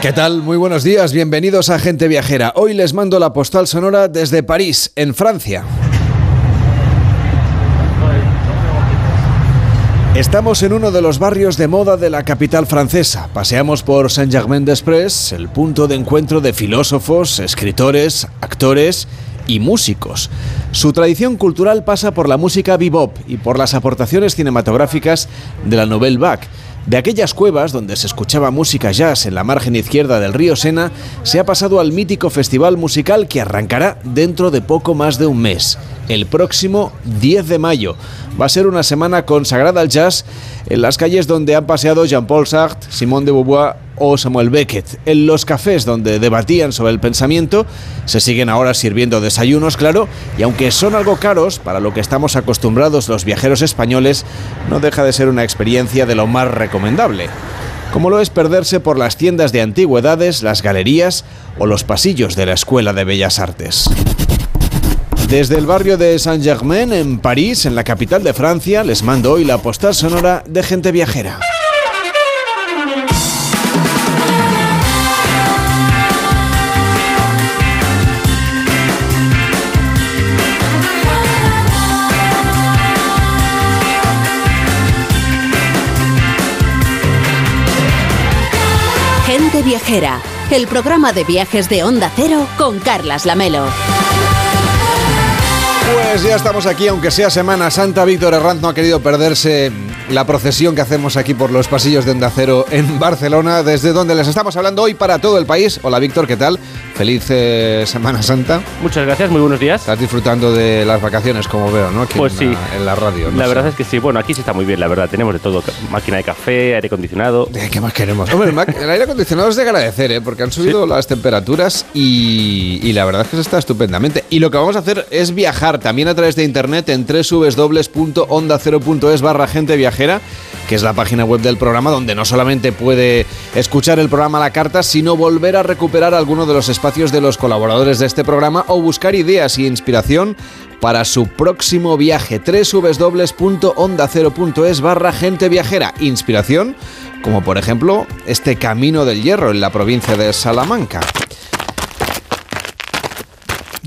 ¿Qué tal? Muy buenos días, bienvenidos a Gente Viajera. Hoy les mando la postal sonora desde París, en Francia. Estamos en uno de los barrios de moda de la capital francesa. Paseamos por Saint-Germain-des-Prés, el punto de encuentro de filósofos, escritores, actores y músicos. Su tradición cultural pasa por la música bebop y por las aportaciones cinematográficas de la Nouvelle Vague. De aquellas cuevas donde se escuchaba música jazz en la margen izquierda del río Sena, se ha pasado al mítico festival musical que arrancará dentro de poco más de un mes, el próximo 10 de mayo. Va a ser una semana consagrada al jazz en las calles donde han paseado Jean-Paul Sartre, Simone de Beauvoir o Samuel Beckett. En los cafés donde debatían sobre el pensamiento, se siguen ahora sirviendo desayunos, claro, y aunque son algo caros para lo que estamos acostumbrados los viajeros españoles, no deja de ser una experiencia de lo más recomendable. Como lo es perderse por las tiendas de antigüedades, las galerías o los pasillos de la Escuela de Bellas Artes. Desde el barrio de Saint-Germain, en París, en la capital de Francia, les mando hoy la postal sonora de gente viajera. Gente Viajera, el programa de viajes de Onda Cero con Carlas Lamelo. Pues ya estamos aquí, aunque sea Semana Santa, Víctor Herranz no ha querido perderse la procesión que hacemos aquí por los pasillos de Onda Cero en Barcelona, desde donde les estamos hablando hoy para todo el país. Hola Víctor, ¿qué tal? Feliz eh, Semana Santa. Muchas gracias, muy buenos días. Estás disfrutando de las vacaciones, como veo, ¿no? Aquí Pues en, sí. la, en la radio. no La sé. verdad es que sí, bueno, aquí sí está muy bien, la verdad. Tenemos de todo, máquina de café, aire acondicionado. Eh, ¿Qué más queremos? Hombre, el, aire acondicionado es de agradecer, ¿eh? porque han subido las temperaturas y, y la verdad es que se está estupendamente. Y lo que vamos a hacer es viajar también a través de internet en www.ondacero.es barra gente viajera, que es la página web del programa donde no solamente puede escuchar el programa a la carta, sino volver a recuperar alguno de los espacios de los colaboradores de este programa o buscar ideas y inspiración para su próximo viaje. www.ondacero.es barra gente viajera. Inspiración, como por ejemplo este Camino del Hierro en la provincia de Salamanca.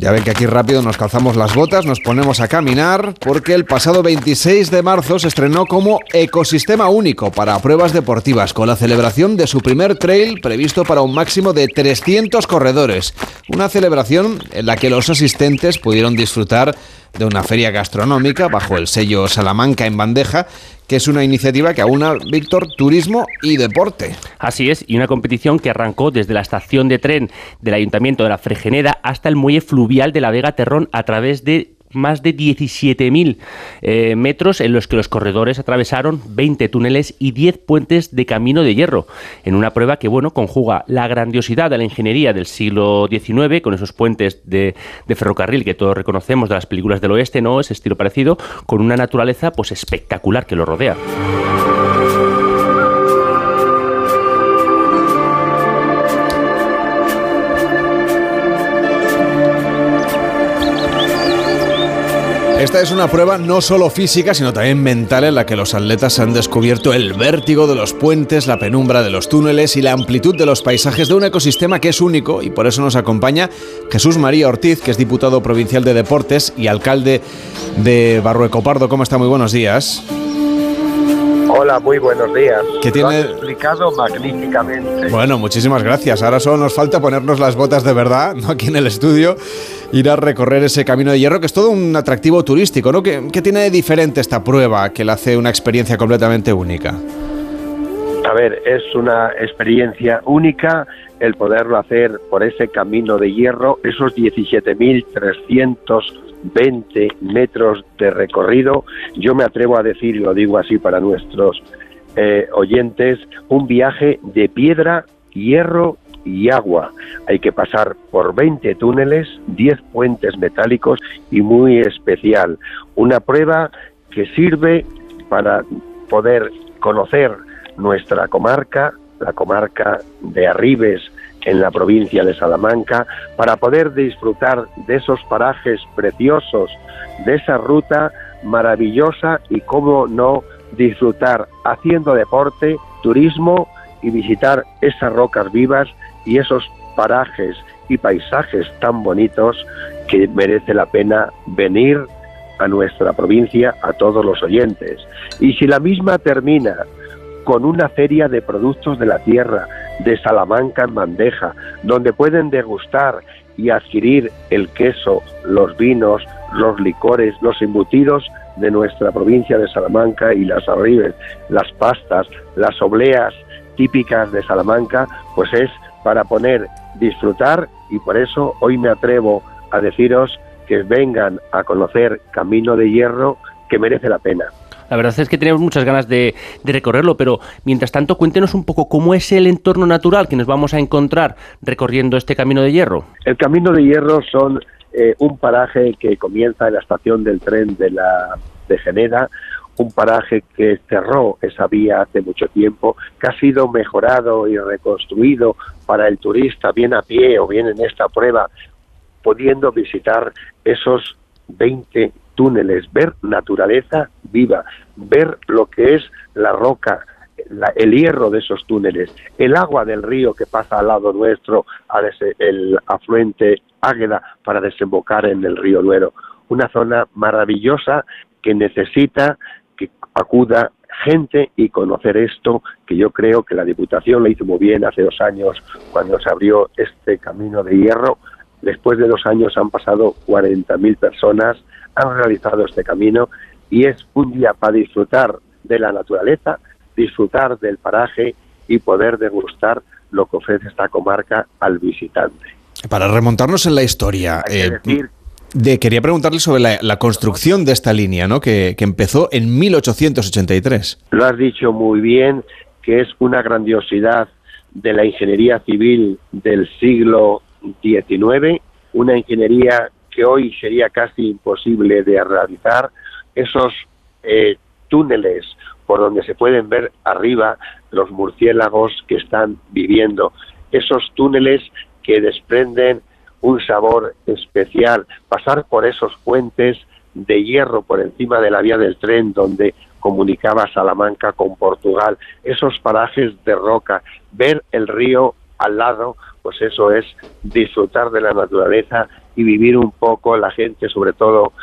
Ya ven que aquí rápido nos calzamos las botas, nos ponemos a caminar, porque el pasado 26 de marzo se estrenó como Ecosistema Único para pruebas deportivas, con la celebración de su primer trail previsto para un máximo de 300 corredores. Una celebración en la que los asistentes pudieron disfrutar de una feria gastronómica bajo el sello Salamanca en bandeja, que es una iniciativa que aúna, Víctor, turismo y deporte. Así es, y una competición que arrancó desde la estación de tren del Ayuntamiento de la Fregeneda hasta el muelle fluvial de la Vega Terrón a través de más de 17.000 eh, metros en los que los corredores atravesaron 20 túneles y 10 puentes de camino de hierro, en una prueba que bueno conjuga la grandiosidad de la ingeniería del siglo XIX con esos puentes de, ferrocarril que todos reconocemos de las películas del oeste, no ese estilo parecido, con una naturaleza pues espectacular que lo rodea. Esta es una prueba no solo física, sino también mental en la que los atletas han descubierto el vértigo de los puentes, la penumbra de los túneles y la amplitud de los paisajes de un ecosistema que es único y por eso nos acompaña Jesús María Ortiz, que es diputado provincial de Deportes y alcalde de Barruecopardo. ¿Cómo está? Muy buenos días. Hola, muy buenos días. ¿Qué Lo has explicado magníficamente. Bueno, muchísimas gracias. Ahora solo nos falta ponernos las botas de verdad, ¿no? Aquí en el estudio, ir a recorrer ese camino de hierro, que es todo un atractivo turístico, ¿no? ¿Qué, qué tiene de diferente esta prueba que la hace una experiencia completamente única? A ver, es una experiencia única el poderlo hacer por ese camino de hierro, esos 17.320 metros de recorrido. Yo me atrevo a decir, y lo digo así para nuestros eh, oyentes, un viaje de piedra, hierro y agua. Hay que pasar por 20 túneles, 10 puentes metálicos y muy especial. Una prueba que sirve para poder conocer nuestra comarca, la comarca de Arribes en la provincia de Salamanca, para poder disfrutar de esos parajes preciosos, de esa ruta maravillosa y cómo no disfrutar haciendo deporte, turismo y visitar esas rocas vivas y esos parajes y paisajes tan bonitos que merece la pena venir a nuestra provincia a todos los oyentes. Y si la misma termina con una feria de productos de la tierra de Salamanca en bandeja, donde pueden degustar y adquirir el queso, los vinos, los licores, los embutidos de nuestra provincia de Salamanca y las arribes, las pastas, las obleas típicas de Salamanca, pues es para poner, disfrutar y por eso hoy me atrevo a deciros que vengan a conocer Camino de Hierro que merece la pena. La verdad es que tenemos muchas ganas de, recorrerlo, pero mientras tanto cuéntenos un poco cómo es el entorno natural que nos vamos a encontrar recorriendo este Camino de Hierro. El Camino de Hierro son eh, un paraje que comienza en la estación del tren de la de Geneda, un paraje que cerró esa vía hace mucho tiempo, que ha sido mejorado y reconstruido para el turista, bien a pie o bien en esta prueba, pudiendo visitar esos 20 túneles, ver naturaleza viva, ver lo que es la roca, el hierro de esos túneles, el agua del río que pasa al lado nuestro, el afluente Águeda para desembocar en el río Duero. Una zona maravillosa que necesita que acuda gente y conocer esto, que yo creo que la Diputación lo hizo muy bien hace dos años cuando se abrió este camino de hierro. Después de dos años han pasado 40.000 personas, han realizado este camino y es un día para disfrutar de la naturaleza, disfrutar del paraje y poder degustar lo que ofrece esta comarca al visitante. Para remontarnos en la historia, eh, de, quería preguntarle sobre la, construcción de esta línea, ¿no? Que, que, empezó en 1883. Lo has dicho muy bien, que es una grandiosidad de la ingeniería civil del siglo XIX, una ingeniería que hoy sería casi imposible de realizar, esos eh, túneles por donde se pueden ver arriba los murciélagos que están viviendo, esos túneles que desprenden un sabor especial, pasar por esos puentes de hierro por encima de la vía del tren donde comunicaba Salamanca con Portugal, esos parajes de roca, ver el río al lado, pues eso es disfrutar de la naturaleza y vivir un poco la gente, sobre todo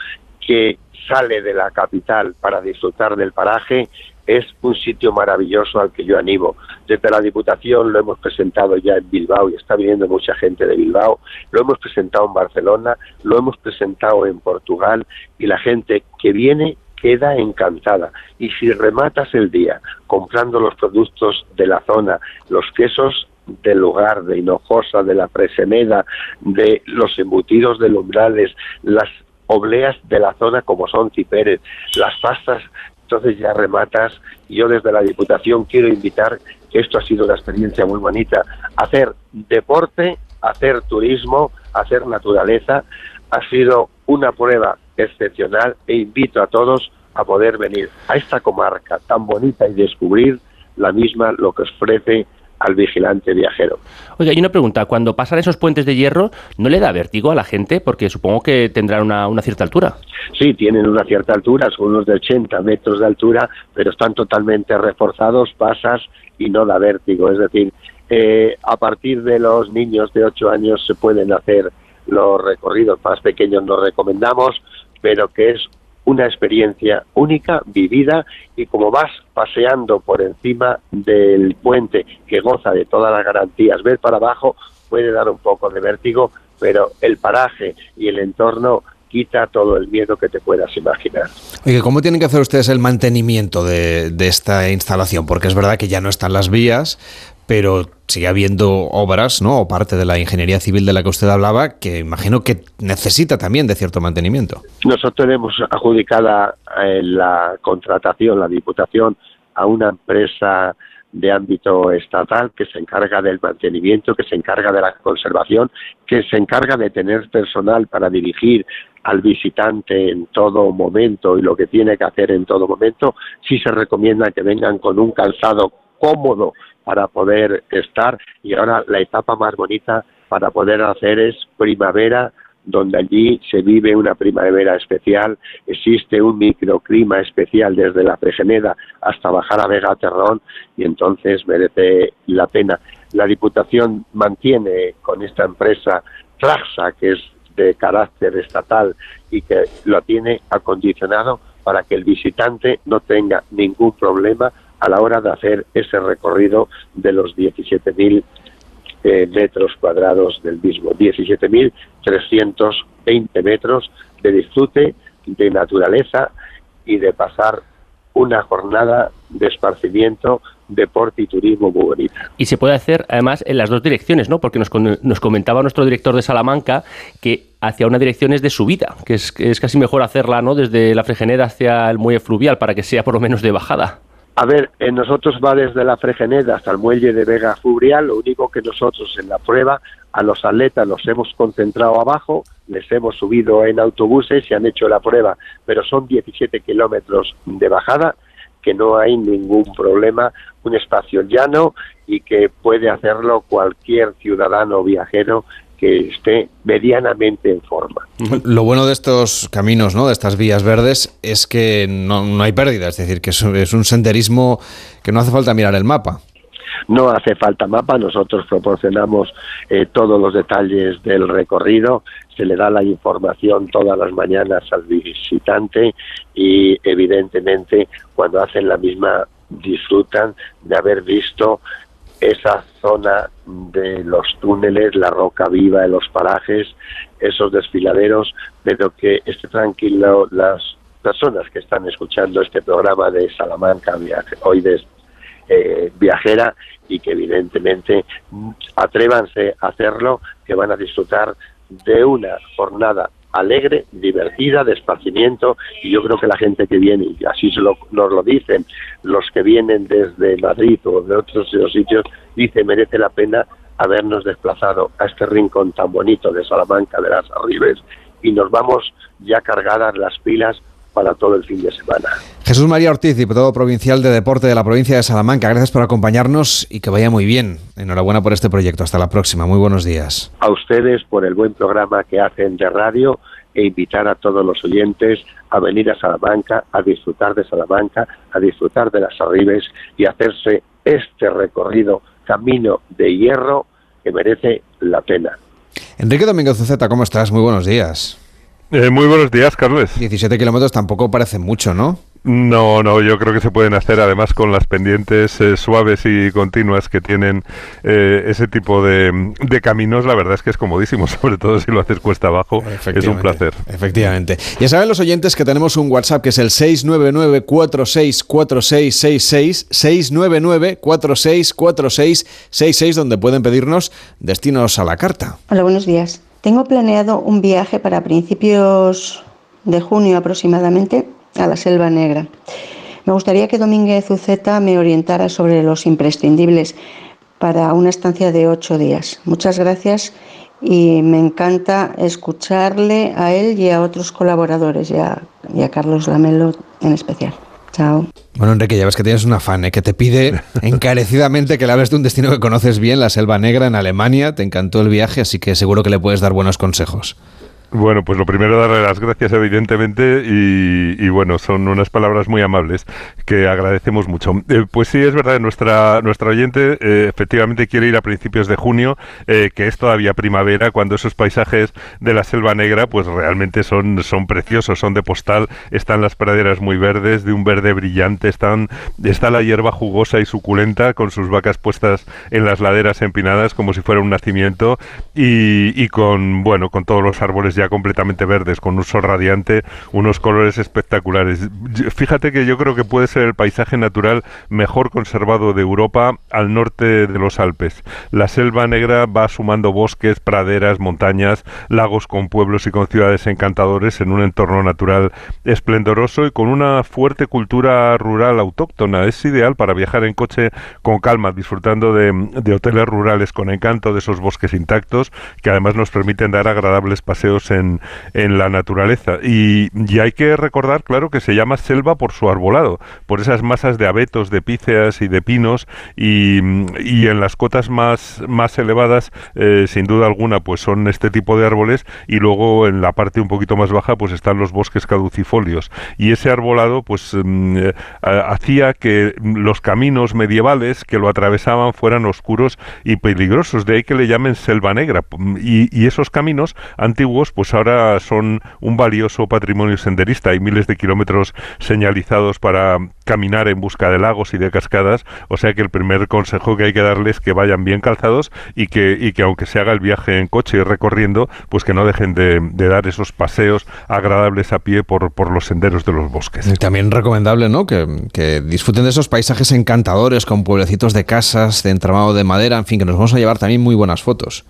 que sale de la capital para disfrutar del paraje, es un sitio maravilloso al que yo animo. Desde la Diputación lo hemos presentado ya en Bilbao y está viniendo mucha gente de Bilbao, lo hemos presentado en Barcelona, lo hemos presentado en Portugal y la gente que viene queda encantada. Y si rematas el día comprando los productos de la zona, los quesos del lugar, de Hinojosa, de la Presemeda, de los embutidos de umbrales, las obleas de la zona como son Cipérez, las pastas, entonces ya rematas. Yo desde la Diputación quiero invitar, que esto ha sido una experiencia muy bonita, hacer deporte, hacer turismo, hacer naturaleza, ha sido una prueba excepcional e invito a todos a poder venir a esta comarca tan bonita y descubrir la misma lo que ofrece al vigilante viajero. Oiga, hay una pregunta. Cuando pasan esos puentes de hierro, ¿no le da vértigo a la gente? Porque supongo que tendrán una, cierta altura. Sí, tienen una cierta altura, son unos de 80 metros de altura, pero están totalmente reforzados, pasas y no da vértigo. Es decir, eh, a partir de los niños de 8 años se pueden hacer los recorridos más pequeños, nos recomendamos, pero que es una experiencia única, vivida, y como vas paseando por encima del puente que goza de todas las garantías, ver para abajo puede dar un poco de vértigo, pero el paraje y el entorno quita todo el miedo que te puedas imaginar. Oye, ¿cómo tienen que hacer ustedes el mantenimiento de, de, esta instalación? Porque es verdad que ya no están las vías, pero sigue habiendo obras, ¿no? O parte de la ingeniería civil de la que usted hablaba, que imagino que necesita también de cierto mantenimiento. Nosotros tenemos adjudicada eh, la contratación, la diputación, a una empresa de ámbito estatal que se encarga del mantenimiento, que se encarga de la conservación, que se encarga de tener personal para dirigir al visitante en todo momento y lo que tiene que hacer en todo momento, sí se recomienda que vengan con un calzado cómodo para poder estar y ahora la etapa más bonita para poder hacer es primavera donde allí se vive una primavera especial, existe un microclima especial desde la Fregeneda hasta bajar a Vega Terrón y entonces merece la pena. La Diputación mantiene con esta empresa Traxa, que es de carácter estatal y que lo tiene acondicionado para que el visitante no tenga ningún problema a la hora de hacer ese recorrido de los 17.000 eh, metros cuadrados del mismo. 17.320 metros de disfrute, de naturaleza y de pasar una jornada de esparcimiento, deporte y turismo muy bonita. Y se puede hacer además en las dos direcciones, ¿no? Porque nos, nos comentaba nuestro director de Salamanca que hacia una dirección es de subida, que es, que es casi mejor hacerla, ¿no? Desde la Fregeneda hacia el muelle fluvial para que sea por lo menos de bajada. A ver, en nosotros va desde la Fregeneda hasta el muelle de Vega Fluvial, lo único que nosotros en la prueba a los atletas los hemos concentrado abajo, les hemos subido en autobuses y han hecho la prueba, pero son 17 kilómetros de bajada, que no hay ningún problema, un espacio llano y que puede hacerlo cualquier ciudadano viajero que esté medianamente en forma. Lo bueno de estos caminos, ¿no? de estas vías verdes, es que no, hay pérdida, es decir, que es, un senderismo que no hace falta mirar el mapa. No hace falta mapa, nosotros proporcionamos eh, todos los detalles del recorrido, se le da la información todas las mañanas al visitante y evidentemente cuando hacen la misma disfrutan de haber visto esa zona de los túneles, la roca viva en los parajes, esos desfiladeros, pero que esté tranquilo las personas que están escuchando este programa de Salamanca hoy de eh, viajera y que evidentemente atrévanse a hacerlo, que van a disfrutar de una jornada alegre, divertida, de esparcimiento, y yo creo que la gente que viene, y así se lo, nos lo dicen, los que vienen desde Madrid o de otros sitios, dice merece la pena habernos desplazado a este rincón tan bonito de Salamanca, de las Arribes, y nos vamos ya cargadas las pilas para todo el fin de semana. Jesús María Ortiz, diputado provincial de Deporte de la provincia de Salamanca, gracias por acompañarnos y que vaya muy bien. Enhorabuena por este proyecto. Hasta la próxima. Muy buenos días. A ustedes por el buen programa que hacen de radio e invitar a todos los oyentes a venir a Salamanca, a disfrutar de Salamanca, a disfrutar de las Arribes y hacerse este recorrido camino de hierro que merece la pena. Enrique Domingo Zuceta, ¿cómo estás? Muy buenos días. Eh, muy buenos días, Carlos. 17 kilómetros tampoco parece mucho, ¿no? No, no, yo creo que se pueden hacer además con las pendientes eh, suaves y continuas que tienen eh, ese tipo de, caminos. La verdad es que es comodísimo, sobre todo si lo haces cuesta abajo. Es un placer. Efectivamente. Ya saben los oyentes que tenemos un WhatsApp que es el 699-464666, 699-464666, donde pueden pedirnos destinos a la carta. Hola, buenos días. Tengo planeado un viaje para principios de junio aproximadamente a la Selva Negra. Me gustaría que Domínguez Uceta me orientara sobre los imprescindibles para una estancia de ocho días. Muchas gracias y me encanta escucharle a él y a otros colaboradores y a, Carlos Lamelo en especial. Chao. Bueno, Enrique, ya ves que tienes una fan ¿eh? que te pide encarecidamente que le hables de un destino que conoces bien, la Selva Negra en Alemania. Te encantó el viaje, así que seguro que le puedes dar buenos consejos. Bueno, pues lo primero darle las gracias evidentemente y, bueno, son unas palabras muy amables que agradecemos mucho. Eh, pues sí, es verdad, nuestra, nuestra oyente eh, efectivamente quiere ir a principios de junio, eh, que es todavía primavera, cuando esos paisajes de la selva negra pues realmente son, son preciosos, son de postal, están las praderas muy verdes, de un verde brillante, están, está la hierba jugosa y suculenta con sus vacas puestas en las laderas empinadas como si fuera un nacimiento y, y con, bueno, con todos los árboles ya completamente verdes, con un sol radiante, unos colores espectaculares. Fíjate que yo creo que puede ser el paisaje natural mejor conservado de Europa al norte de los Alpes. La selva negra va sumando bosques, praderas, montañas, lagos con pueblos y con ciudades encantadores en un entorno natural esplendoroso y con una fuerte cultura rural autóctona. Es ideal para viajar en coche con calma, disfrutando de, de hoteles rurales con encanto de esos bosques intactos que además nos permiten dar agradables paseos en, la naturaleza. Y, y, hay que recordar, claro, que se llama selva por su arbolado, por esas masas de abetos, de píceas y de pinos, y, y en las cotas más, más elevadas, eh, sin duda alguna, pues son este tipo de árboles, y luego en la parte un poquito más baja, pues están los bosques caducifolios. Y ese arbolado, pues mm, eh, hacía que los caminos medievales que lo atravesaban fueran oscuros y peligrosos, de ahí que le llamen selva negra. Y, y esos caminos antiguos, pues ahora son un valioso patrimonio senderista. Hay miles de kilómetros señalizados para caminar en busca de lagos y de cascadas, o sea que el primer consejo que hay que darles es que vayan bien calzados y que, y que aunque se haga el viaje en coche y recorriendo, pues que no dejen de, dar esos paseos agradables a pie por, por, los senderos de los bosques. También recomendable, ¿no? Que, que disfruten de esos paisajes encantadores con pueblecitos de casas, de entramado de madera, en fin, que nos vamos a llevar también muy buenas fotos.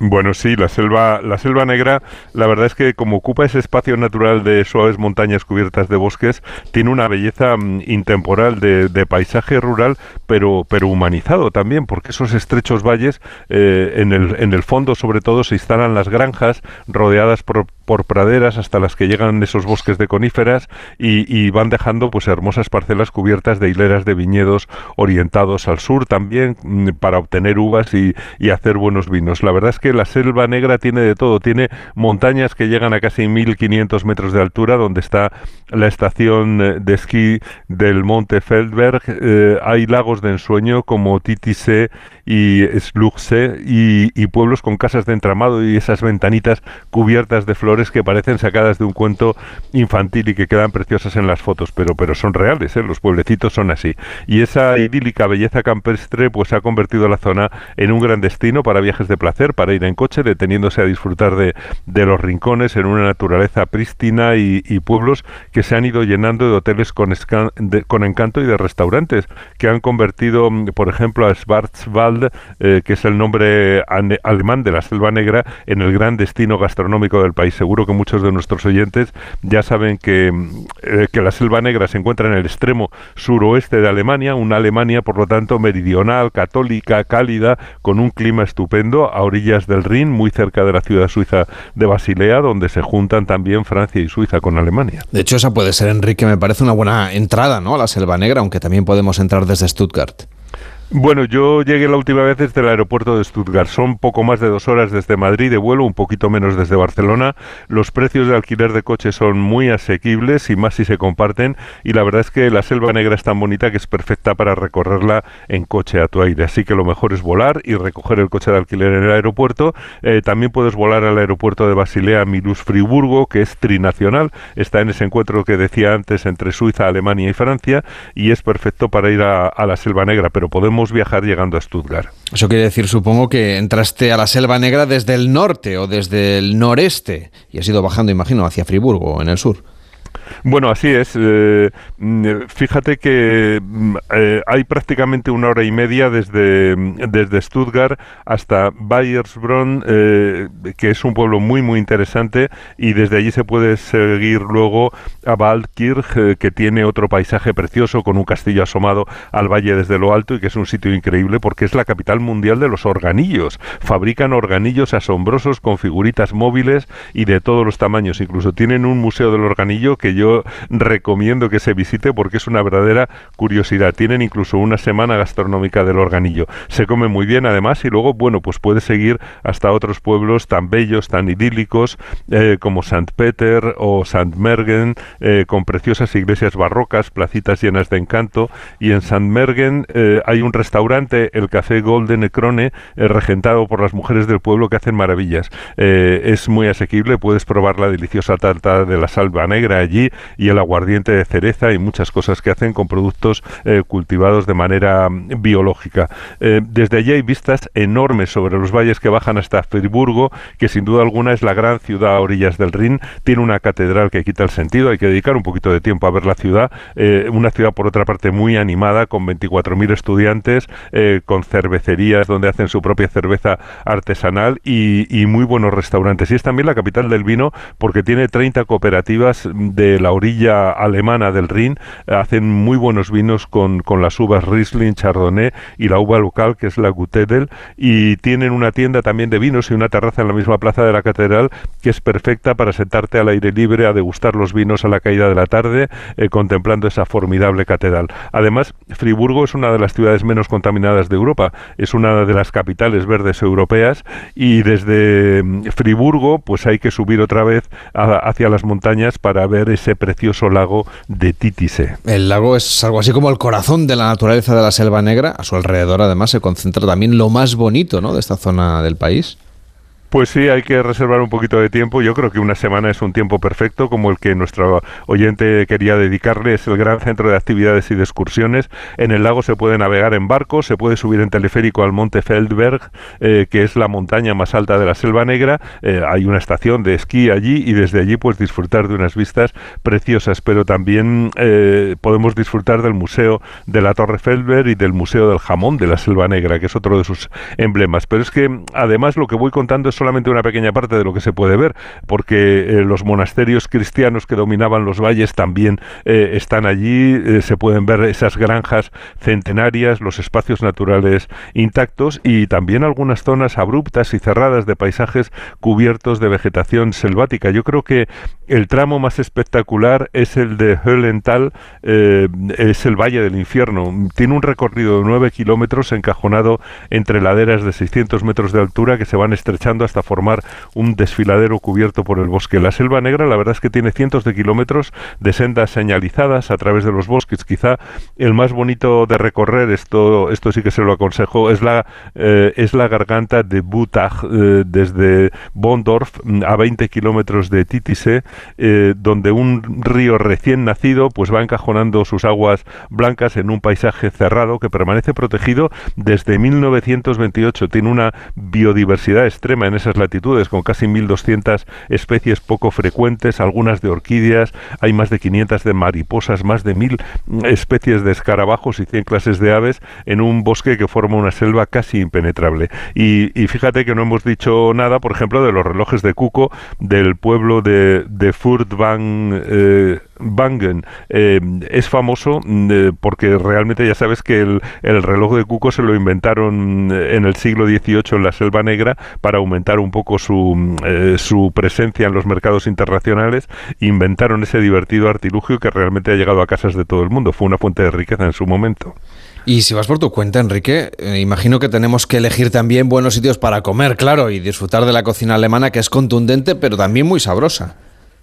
Bueno, sí, la selva, la selva negra, la verdad es que como ocupa ese espacio natural de suaves montañas cubiertas de bosques, tiene una belleza mm, intemporal de, paisaje rural, pero, pero humanizado también, porque esos estrechos valles, eh, en, el, en el fondo sobre todo, se instalan las granjas rodeadas por, por praderas hasta las que llegan esos bosques de coníferas y, van dejando pues hermosas parcelas cubiertas de hileras de viñedos orientados al sur también mm, para obtener uvas y, y hacer buenos vinos. La verdad es que la selva negra tiene de todo, tiene montañas que llegan a casi 1500 metros de altura, donde está la estación eh, de esquí del Monte Feldberg, eh, hay lagos de ensueño como Titisee y Slugse y, y, pueblos con casas de entramado y esas ventanitas cubiertas de flores que parecen sacadas de un cuento infantil y que quedan preciosas en las fotos, pero, pero son reales, ¿eh? los pueblecitos son así. Y esa idílica belleza campestre pues ha convertido la zona en un gran destino para viajes de placer, para ir en coche, deteniéndose a disfrutar de, de los rincones en una naturaleza prístina y, y, pueblos que se han ido llenando de hoteles con, de, con encanto y de restaurantes que han convertido, por ejemplo, a Schwarzwald eh, que es el nombre alemán de la Selva Negra, en el gran destino gastronómico del país. Seguro que muchos de nuestros oyentes ya saben que, eh, que la Selva Negra se encuentra en el extremo suroeste de Alemania, una Alemania, por lo tanto, meridional, católica, cálida, con un clima estupendo, a orillas del Rin, muy cerca de la ciudad suiza de Basilea, donde se juntan también Francia y Suiza con Alemania. De hecho, esa puede ser, Enrique, me parece una buena entrada, ¿no? A la Selva Negra, aunque también podemos entrar desde Stuttgart. Bueno, yo llegué la última vez desde el aeropuerto de Stuttgart. Son poco más de dos horas desde Madrid de vuelo, un poquito menos desde Barcelona. Los precios de alquiler de coches son muy asequibles y más si se comparten. Y la verdad es que la Selva Negra es tan bonita que es perfecta para recorrerla en coche a tu aire. Así que lo mejor es volar y recoger el coche de alquiler en el aeropuerto. Eh, también puedes volar al aeropuerto de Basilea Milus Friburgo, que es trinacional. Está en ese encuentro que decía antes entre Suiza, Alemania y Francia. Y es perfecto para ir a la Selva Negra. Pero podemos viajar llegando a Stuttgart. Eso quiere decir, supongo, que entraste a la Selva Negra desde el norte o desde el noreste y has ido bajando, imagino, hacia Friburgo, en el sur. Bueno, así es. Eh, fíjate que eh, hay prácticamente una hora y media desde, desde Stuttgart hasta Bayersbronn, eh, que es un pueblo muy, muy interesante, y desde allí se puede seguir luego a Waldkirch, que tiene otro paisaje precioso con un castillo asomado al valle desde lo alto y que es un sitio increíble porque es la capital mundial de los organillos. Fabrican organillos asombrosos con figuritas móviles y de todos los tamaños. Incluso tienen un museo del organillo que yo recomiendo que se visite porque es una verdadera curiosidad. Tienen incluso una semana gastronómica del organillo. Se come muy bien además y luego, bueno, pues puede seguir hasta otros pueblos tan bellos, tan idílicos eh, como Sant Peter o Sant Mergen, eh, con preciosas iglesias barrocas, placitas llenas de encanto. Y en Sant Mergen eh, hay un restaurante, el Café Golden Crone, regentado por las mujeres del pueblo que hacen maravillas. es muy asequible, puedes probar la deliciosa tarta de la salva negra allí y el aguardiente de cereza y muchas cosas que hacen con productos eh, cultivados de manera mm, biológica. Eh, desde allí hay vistas enormes sobre los valles que bajan hasta Friburgo, que sin duda alguna es la gran ciudad a orillas del Rin. Tiene una catedral que quita el sentido, hay que dedicar un poquito de tiempo a ver la ciudad. Eh, una ciudad, por otra parte, muy animada, con 24.000 estudiantes, con cervecerías donde hacen su propia cerveza artesanal y, y muy buenos restaurantes. Y es también la capital del vino porque tiene 30 cooperativas de la orilla alemana del Rin, hacen muy buenos vinos con, con las uvas Riesling, Chardonnay y la uva local que es la Gutedel y tienen una tienda también de vinos y una terraza en la misma plaza de la catedral que es perfecta para sentarte al aire libre a degustar los vinos a la caída de la tarde eh, contemplando esa formidable catedral. Además, Friburgo es una de las ciudades menos contaminadas de Europa, es una de las capitales verdes europeas y desde mm, Friburgo pues hay que subir otra vez hacia las montañas para ver ese precioso lago de Títise. El lago es algo así como el corazón de la naturaleza de la Selva Negra, a su alrededor además se concentra también lo más bonito ¿no? de esta zona del país. Pues sí, hay que reservar un poquito de tiempo. Yo creo que una semana es un tiempo perfecto, como el que nuestro oyente quería dedicarle. Es el gran centro de actividades y de excursiones. En el lago se puede navegar en barco, se puede subir en teleférico al Monte Feldberg, eh, que es la montaña más alta de la Selva Negra. Eh, hay una estación de esquí allí y desde allí pues disfrutar de unas vistas preciosas. Pero también eh, podemos disfrutar del Museo de la Torre Feldberg y del Museo del Jamón de la Selva Negra, que es otro de sus emblemas. Pero es que además lo que voy contando es solamente una pequeña parte de lo que se puede ver, porque eh, los monasterios cristianos que dominaban los valles también eh, están allí, eh, se pueden ver esas granjas centenarias, los espacios naturales intactos y también algunas zonas abruptas y cerradas de paisajes cubiertos de vegetación selvática. Yo creo que el tramo más espectacular es el de Höllental, es el Valle del Infierno. Tiene un recorrido de 9 kilómetros encajonado entre laderas de 600 metros de altura que se van estrechando hasta formar un desfiladero cubierto por el bosque. La Selva Negra, la verdad es que tiene cientos de kilómetros de sendas señalizadas a través de los bosques. Quizá el más bonito de recorrer, esto, esto sí que se lo aconsejo, es la, eh, es la garganta de Butach, eh, desde Bondorf a 20 kilómetros de Titise, eh, donde un río recién nacido pues va encajonando sus aguas blancas en un paisaje cerrado que permanece protegido desde 1928. Tiene una biodiversidad extrema en esas latitudes, con casi 1.200 especies poco frecuentes, algunas de orquídeas, hay más de 500 de mariposas, más de 1.000 especies de escarabajos y 100 clases de aves en un bosque que forma una selva casi impenetrable. Y, fíjate que no hemos dicho nada, por ejemplo, de los relojes de Cuco del pueblo de, de Furtwang, eh, eh, es famoso mm, eh, porque realmente ya sabes que el, reloj de Cuco se lo inventaron en el siglo XVIII en la Selva Negra para aumentar un poco mm, su presencia en los mercados internacionales. Inventaron ese divertido artilugio que realmente ha llegado a casas de todo el mundo. Fue una fuente de riqueza en su momento. Y si vas por tu cuenta, Enrique, imagino que tenemos que elegir también buenos sitios para comer, claro, y disfrutar de la cocina alemana que es contundente, pero también muy sabrosa.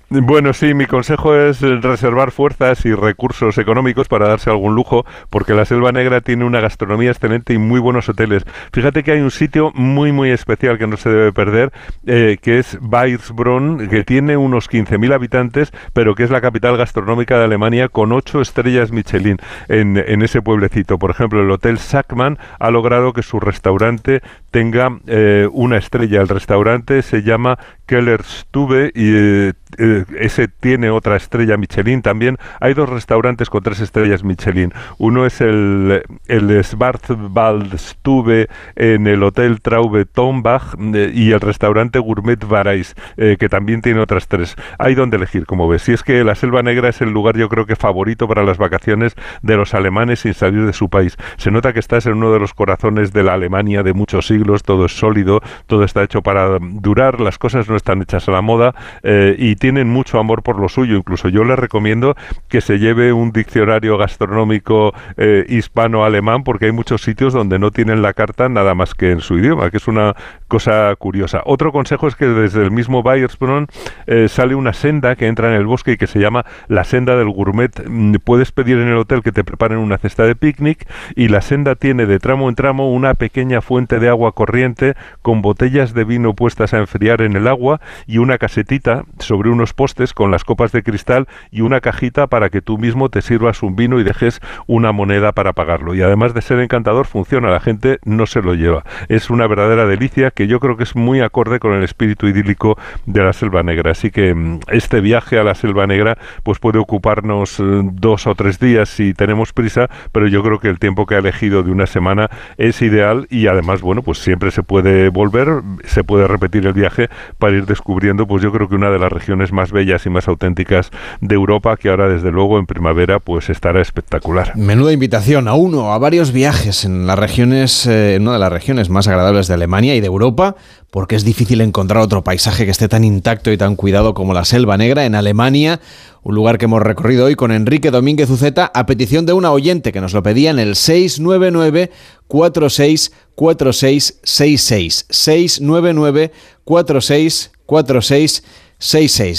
Bueno, sí, mi consejo es reservar fuerzas y recursos económicos para darse algún lujo, porque la Selva Negra tiene una gastronomía excelente y muy buenos hoteles. Fíjate que hay un sitio muy, muy especial que no se debe perder, eh, que es Weisbronn, que tiene unos 15.000 habitantes, pero que es la capital gastronómica de Alemania con ocho estrellas Michelin en, en ese pueblecito. Por ejemplo, el Hotel Sackmann ha logrado que su restaurante tenga eh, una estrella. El restaurante se llama Kellerstube y eh, eh, ese tiene otra estrella Michelin también. Hay dos restaurantes con tres estrellas Michelin. Uno es el, el Schwarzwaldstube en el Hotel Traube Tombach y el restaurante Gourmet Varais, que también tiene otras tres. Hay donde elegir, como ves. Si es que la Selva Negra es el lugar yo creo que favorito para las vacaciones de los alemanes sin salir de su país. Se nota que estás en uno de los corazones de la Alemania de muchos siglos todo es sólido, todo está hecho para durar, las cosas no están hechas a la moda eh, y tienen mucho amor por lo suyo. Incluso yo les recomiendo que se lleve un diccionario gastronómico eh, hispano-alemán porque hay muchos sitios donde no tienen la carta nada más que en su idioma, que es una cosa curiosa. Otro consejo es que desde el mismo Bayersbronn eh, sale una senda que entra en el bosque y que se llama la senda del gourmet. Mm, puedes pedir en el hotel que te preparen una cesta de picnic y la senda tiene de tramo en tramo una pequeña fuente de agua corriente con botellas de vino puestas a enfriar en el agua y una casetita sobre unos postes con las copas de cristal y una cajita para que tú mismo te sirvas un vino y dejes una moneda para pagarlo. Y además de ser encantador, funciona, la gente no se lo lleva. Es una verdadera delicia que yo creo que es muy acorde con el espíritu idílico de la Selva Negra. Así que mm, este viaje a la Selva Negra pues puede ocuparnos eh, dos o tres días si tenemos prisa, pero yo creo que el tiempo que ha elegido de una semana es ideal y además, bueno, pues siempre se puede volver, se puede repetir el viaje para ir descubriendo, pues yo creo que una de las regiones más bellas y más auténticas de Europa, que ahora desde luego en primavera pues estará espectacular. Menuda invitación a uno, a varios viajes en las regiones, eh, una de las regiones más agradables de Alemania y de Europa, porque es difícil encontrar otro paisaje que esté tan intacto y tan cuidado como la Selva Negra en Alemania, un lugar que hemos recorrido hoy con Enrique Domínguez Uceta a petición de una oyente que nos lo pedía en el 699 464666 699 464666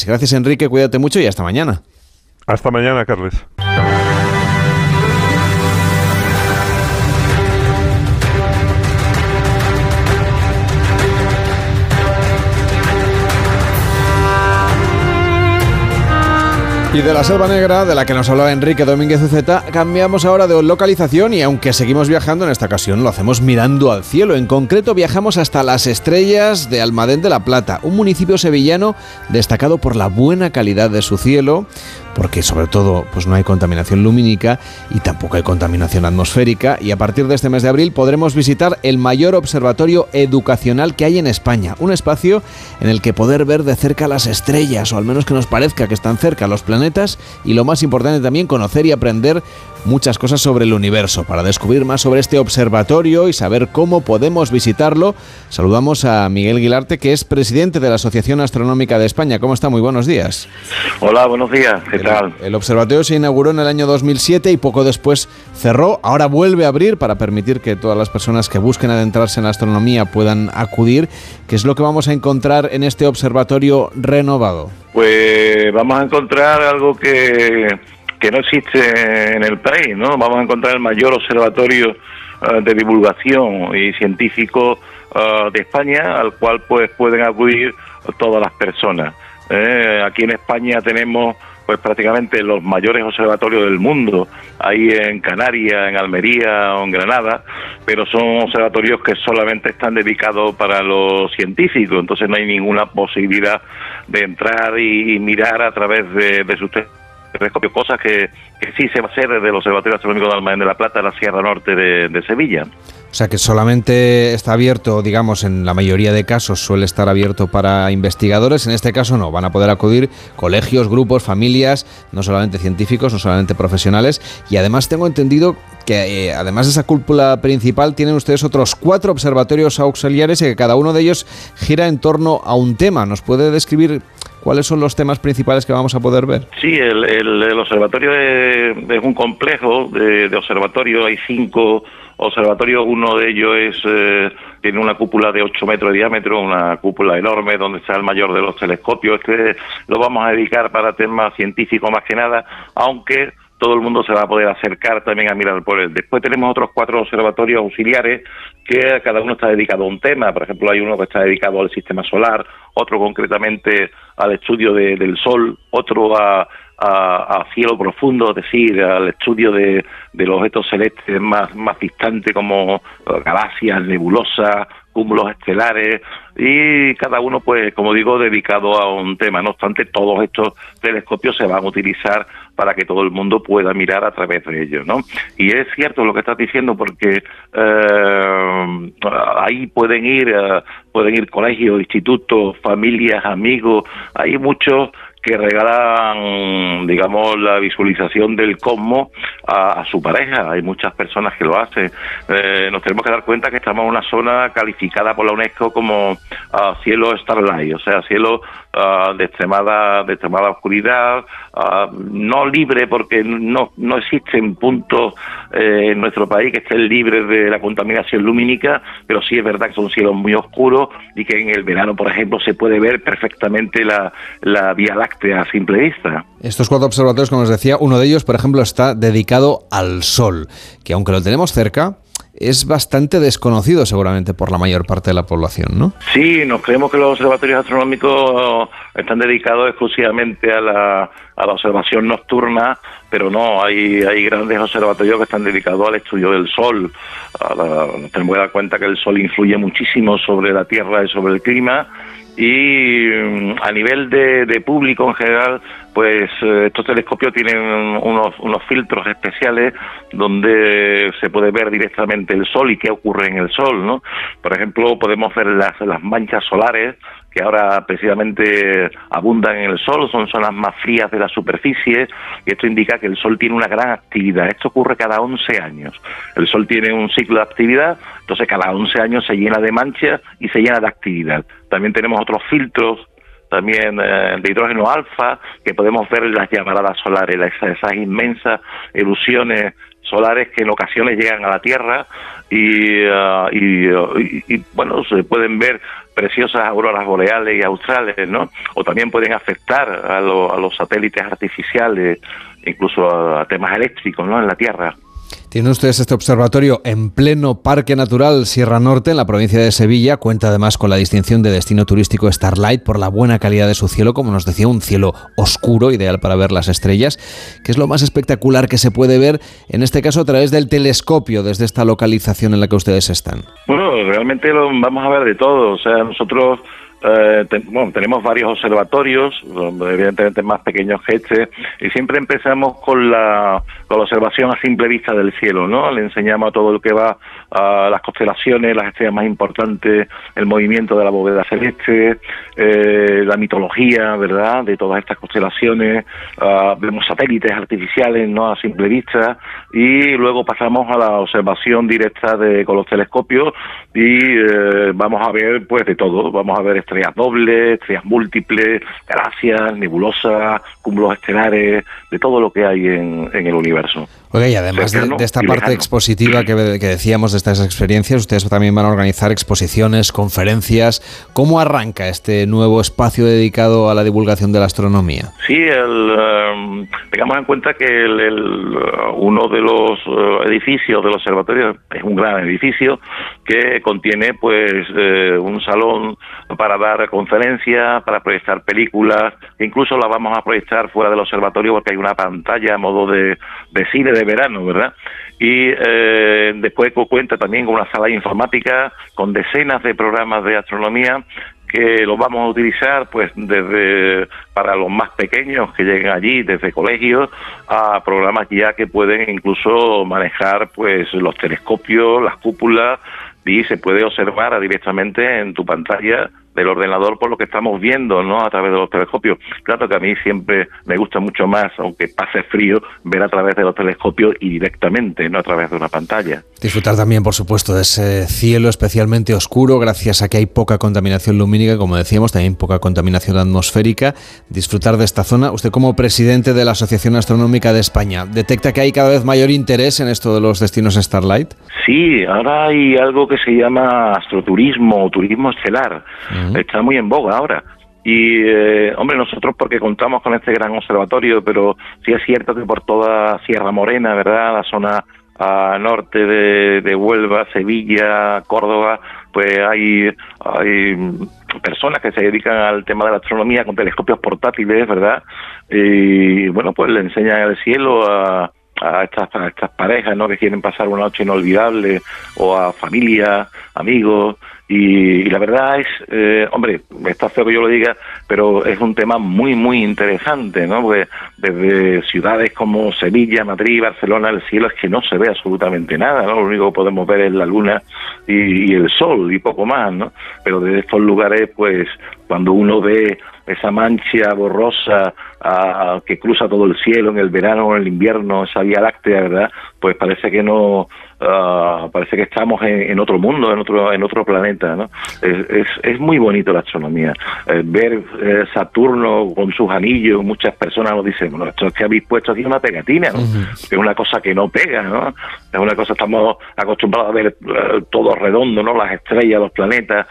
Gracias Enrique, cuídate mucho y hasta mañana. Hasta mañana, Carles. Y de la Selva Negra, de la que nos hablaba Enrique Domínguez Uceta, cambiamos ahora de localización y aunque seguimos viajando, en esta ocasión lo hacemos mirando al cielo. En concreto, viajamos hasta las estrellas de Almadén de la Plata, un municipio sevillano destacado por la buena calidad de su cielo, porque sobre todo pues no hay contaminación lumínica y tampoco hay contaminación atmosférica. Y a partir de este mes de abril podremos visitar el mayor observatorio educacional que hay en España, un espacio en el que poder ver de cerca las estrellas o al menos que nos parezca que están cerca los planetas y lo más importante también conocer y aprender muchas cosas sobre el universo. Para descubrir más sobre este observatorio y saber cómo podemos visitarlo, saludamos a Miguel Guilarte, que es presidente de la Asociación Astronómica de España. ¿Cómo está? Muy buenos días. Hola, buenos días. ¿Qué tal? El observatorio se inauguró en el año 2007 y poco después cerró. Ahora vuelve a abrir para permitir que todas las personas que busquen adentrarse en la astronomía puedan acudir. ¿Qué es lo que vamos a encontrar en este observatorio renovado? Pues vamos a encontrar algo que que no existe en el país, ¿no? Vamos a encontrar el mayor observatorio eh, de divulgación y científico eh, de España, al cual pues pueden acudir todas las personas. ¿eh? aquí en España tenemos pues prácticamente los mayores observatorios del mundo, ahí en Canarias, en Almería o en Granada, pero son observatorios que solamente están dedicados para los científicos, entonces no hay ninguna posibilidad de entrar y, mirar a través de, de sus telescopio, cosas que, sí se va a hacer desde el Observatorio Astronómico de Almagén de la Plata, la Sierra Norte de, Sevilla. O sea que solamente está abierto, digamos, en la mayoría de casos suele estar abierto para investigadores, en este caso no, van a poder acudir colegios, grupos, familias, no solamente científicos, no solamente profesionales, y además tengo entendido que eh, además de esa cúpula principal tienen ustedes otros cuatro observatorios auxiliares y que cada uno de ellos gira en torno a un tema. ¿Nos puede describir ¿Cuáles son los temas principales que vamos a poder ver? Sí, el, observatorio es, un complejo de, observatorio. Hay cinco observatorios. Uno de ellos es eh, tiene una cúpula de 8 metros de diámetro, una cúpula enorme donde está el mayor de los telescopios. Este lo vamos a dedicar para temas científicos más que nada, aunque todo el mundo se va a poder acercar también a mirar por él. Después tenemos otros cuatro observatorios auxiliares que cada uno está dedicado a un tema. Por ejemplo, hay uno que está dedicado al sistema solar, otro concretamente al estudio del Sol, otro a, cielo profundo, es decir, al estudio de, los objetos celestes más, más distantes como galaxias, nebulosas, cúmulos estelares y cada uno, pues, como digo, dedicado a un tema. No obstante, todos estos telescopios se van a utilizar para que todo el mundo pueda mirar a través de ellos, ¿no? Y es cierto lo que estás diciendo porque eh, ahí pueden ir, eh, pueden ir colegios, institutos, familias, amigos, hay muchos que regalan, digamos, la visualización del cosmos a, su pareja. Hay muchas personas que lo hacen. Eh, nos tenemos que dar cuenta que estamos en una zona calificada por la UNESCO como ah, cielo starlight, o sea, cielo de extremada de extremada oscuridad, ah, no libre porque no, no existen puntos eh, en nuestro país que estén libres de la contaminación lumínica, pero sí es verdad que son cielos muy oscuros y que en el verano, por ejemplo, se puede ver perfectamente la, la Vía Láctea a simple vista. Estos cuatro observatorios, como os decía, uno de ellos, por ejemplo, está dedicado al Sol, que aunque lo tenemos cerca, es bastante desconocido seguramente por la mayor parte de la población, ¿no? Sí, nos creemos que los observatorios astronómicos están dedicados exclusivamente a la, a la observación nocturna, pero no, hay, hay grandes observatorios que están dedicados al estudio del Sol. tenemos que dar cuenta que el Sol influye muchísimo sobre la Tierra y sobre el clima y mm, a nivel de, público en general, pues eh, estos telescopios tienen unos, unos filtros especiales donde se puede ver directamente el Sol y qué ocurre en el Sol, ¿no? Por ejemplo, podemos ver las, las manchas solares que ahora precisamente abundan en el Sol, son zonas más frías de la superficie, y esto indica que el Sol tiene una gran actividad. Esto ocurre cada 11 años. El Sol tiene un ciclo de actividad, entonces cada 11 años se llena de manchas y se llena de actividad. También tenemos otros filtros también eh, de hidrógeno alfa, que podemos ver en las llamaradas solares, esas, inmensas erupciones solares que en ocasiones llegan a la Tierra y, uh, uh, y, bueno, se pueden ver preciosas auroras boreales y australes, ¿no? O también pueden afectar a, a los satélites artificiales, incluso a, temas eléctricos, ¿no? En la Tierra. Tienen ustedes este observatorio en pleno Parque Natural Sierra Norte, en la provincia de Sevilla. Cuenta además con la distinción de destino turístico Starlight por la buena calidad de su cielo, como nos decía, un cielo oscuro, ideal para ver las estrellas, que es lo más espectacular que se puede ver, en este caso a través del telescopio, desde esta localización en la que ustedes están. Bueno, realmente vamos a ver de todo. O sea, nosotros eh, bueno, tenemos varios observatorios, evidentemente más pequeños que este, y siempre empezamos con la, con la observación a simple vista del cielo, ¿no? Le enseñamos a todo lo que va las constelaciones, las estrellas más importantes, el movimiento de la bóveda celeste, eh, la mitología, ¿verdad?, de todas estas constelaciones, uh, vemos satélites artificiales, ¿no?, a simple vista, y luego pasamos a la observación directa de, con los telescopios y eh, vamos a ver, pues, de todo, vamos a ver estrellas dobles, estrellas múltiples, galaxias, nebulosas, cúmulos estelares, de todo lo que hay en, en el universo. Oye, y además de, esta parte expositiva que, que, decíamos de estas experiencias, ustedes también van a organizar exposiciones, conferencias. ¿Cómo arranca este nuevo espacio dedicado a la divulgación de la astronomía? Sí, el, um, tengamos en cuenta que el, uno de los uh, edificios del observatorio es un gran edificio que contiene pues eh, un salón para dar conferencias, para proyectar películas, incluso la vamos a proyectar fuera del observatorio porque hay una pantalla a modo de, de cine de verano, ¿verdad? Y eh, después cuenta también con una sala informática con decenas de programas de astronomía que los vamos a utilizar pues desde para los más pequeños que lleguen allí desde colegios a programas ya que pueden incluso manejar pues los telescopios, las cúpulas y se puede observar directamente en tu pantalla del ordenador por lo que estamos viendo ¿no? a través de los telescopios. Claro que a mí siempre me gusta mucho más, aunque pase frío, ver a través de los telescopios y directamente, no a través de una pantalla. Disfrutar también, por supuesto, de ese cielo especialmente oscuro, gracias a que hay poca contaminación lumínica, como decíamos, también poca contaminación atmosférica. Disfrutar de esta zona. Usted como presidente de la Asociación Astronómica de España, ¿detecta que hay cada vez mayor interés en esto de los destinos Starlight? Sí, ahora hay algo que se llama astroturismo o turismo estelar. Está muy en boga ahora. Y, eh, hombre, nosotros porque contamos con este gran observatorio, pero sí es cierto que por toda Sierra Morena, ¿verdad? La zona a norte de, de, Huelva, Sevilla, Córdoba, pues hay, hay personas que se dedican al tema de la astronomía con telescopios portátiles, ¿verdad? Y bueno, pues le enseñan el cielo a, a estas, a estas parejas ¿no? que quieren pasar una noche inolvidable o a familia, amigos y, la verdad es, eh, hombre, está feo que yo lo diga, pero es un tema muy, muy interesante, ¿no? Porque desde ciudades como Sevilla, Madrid, Barcelona, el cielo es que no se ve absolutamente nada, ¿no? Lo único que podemos ver es la luna y, y el sol y poco más, ¿no? Pero desde estos lugares, pues, cuando uno ve esa mancha borrosa que cruza todo el cielo en el verano o en el invierno, esa vía láctea, ¿verdad? Pues parece que no, uh, parece que estamos en, otro mundo, en otro, en otro planeta, ¿no? Es, es, muy bonito la astronomía. Eh, ver eh, Saturno con sus anillos, muchas personas nos dicen, bueno, esto es que habéis puesto aquí una pegatina, ¿no? Es una cosa que no pega, ¿no? Es una cosa, estamos acostumbrados a ver eh, todo redondo, ¿no? Las estrellas, los planetas,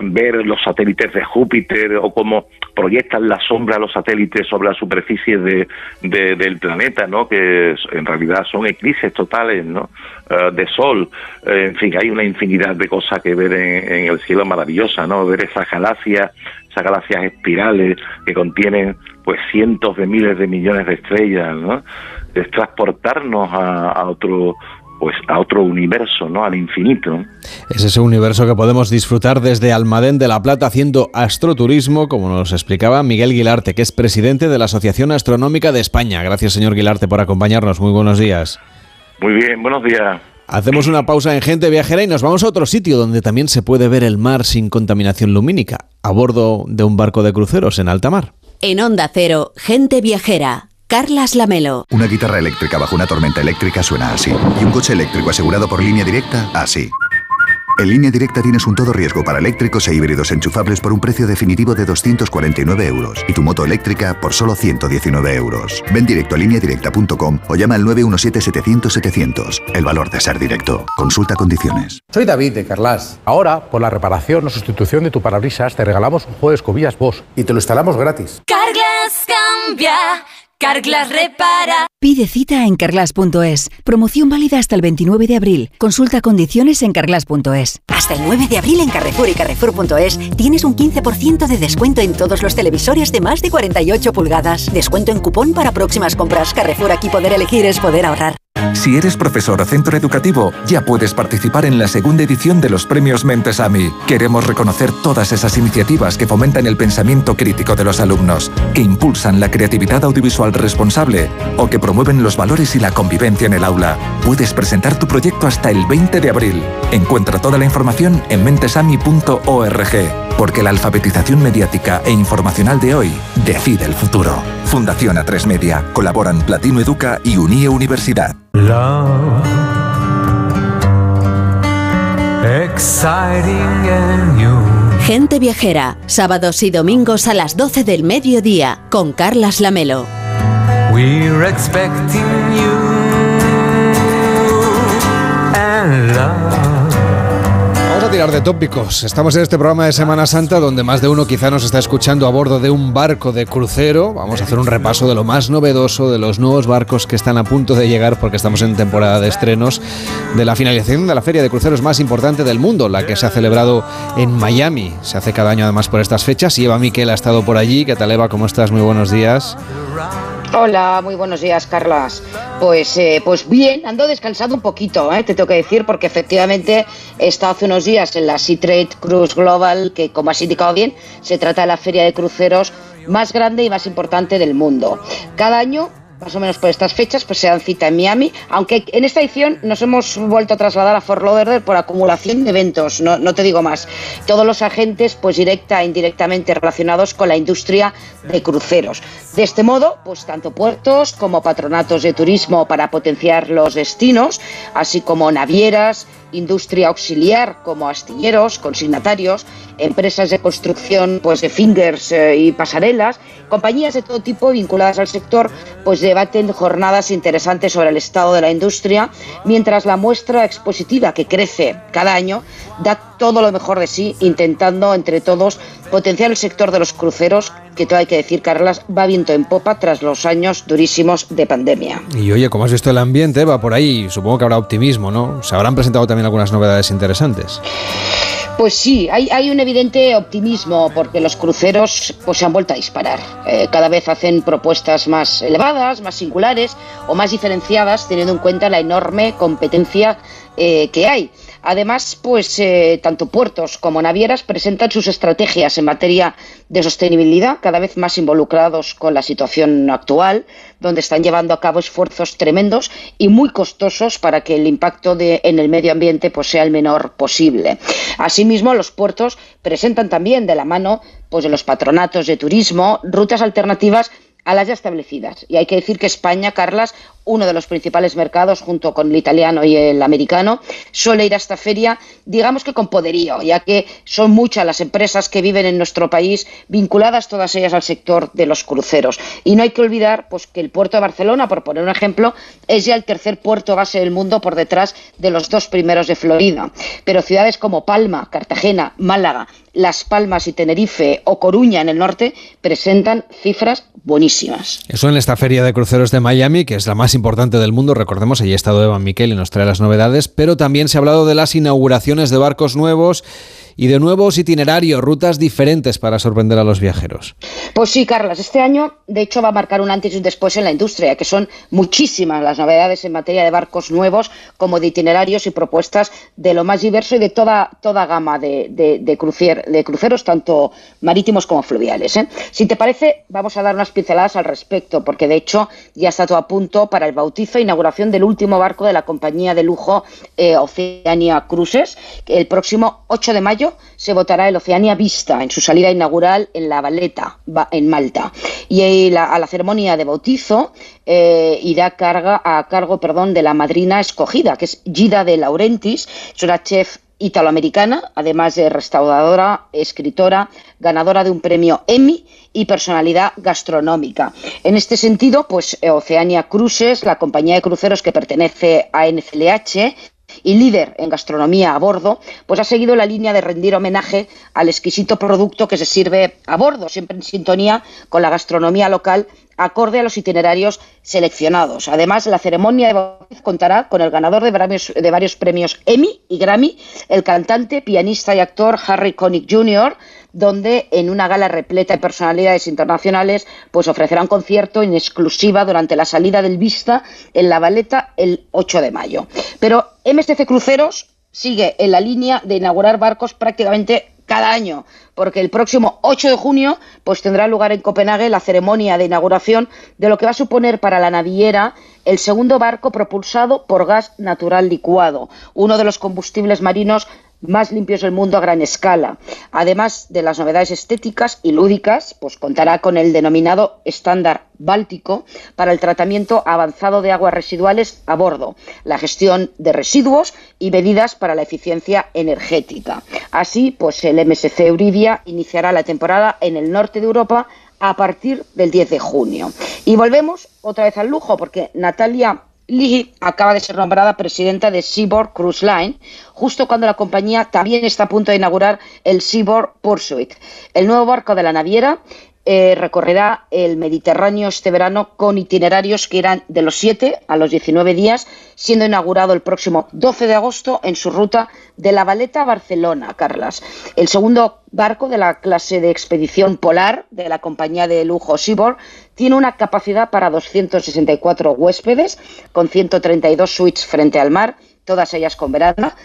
ver los satélites de Júpiter o cómo proyectan la sombra los satélites sobre la superficie de, del planeta, ¿no? Que en realidad son eclipses totales, ¿no? Eh, de sol, eh, en fin, hay una infinidad de cosas que ver en, el cielo maravillosa, ¿no? Ver esas galaxias, esas galaxias espirales que contienen pues cientos de miles de millones de estrellas, ¿no? Es transportarnos a, otro pues a otro universo, ¿no? Al infinito. Es ese universo que podemos disfrutar desde Almadén de la Plata haciendo astroturismo, como nos explicaba Miguel Guilarte, que es presidente de la Asociación Astronómica de España. Gracias, señor Guilarte, por acompañarnos. Muy buenos días. Muy bien, buenos días. Hacemos una pausa en Gente Viajera y nos vamos a otro sitio donde también se puede ver el mar sin contaminación lumínica, a bordo de un barco de cruceros en alta mar. En Onda Cero, Gente Viajera. Carlas Lamelo. Una guitarra eléctrica bajo una tormenta eléctrica suena así. Y un coche eléctrico asegurado por línea directa, así. En línea directa tienes un todo riesgo para eléctricos e híbridos enchufables por un precio definitivo de 249 euros y tu moto eléctrica por solo 119 euros. Ven directo a lineadirecta.com o llama al 917-700-700. El valor de ser directo. Consulta condiciones. Soy David de Carlas. Ahora, por la reparación o sustitución de tu parabrisas, te regalamos un juego de escobillas Bosch y te lo instalamos gratis. Carglass cambia. Carglass repara. Pide cita en carglass.es. Promoción válida hasta el 29 de abril. Consulta condiciones en carglass.es. Hasta el 9 de abril en Carrefour y Carrefour.es tienes un 15% de descuento en todos los televisores de más de 48 pulgadas. Descuento en cupón para próximas compras. Carrefour aquí poder elegir es poder ahorrar. Si eres profesor o centro educativo, ya puedes participar en la segunda edición de los premios Mentesami. Queremos reconocer todas esas iniciativas que fomentan el pensamiento crítico de los alumnos, que impulsan la creatividad audiovisual responsable o que promueven los valores y la convivencia en el aula. Puedes presentar tu proyecto hasta el 20 de abril. Encuentra toda la información en mentesami.org, porque la alfabetización mediática e informacional de hoy decide el futuro. Fundación A3 Media. Colaboran Platino Educa y Unie Universidad. Gente Viajera, sábados y domingos a las 12 del mediodía, con Carlas Lamelo. We're expecting you. Vamos a tirar de tópicos. Estamos en este programa de Semana Santa donde más de uno quizá nos está escuchando a bordo de un barco de crucero. Vamos a hacer un repaso de lo más novedoso, de los nuevos barcos que están a punto de llegar porque estamos en temporada de estrenos, de la finalización de la feria de cruceros más importante del mundo, la que se ha celebrado en Miami. Se hace cada año además por estas fechas y Eva Miquel ha estado por allí. ¿Qué tal Eva? ¿Cómo estás? Muy buenos días. Hola, muy buenos días, Carlas. Pues, eh, pues bien, ando descansando un poquito, ¿eh? te tengo que decir, porque efectivamente he estado hace unos días en la Sea Trade Cruise Global, que como has indicado bien, se trata de la feria de cruceros más grande y más importante del mundo. Cada año más o menos por estas fechas, pues se dan cita en Miami, aunque en esta edición nos hemos vuelto a trasladar a Fort Lauderdale por acumulación de eventos, no, no te digo más. Todos los agentes, pues directa e indirectamente relacionados con la industria de cruceros. De este modo, pues tanto puertos como patronatos de turismo para potenciar los destinos, así como navieras, industria auxiliar como astilleros, consignatarios, empresas de construcción pues de fingers eh, y pasarelas, compañías de todo tipo vinculadas al sector pues debaten jornadas interesantes sobre el estado de la industria, mientras la muestra expositiva que crece cada año da todo lo mejor de sí intentando entre todos potenciar el sector de los cruceros que todo hay que decir, Carlas, va viento en popa tras los años durísimos de pandemia. Y oye, ¿cómo has visto el ambiente? Va por ahí, supongo que habrá optimismo, ¿no? Se habrán presentado también algunas novedades interesantes. Pues sí, hay, hay, un evidente optimismo porque los cruceros pues, se han vuelto a disparar. Eh, cada vez hacen propuestas más elevadas, más singulares o más diferenciadas, teniendo en cuenta la enorme competencia eh, que hay. Además, pues eh, tanto puertos como navieras presentan sus estrategias en materia de sostenibilidad, cada vez más involucrados con la situación actual, donde están llevando a cabo esfuerzos tremendos y muy costosos para que el impacto en el medio ambiente pues, sea el menor posible. Asimismo, los puertos presentan también de la mano pues, de los patronatos de turismo rutas alternativas a las ya establecidas. Y hay que decir que España, Carlas, uno de los principales mercados junto con el italiano y el americano, suele ir a esta feria, digamos que con poderío, ya que son muchas las empresas que viven en nuestro país, vinculadas todas ellas al sector de los cruceros. Y no hay que olvidar pues, que el puerto de Barcelona, por poner un ejemplo, es ya el tercer puerto base del mundo por detrás de los dos primeros de Florida. Pero ciudades como Palma, Cartagena, Málaga, Las Palmas y Tenerife o Coruña en el norte presentan cifras buenísimas. Eso en esta feria de cruceros de Miami, que es la más importante del mundo. Recordemos, allí ha estado Evan Miquel y nos trae las novedades, pero también se ha hablado de las inauguraciones de barcos nuevos y de nuevos itinerarios, rutas diferentes para sorprender a los viajeros. Pues sí, Carlas, este año de hecho va a marcar un antes y un después en la industria, que son muchísimas las novedades en materia de barcos nuevos, como de itinerarios y propuestas de lo más diverso y de toda, toda gama de, de, de cruceros, tanto marítimos como fluviales. ¿eh? Si te parece, vamos a dar unas pinceladas al respecto, porque de hecho ya está todo a punto para el bautizo e inauguración del último barco de la compañía de lujo eh, Oceania Cruises. El próximo 8 de mayo se votará el Oceania Vista en su salida inaugural en La Valeta, en Malta. Y la, a la ceremonia de bautizo eh, irá carga, a cargo perdón, de la madrina escogida, que es Gida de Laurentis, es una chef italoamericana, además de restauradora, escritora, ganadora de un premio Emmy y personalidad gastronómica. En este sentido, pues Oceania Cruises, la compañía de cruceros que pertenece a NCLH, y líder en gastronomía a bordo, pues ha seguido la línea de rendir homenaje al exquisito producto que se sirve a bordo, siempre en sintonía con la gastronomía local acorde a los itinerarios seleccionados. Además, la ceremonia de contará con el ganador de varios, de varios, premios Emmy y Grammy, el cantante, pianista y actor Harry Connick Jr., donde en una gala repleta de personalidades internacionales, pues ofrecerá un concierto en exclusiva durante la salida del Vista en La Valeta el 8 de mayo. Pero MSC Cruceros sigue en la línea de inaugurar barcos prácticamente cada año, porque el próximo 8 de junio pues tendrá lugar en Copenhague la ceremonia de inauguración de lo que va a suponer para la naviera el segundo barco propulsado por gas natural licuado, uno de los combustibles marinos más limpios del mundo a gran escala. Además de las novedades estéticas y lúdicas, pues contará con el denominado estándar báltico para el tratamiento avanzado de aguas residuales a bordo, la gestión de residuos y medidas para la eficiencia energética. Así, pues el MSC Euribia iniciará la temporada en el norte de Europa a partir del 10 de junio. Y volvemos otra vez al lujo, porque Natalia Lee acaba de ser nombrada presidenta de Seaboard Cruise Line, justo cuando la compañía también está a punto de inaugurar el Seaboard Pursuit, el nuevo barco de la naviera eh, recorrerá el Mediterráneo este verano con itinerarios que irán de los 7 a los 19 días, siendo inaugurado el próximo 12 de agosto en su ruta de La Valeta a Barcelona, Carlas. El segundo barco de la clase de expedición polar de la compañía de lujo Seaboard tiene una capacidad para 264 huéspedes, con 132 suites frente al mar, todas ellas con veranda,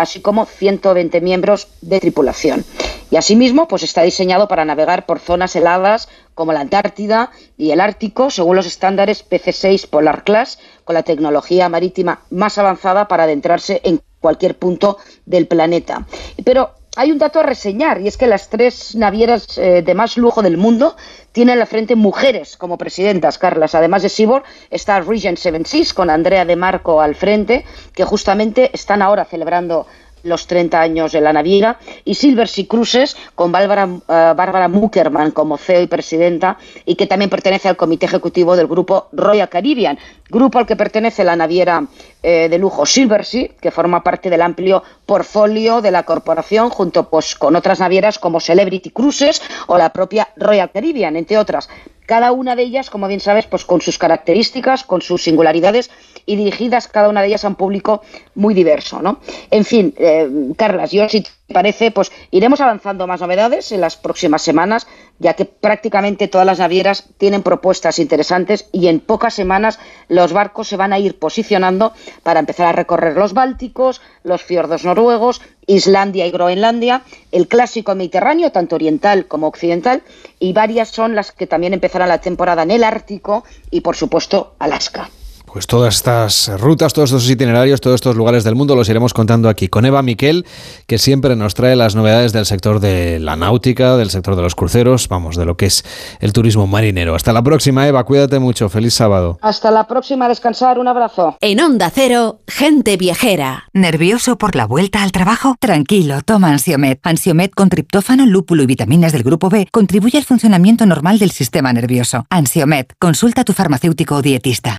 así como 120 miembros de tripulación. Y asimismo, pues está diseñado para navegar por zonas heladas como la Antártida y el Ártico, según los estándares PC6 Polar Class, con la tecnología marítima más avanzada para adentrarse en cualquier punto del planeta. Pero hay un dato a reseñar y es que las tres navieras eh, de más lujo del mundo tienen la frente mujeres como presidentas, Carlas. Además de Sibor está Regent Seven Seas con Andrea de Marco al frente, que justamente están ahora celebrando los 30 años de la naviera, y Silver Sea Cruises con Bárbara, Bárbara Muckerman como CEO y presidenta, y que también pertenece al comité ejecutivo del grupo Royal Caribbean, grupo al que pertenece la naviera eh, de lujo Silver Sea, que forma parte del amplio portfolio de la corporación, junto pues, con otras navieras como Celebrity Cruises o la propia Royal Caribbean, entre otras cada una de ellas, como bien sabes, pues con sus características, con sus singularidades y dirigidas cada una de ellas a un público muy diverso, ¿no? En fin, eh, Carlas, yo si te parece, pues iremos avanzando más novedades en las próximas semanas, ya que prácticamente todas las navieras tienen propuestas interesantes y en pocas semanas los barcos se van a ir posicionando para empezar a recorrer los Bálticos, los fiordos noruegos, Islandia y Groenlandia, el clásico Mediterráneo, tanto oriental como occidental, y varias son las que también empezarán la temporada en el Ártico y, por supuesto, Alaska. Pues todas estas rutas, todos estos itinerarios, todos estos lugares del mundo los iremos contando aquí con Eva Miquel, que siempre nos trae las novedades del sector de la náutica, del sector de los cruceros, vamos, de lo que es el turismo marinero. Hasta la próxima, Eva, cuídate mucho, feliz sábado. Hasta la próxima, descansar, un abrazo. En Onda Cero, gente viajera. ¿Nervioso por la vuelta al trabajo? Tranquilo, toma Ansiomet. Ansiomet con triptófano, lúpulo y vitaminas del grupo B contribuye al funcionamiento normal del sistema nervioso. Ansiomet, consulta a tu farmacéutico o dietista.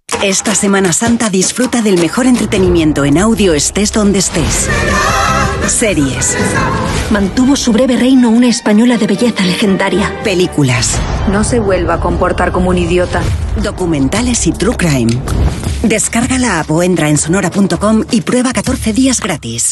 Esta Semana Santa disfruta del mejor entretenimiento en audio estés donde estés. Series. Mantuvo su breve reino una española de belleza legendaria. Películas. No se vuelva a comportar como un idiota. Documentales y True Crime. Descarga la app o entra en sonora.com y prueba 14 días gratis.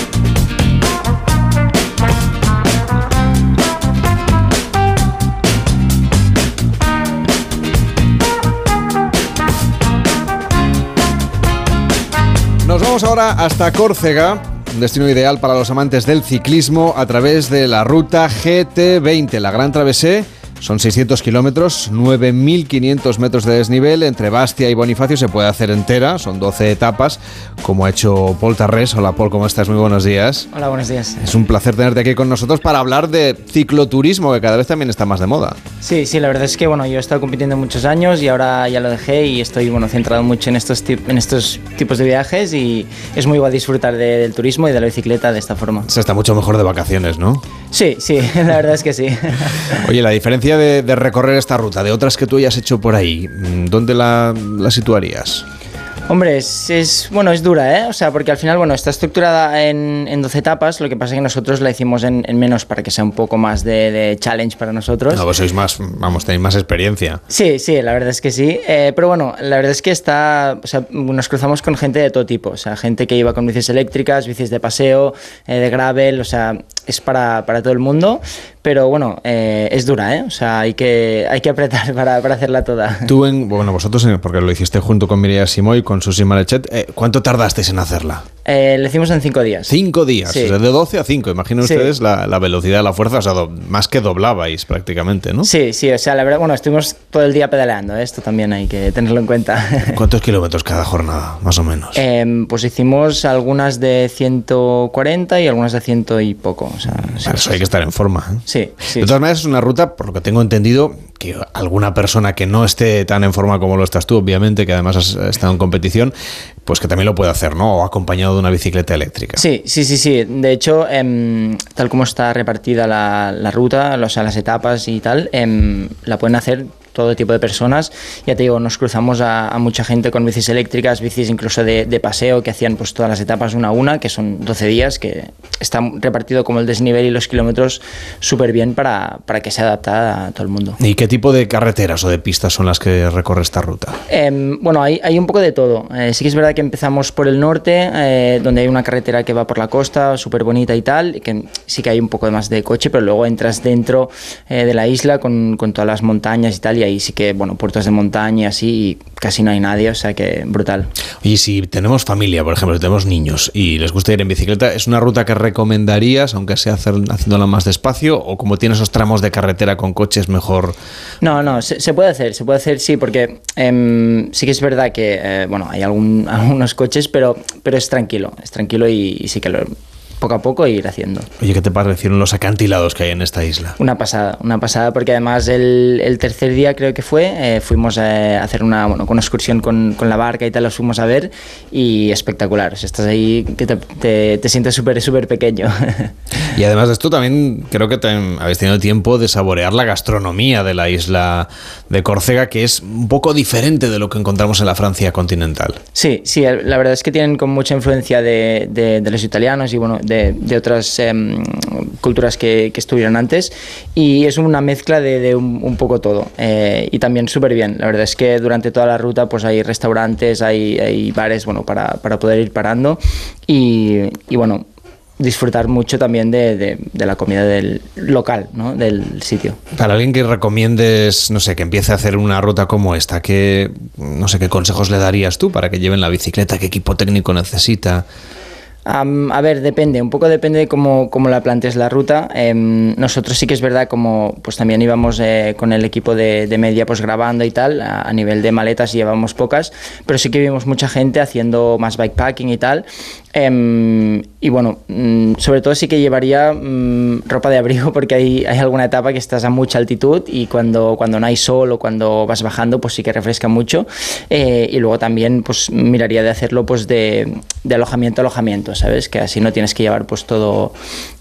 Nos vamos ahora hasta Córcega, un destino ideal para los amantes del ciclismo a través de la ruta GT20, la Gran Travesé. Son 600 kilómetros, 9.500 metros de desnivel. Entre Bastia y Bonifacio se puede hacer entera, son 12 etapas, como ha hecho Paul Tarrés. Hola Paul, ¿cómo estás? Muy buenos días. Hola, buenos días. Es un placer tenerte aquí con nosotros para hablar de cicloturismo, que cada vez también está más de moda. Sí, sí, la verdad es que bueno, yo he estado compitiendo muchos años y ahora ya lo dejé y estoy bueno, centrado mucho en estos, en estos tipos de viajes y es muy igual disfrutar de- del turismo y de la bicicleta de esta forma. Se está mucho mejor de vacaciones, ¿no? Sí, sí, la verdad es que sí. Oye, la diferencia de, recorrer esta ruta de otras que tú hayas hecho por ahí, mm, ¿dónde la situarías? Hombre, es, es- bueno, es dura, ¿eh? O sea, porque al final, bueno, está estructurada en, en 12 etapas, lo que pasa es que nosotros la hicimos en, en menos para que sea un poco más de, de challenge para nosotros. No, vos sois más, vamos, tenéis más experiencia. Sí, sí, la verdad es que sí. Eh, pero bueno, la verdad es que está. O sea, nos cruzamos con gente de todo tipo. O sea, gente que iba con bicis eléctricas, bicis de paseo, eh, de gravel. O sea, es para, para todo el mundo. Pero bueno, eh, es dura, ¿eh? O sea, hay que, hay que apretar para, para hacerla toda. Tú, en, bueno, vosotros, porque lo hiciste junto con Mireia Simoy, con Susi Marechet, eh, ¿cuánto tardasteis en hacerla? Eh, lo hicimos en cinco días. Cinco días, Sí. o sea, de 12 a 5. Imaginen Sí. ustedes la, la velocidad, la fuerza, o sea, do- más que doblabais prácticamente, ¿no? Sí, sí, o sea, la verdad, bueno, estuvimos todo el día pedaleando, ¿eh? esto también hay que tenerlo en cuenta. ¿Cuántos kilómetros cada jornada, más o menos? Em, pues hicimos algunas de 140 y algunas de ciento y poco. O sea, sí, eso hay que estar en forma. ¿eh? sí, sí. De todas maneras, es una ruta, por lo que tengo entendido, que alguna persona que no esté tan en forma como lo estás tú, obviamente, que además has estado en pues que también lo puede hacer, ¿no? O acompañado de una bicicleta eléctrica. Sí, sí, sí, sí. De hecho, em, tal como está repartida la, la ruta, o sea, las etapas y tal, em, la pueden hacer todo tipo de personas. Ya te digo, nos cruzamos a, a mucha gente con bicis eléctricas, bicis incluso de, de paseo, que hacían pues todas las etapas una a una, que son 12 días, que está repartido como el desnivel y los kilómetros súper bien para, para que sea adaptada a todo el mundo. ¿Y qué tipo de carreteras o de pistas son las que recorre esta ruta? Em, bueno, hay, hay un poco de todo. Eh, sí que es verdad que empezamos por el norte, eh, donde hay una carretera que va por la costa, súper bonita y tal, y que sí que hay un poco más de coche, pero luego entras dentro eh, de la isla con, con todas las montañas y tal, y ahí sí que, bueno, puertos de montaña y así, y casi no hay nadie, o sea que brutal. Y si tenemos familia, por ejemplo, si tenemos niños y les gusta ir en bicicleta, ¿es una ruta que recomendarías, aunque sea hacer, haciéndola más despacio? ¿O como tiene esos tramos de carretera con coches, mejor No, no, se, se puede hacer, se puede hacer, sí, porque em, sí que es verdad que, eh, bueno, hay algún, algunos coches, pero, pero es tranquilo, es tranquilo y, y sí que lo, poco a poco ir haciendo. Oye, ¿qué te parecieron los acantilados que hay en esta isla? Una pasada, una pasada, porque además el, el tercer día creo que fue, eh, fuimos a hacer una, bueno, una excursión con, con la barca y tal, los fuimos a ver y espectacular. O sea, estás ahí que te, te, te sientes súper, súper pequeño. Y además de esto también creo que tam- habéis tenido tiempo de saborear la gastronomía de la isla de Córcega, que es un poco diferente de lo que encontramos en la Francia continental. Sí, sí, la verdad es que tienen con mucha influencia de, de- de los italianos y bueno, de, de otras em, culturas que, estuvieron antes y es una mezcla de, un, poco todo eh, y también súper bien. La verdad es que durante toda la ruta pues hay restaurantes, hay, bares bueno, para, para poder ir parando y, y bueno, disfrutar mucho también de, de- de la comida del local, ¿no? Del sitio. Para alguien que recomiendes, no sé, que empiece a hacer una ruta como esta, ¿qué, no sé, qué consejos le darías tú para que lleven la bicicleta? ¿Qué equipo técnico necesita? Am, a ver, depende, un poco depende de cómo, cómo la plantees la ruta. Em, nosotros sí que es verdad, como pues también íbamos eh, con el equipo de, de media pues grabando y tal, a, a nivel de maletas llevamos pocas, pero sí que vimos mucha gente haciendo más bikepacking y tal. Em, y bueno, mm, sobre todo sí que llevaría mm, ropa de abrigo porque hay, hay alguna etapa que estás a mucha altitud y cuando, cuando no hay sol o cuando vas bajando pues sí que refresca mucho. Eh, y luego también pues miraría de hacerlo pues de, de alojamiento a alojamiento, ¿sabes? Que así no tienes que llevar pues todo,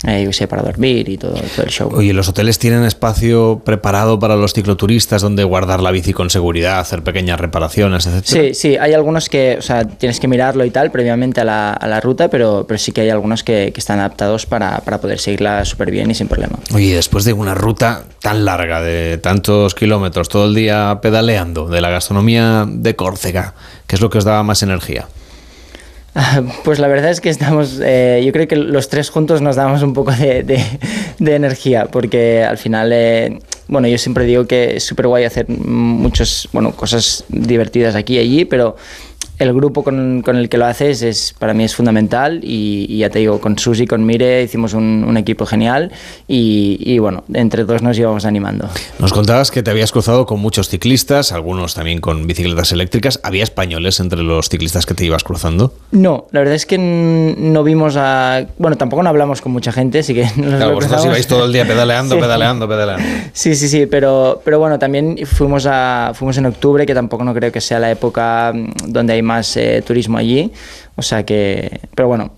eh, yo sé, para dormir y todo, todo el show. Oye, ¿los hoteles tienen espacio preparado para los cicloturistas donde guardar la bici con seguridad, hacer pequeñas reparaciones, etcétera? Sí, sí, hay algunos que, o sea, tienes que mirarlo y tal previamente a la, a la ruta, pero, pero sí que hay algunos que, que están adaptados para, para poder seguirla súper bien y sin problema. Oye, después de una ruta tan larga, de tantos kilómetros, todo el día pedaleando, de la gastronomía de Córcega, ¿qué es lo que os daba más energía? Pues la verdad es que estamos, eh, yo creo que los tres juntos nos damos un poco de, de- de energía, porque al final, eh, bueno, yo siempre digo que es súper guay hacer muchas, bueno, cosas divertidas aquí y allí, pero el grupo con, con el que lo haces es para mí es fundamental y, y ya te digo, con Susi, con Mire hicimos un, un equipo genial y, y bueno, entre todos nos íbamos animando. Nos contabas que te habías cruzado con muchos ciclistas, algunos también con bicicletas eléctricas. ¿Había españoles entre los ciclistas que te ibas cruzando? No, la verdad es que no vimos a... Bueno, tampoco no hablamos con mucha gente, así que nos Claro, vosotros ibais todo el día pedaleando, Sí. pedaleando, pedaleando. Sí, sí, sí, pero, pero bueno, también fuimos, a, fuimos en octubre, que tampoco no creo que sea la época mm, donde hay más eh, turismo allí. O sea que, pero bueno,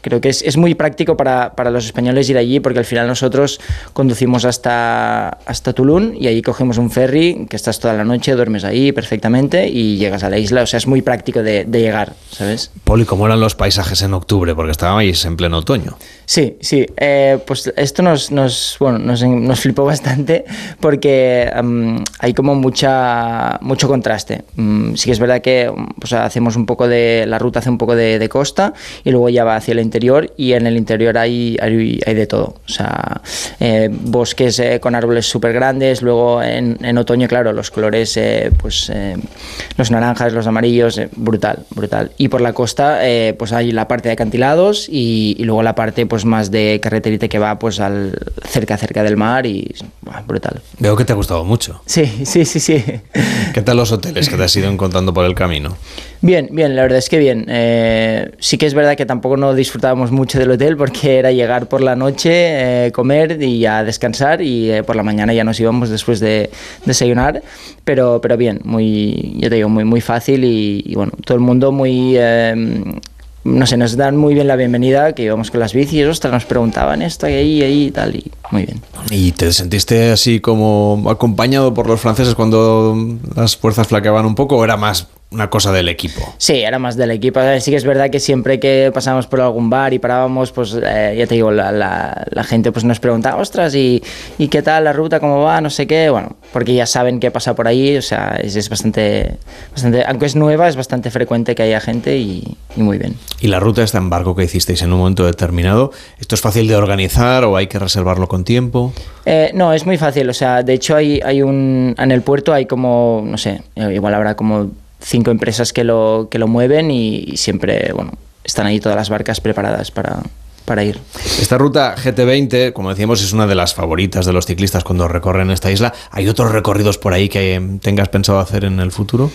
creo que es, muy práctico para, para los españoles ir allí, porque al final nosotros conducimos hasta, hasta Tulum y allí cogemos un ferry, que estás toda la noche, duermes ahí perfectamente y llegas a la isla. O sea, es muy práctico de, llegar, ¿sabes? Poli, ¿cómo eran los paisajes en octubre? Porque estabais en pleno otoño. Sí, sí. eh, pues esto nos, nos, bueno, nos, nos flipó bastante porque mm, hay como mucha, mucho contraste. Mm, sí que es verdad que pues, hacemos un poco de, la ruta hace un poco de, costa y luego ya va hacia el interior y en el interior hay, hay, de todo. O sea, eh, bosques eh, con árboles súper grandes, luego en, otoño, claro, los colores, pues los naranjas, los amarillos, brutal, brutal. Y por la costa, pues hay la parte de acantilados y, y luego la parte pues más de carreterita que va pues al cerca cerca del mar y brutal. Veo que te ha gustado mucho. Sí, sí, sí, sí. ¿Qué tal los hoteles que te has ido encontrando por el camino? Bien, bien, la verdad es que bien. Eh, sí que es verdad que tampoco no disfrutábamos mucho del hotel porque era llegar por la noche, eh, comer y ya descansar y eh, por la mañana ya nos íbamos después de desayunar, pero, pero bien, muy, yo te digo, muy, muy fácil y, y bueno, todo el mundo muy... no sé, nos dan muy bien la bienvenida, que íbamos con las bicis, ostras, nos preguntaban esto, ahí, ahí y tal, y muy bien. ¿Y te sentiste así como acompañado por los franceses cuando las fuerzas flaqueaban un poco o era más una cosa del equipo? Sí, era más del equipo. Eh, Sí que es verdad que siempre que pasábamos por algún bar y parábamos, pues eh, ya te digo, la, la- la gente pues nos pregunta, ostras, ¿y, ¿y qué tal la ruta? ¿Cómo va? No sé qué. Bueno, porque ya saben qué pasa por ahí, o sea, es, es bastante, bastante, aunque es nueva, es bastante frecuente que haya gente y, y muy bien. ¿Y la ruta esta en barco que hicisteis en un momento determinado? ¿Esto es fácil de organizar o hay que reservarlo con tiempo? Eh, no, es muy fácil. O sea, de hecho hay, hay un en el puerto hay como no sé, igual habrá como cinco empresas que lo que lo mueven y, y siempre bueno están ahí todas las barcas preparadas para, para ir. Esta ruta GT20, como decíamos, es una de las favoritas de los ciclistas cuando recorren esta isla. ¿Hay otros recorridos por ahí que tengas pensado hacer en el futuro?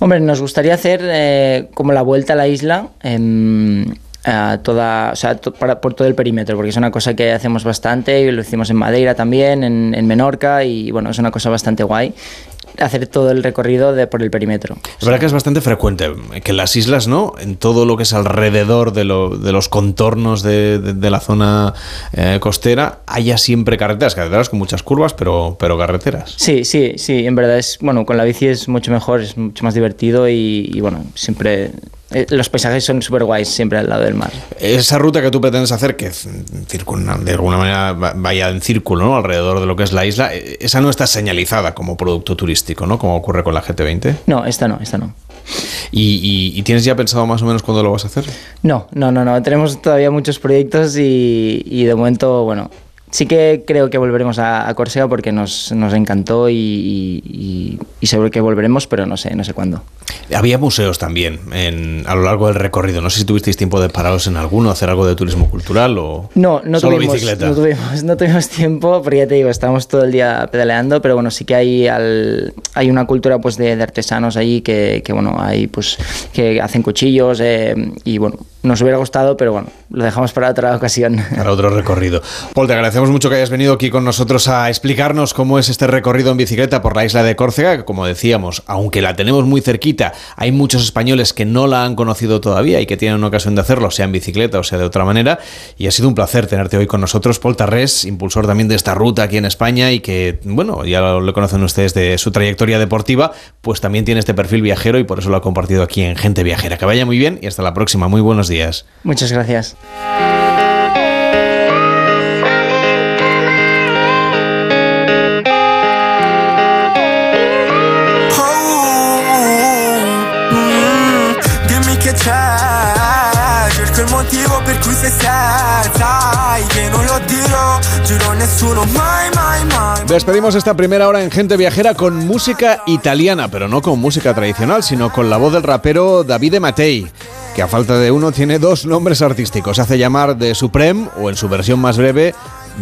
Hombre, nos gustaría hacer eh, como la vuelta a la isla. em, a toda, o sea, to- para- por todo el perímetro, porque es una cosa que hacemos bastante y lo hicimos en Madeira también, en, en Menorca y bueno, es una cosa bastante guay hacer todo el recorrido de, por el perímetro. Es verdad que es bastante frecuente que en las islas, ¿no? En todo lo que es alrededor de, lo- de los contornos de, de- de la zona eh, costera, haya siempre carreteras, carreteras con muchas curvas, pero, pero carreteras. Sí, sí, sí, en verdad es, bueno, con la bici es mucho mejor, es mucho más divertido y, y, bueno, siempre eh, los paisajes son súper guays siempre al lado del mar. Esa ruta que tú pretendes hacer, que de alguna manera vaya en círculo ¿no? alrededor de lo que es la isla, eh, esa no está señalizada como producto turístico, ¿no? Como ocurre con la GT20. No, esta no, esta no. ¿Y, tienes ya pensado más o menos cuándo lo vas a hacer? No, no, no, no. Tenemos todavía muchos proyectos y, y de momento, bueno, Sí que creo que volveremos a, a Córcega porque nos, nos encantó y, y, y, seguro que volveremos, pero no sé, no sé cuándo. Había museos también en, a lo largo del recorrido. No sé si tuvisteis tiempo de pararos en alguno, hacer algo de turismo cultural o no, no solo tuvimos, bicicleta. No tuvimos, no tuvimos tiempo, porque ya te digo, estamos todo el día pedaleando, pero bueno, sí que hay, al, hay una cultura pues de, de artesanos ahí que, que, bueno, hay pues que hacen cuchillos eh, y bueno, nos hubiera gustado, pero bueno, lo dejamos para otra ocasión. Para otro recorrido. Paul, te agradecemos mucho que hayas venido aquí con nosotros a explicarnos cómo es este recorrido en bicicleta por la isla de Córcega, que como decíamos, aunque la tenemos muy cerquita, hay muchos españoles que no la han conocido todavía y que tienen ocasión de hacerlo, sea en bicicleta o sea de otra manera. Y ha sido un placer tenerte hoy con nosotros, Paul Tarrés, impulsor también de esta ruta aquí en España y que, bueno, ya lo, conocen ustedes de su trayectoria deportiva, pues también tiene este perfil viajero y por eso lo ha compartido aquí en Gente Viajera. Que vaya muy bien y hasta la próxima. Muy buenos días. Muchas gracias. Despedimos esta primera hora en Gente Viajera con música italiana, pero no con música tradicional, sino con la voz del rapero Davide Mattei que a falta de uno tiene dos nombres artísticos. Hace llamar de Supreme o en su versión más breve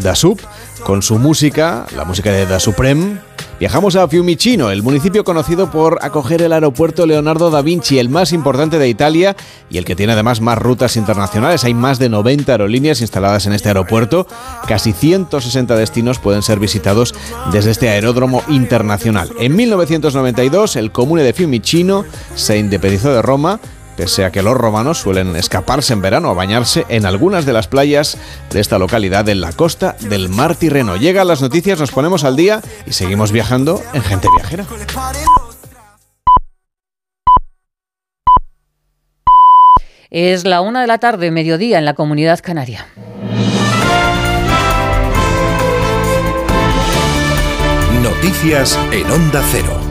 Da Sup. Con su música, la música de Da Supreme, viajamos a Fiumicino, el municipio conocido por acoger el aeropuerto Leonardo da Vinci, el más importante de Italia y el que tiene además más rutas internacionales. Hay más de 90 aerolíneas instaladas en este aeropuerto. Casi 160 destinos pueden ser visitados desde este aeródromo internacional. En 1992, el comune de Fiumicino se independizó de Roma pese a que los romanos suelen escaparse en verano a bañarse en algunas de las playas de esta localidad en la costa del Mar Tirreno. Llegan las noticias, nos ponemos al día y seguimos viajando en Gente Viajera. Es la una de la tarde, mediodía, en la comunidad canaria. Noticias en Onda Cero.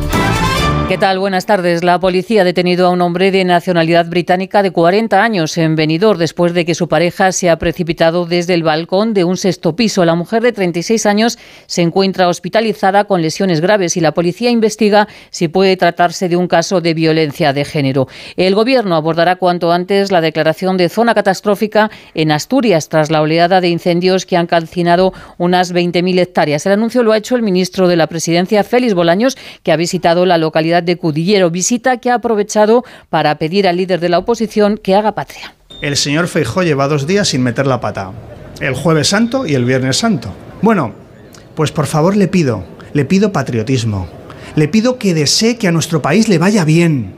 ¿Qué tal? Buenas tardes. La policía ha detenido a un hombre de nacionalidad británica de 40 años en Benidorm después de que su pareja se ha precipitado desde el balcón de un sexto piso. La mujer de 36 años se encuentra hospitalizada con lesiones graves y la policía investiga si puede tratarse de un caso de violencia de género. El gobierno abordará cuanto antes la declaración de zona catastrófica en Asturias tras la oleada de incendios que han calcinado unas 20.000 hectáreas. El anuncio lo ha hecho el ministro de la Presidencia, Félix Bolaños, que ha visitado la localidad de Cudillero, visita que ha aprovechado para pedir al líder de la oposición que haga patria. El señor Feijó lleva dos días sin meter la pata, el jueves santo y el viernes santo. Bueno, pues por favor le pido, le pido patriotismo, le pido que desee que a nuestro país le vaya bien,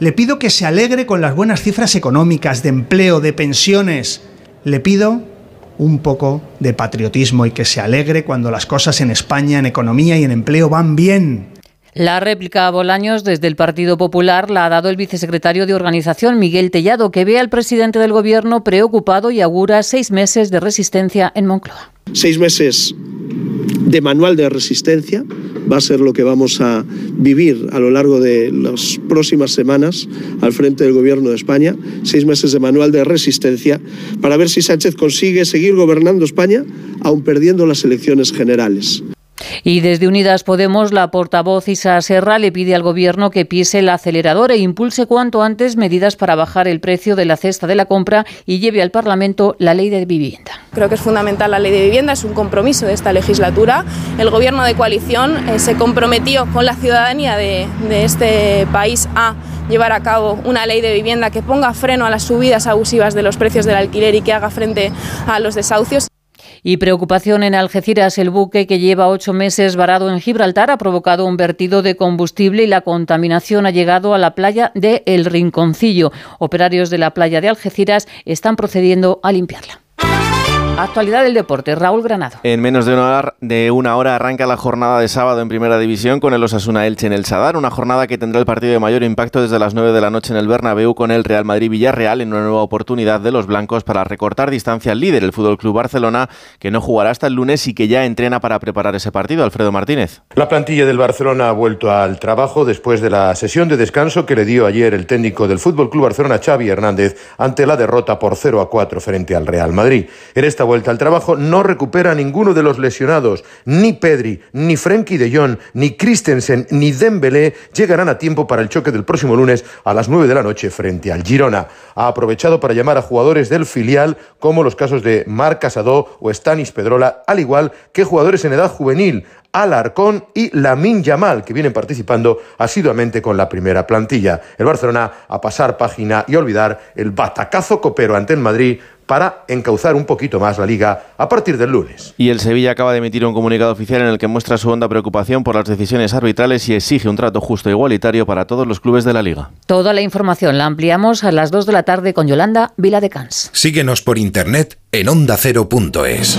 le pido que se alegre con las buenas cifras económicas, de empleo, de pensiones, le pido un poco de patriotismo y que se alegre cuando las cosas en España, en economía y en empleo van bien. La réplica a Bolaños desde el Partido Popular la ha dado el vicesecretario de Organización, Miguel Tellado, que ve al presidente del Gobierno preocupado y augura seis meses de resistencia en Moncloa. Seis meses de manual de resistencia va a ser lo que vamos a vivir a lo largo de las próximas semanas al frente del Gobierno de España. Seis meses de manual de resistencia para ver si Sánchez consigue seguir gobernando España aun perdiendo las elecciones generales. Y desde Unidas Podemos, la portavoz Isa Serra le pide al Gobierno que pise el acelerador e impulse cuanto antes medidas para bajar el precio de la cesta de la compra y lleve al Parlamento la ley de vivienda. Creo que es fundamental la ley de vivienda, es un compromiso de esta legislatura. El Gobierno de coalición eh, se comprometió con la ciudadanía de este país a llevar a cabo una ley de vivienda que ponga freno a las subidas abusivas de los precios del alquiler y que haga frente a los desahucios. Y preocupación en Algeciras. El buque que lleva ocho meses varado en Gibraltar ha provocado un vertido de combustible y la contaminación ha llegado a la playa de El Rinconcillo. Operarios de la playa de Algeciras están procediendo a limpiarla. Actualidad del deporte, Raúl Granado. En menos de una, hora, de una hora arranca la jornada de sábado en Primera División con el Osasuna Elche en el Sadar, una jornada que tendrá el partido de mayor impacto desde las 9 de la noche en el Bernabéu con el Real Madrid Villarreal en una nueva oportunidad de los blancos para recortar distancia al líder, el Fútbol Club Barcelona, que no jugará hasta el lunes y que ya entrena para preparar ese partido. Alfredo Martínez. La plantilla del Barcelona ha vuelto al trabajo después de la sesión de descanso que le dio ayer el técnico del Fútbol Club Barcelona, Xavi Hernández, ante la derrota por 0 a 4 frente al Real Madrid. En esta vuelta al trabajo no recupera ninguno de los lesionados, ni Pedri, ni Frenkie de Jong, ni Christensen, ni Dembélé llegarán a tiempo para el choque del próximo lunes a las 9 de la noche frente al Girona. Ha aprovechado para llamar a jugadores del filial como los casos de Marc Casado o Stanis Pedrola, al igual que jugadores en edad juvenil. Alarcón y Lamin Yamal, que vienen participando asiduamente con la primera plantilla. El Barcelona a pasar página y olvidar el batacazo copero ante el Madrid para encauzar un poquito más la liga a partir del lunes. Y el Sevilla acaba de emitir un comunicado oficial en el que muestra su honda preocupación por las decisiones arbitrales y exige un trato justo e igualitario para todos los clubes de la liga. Toda la información la ampliamos a las 2 de la tarde con Yolanda Vila de Cans. Síguenos por internet en ondacero.es.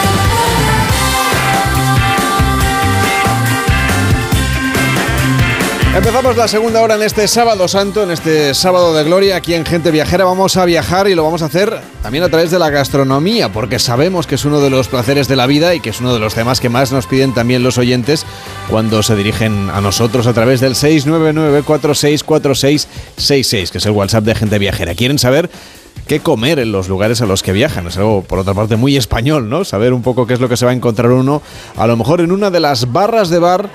Empezamos la segunda hora en este sábado santo, en este sábado de gloria, aquí en Gente Viajera. Vamos a viajar y lo vamos a hacer también a través de la gastronomía, porque sabemos que es uno de los placeres de la vida y que es uno de los temas que más nos piden también los oyentes cuando se dirigen a nosotros a través del 699464666, que es el WhatsApp de Gente Viajera. Quieren saber qué comer en los lugares a los que viajan. Es algo, por otra parte, muy español, ¿no? Saber un poco qué es lo que se va a encontrar uno, a lo mejor en una de las barras de bar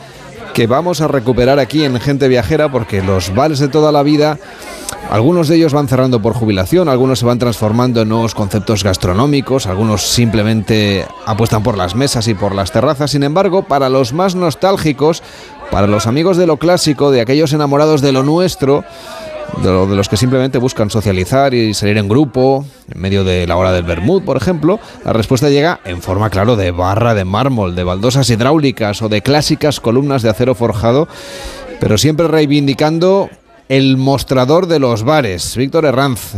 que vamos a recuperar aquí en Gente Viajera, porque los bares de toda la vida, algunos de ellos van cerrando por jubilación, algunos se van transformando en nuevos conceptos gastronómicos, algunos simplemente apuestan por las mesas y por las terrazas. Sin embargo, para los más nostálgicos, para los amigos de lo clásico, de aquellos enamorados de lo nuestro, de, lo- de los que simplemente buscan socializar y salir en grupo, en medio de la hora del Bermud, por ejemplo, la respuesta llega en forma, claro, de barra de mármol, de baldosas hidráulicas o de clásicas columnas de acero forjado, pero siempre reivindicando el mostrador de los bares. Víctor Herranz,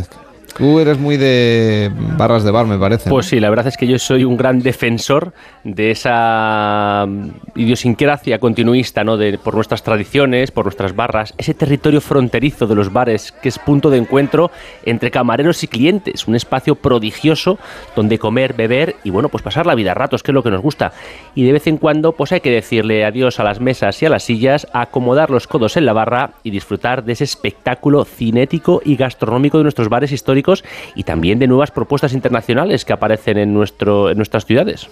tú eres muy de barras de bar, me parece. Pues sí, la verdad es que yo soy un gran defensor de esa idiosincrasia continuista, ¿no? De, por nuestras tradiciones, por nuestras barras, ese territorio fronterizo de los bares que es punto de encuentro entre camareros y clientes, un espacio prodigioso donde comer, beber y bueno, pues pasar la vida a ratos, que es lo que nos gusta. Y de vez en cuando, pues hay que decirle adiós a las mesas y a las sillas, acomodar los codos en la barra y disfrutar de ese espectáculo cinético y gastronómico de nuestros bares históricos y también de nuevas propuestas internacionales que aparecen en, nuestro, en nuestras ciudades.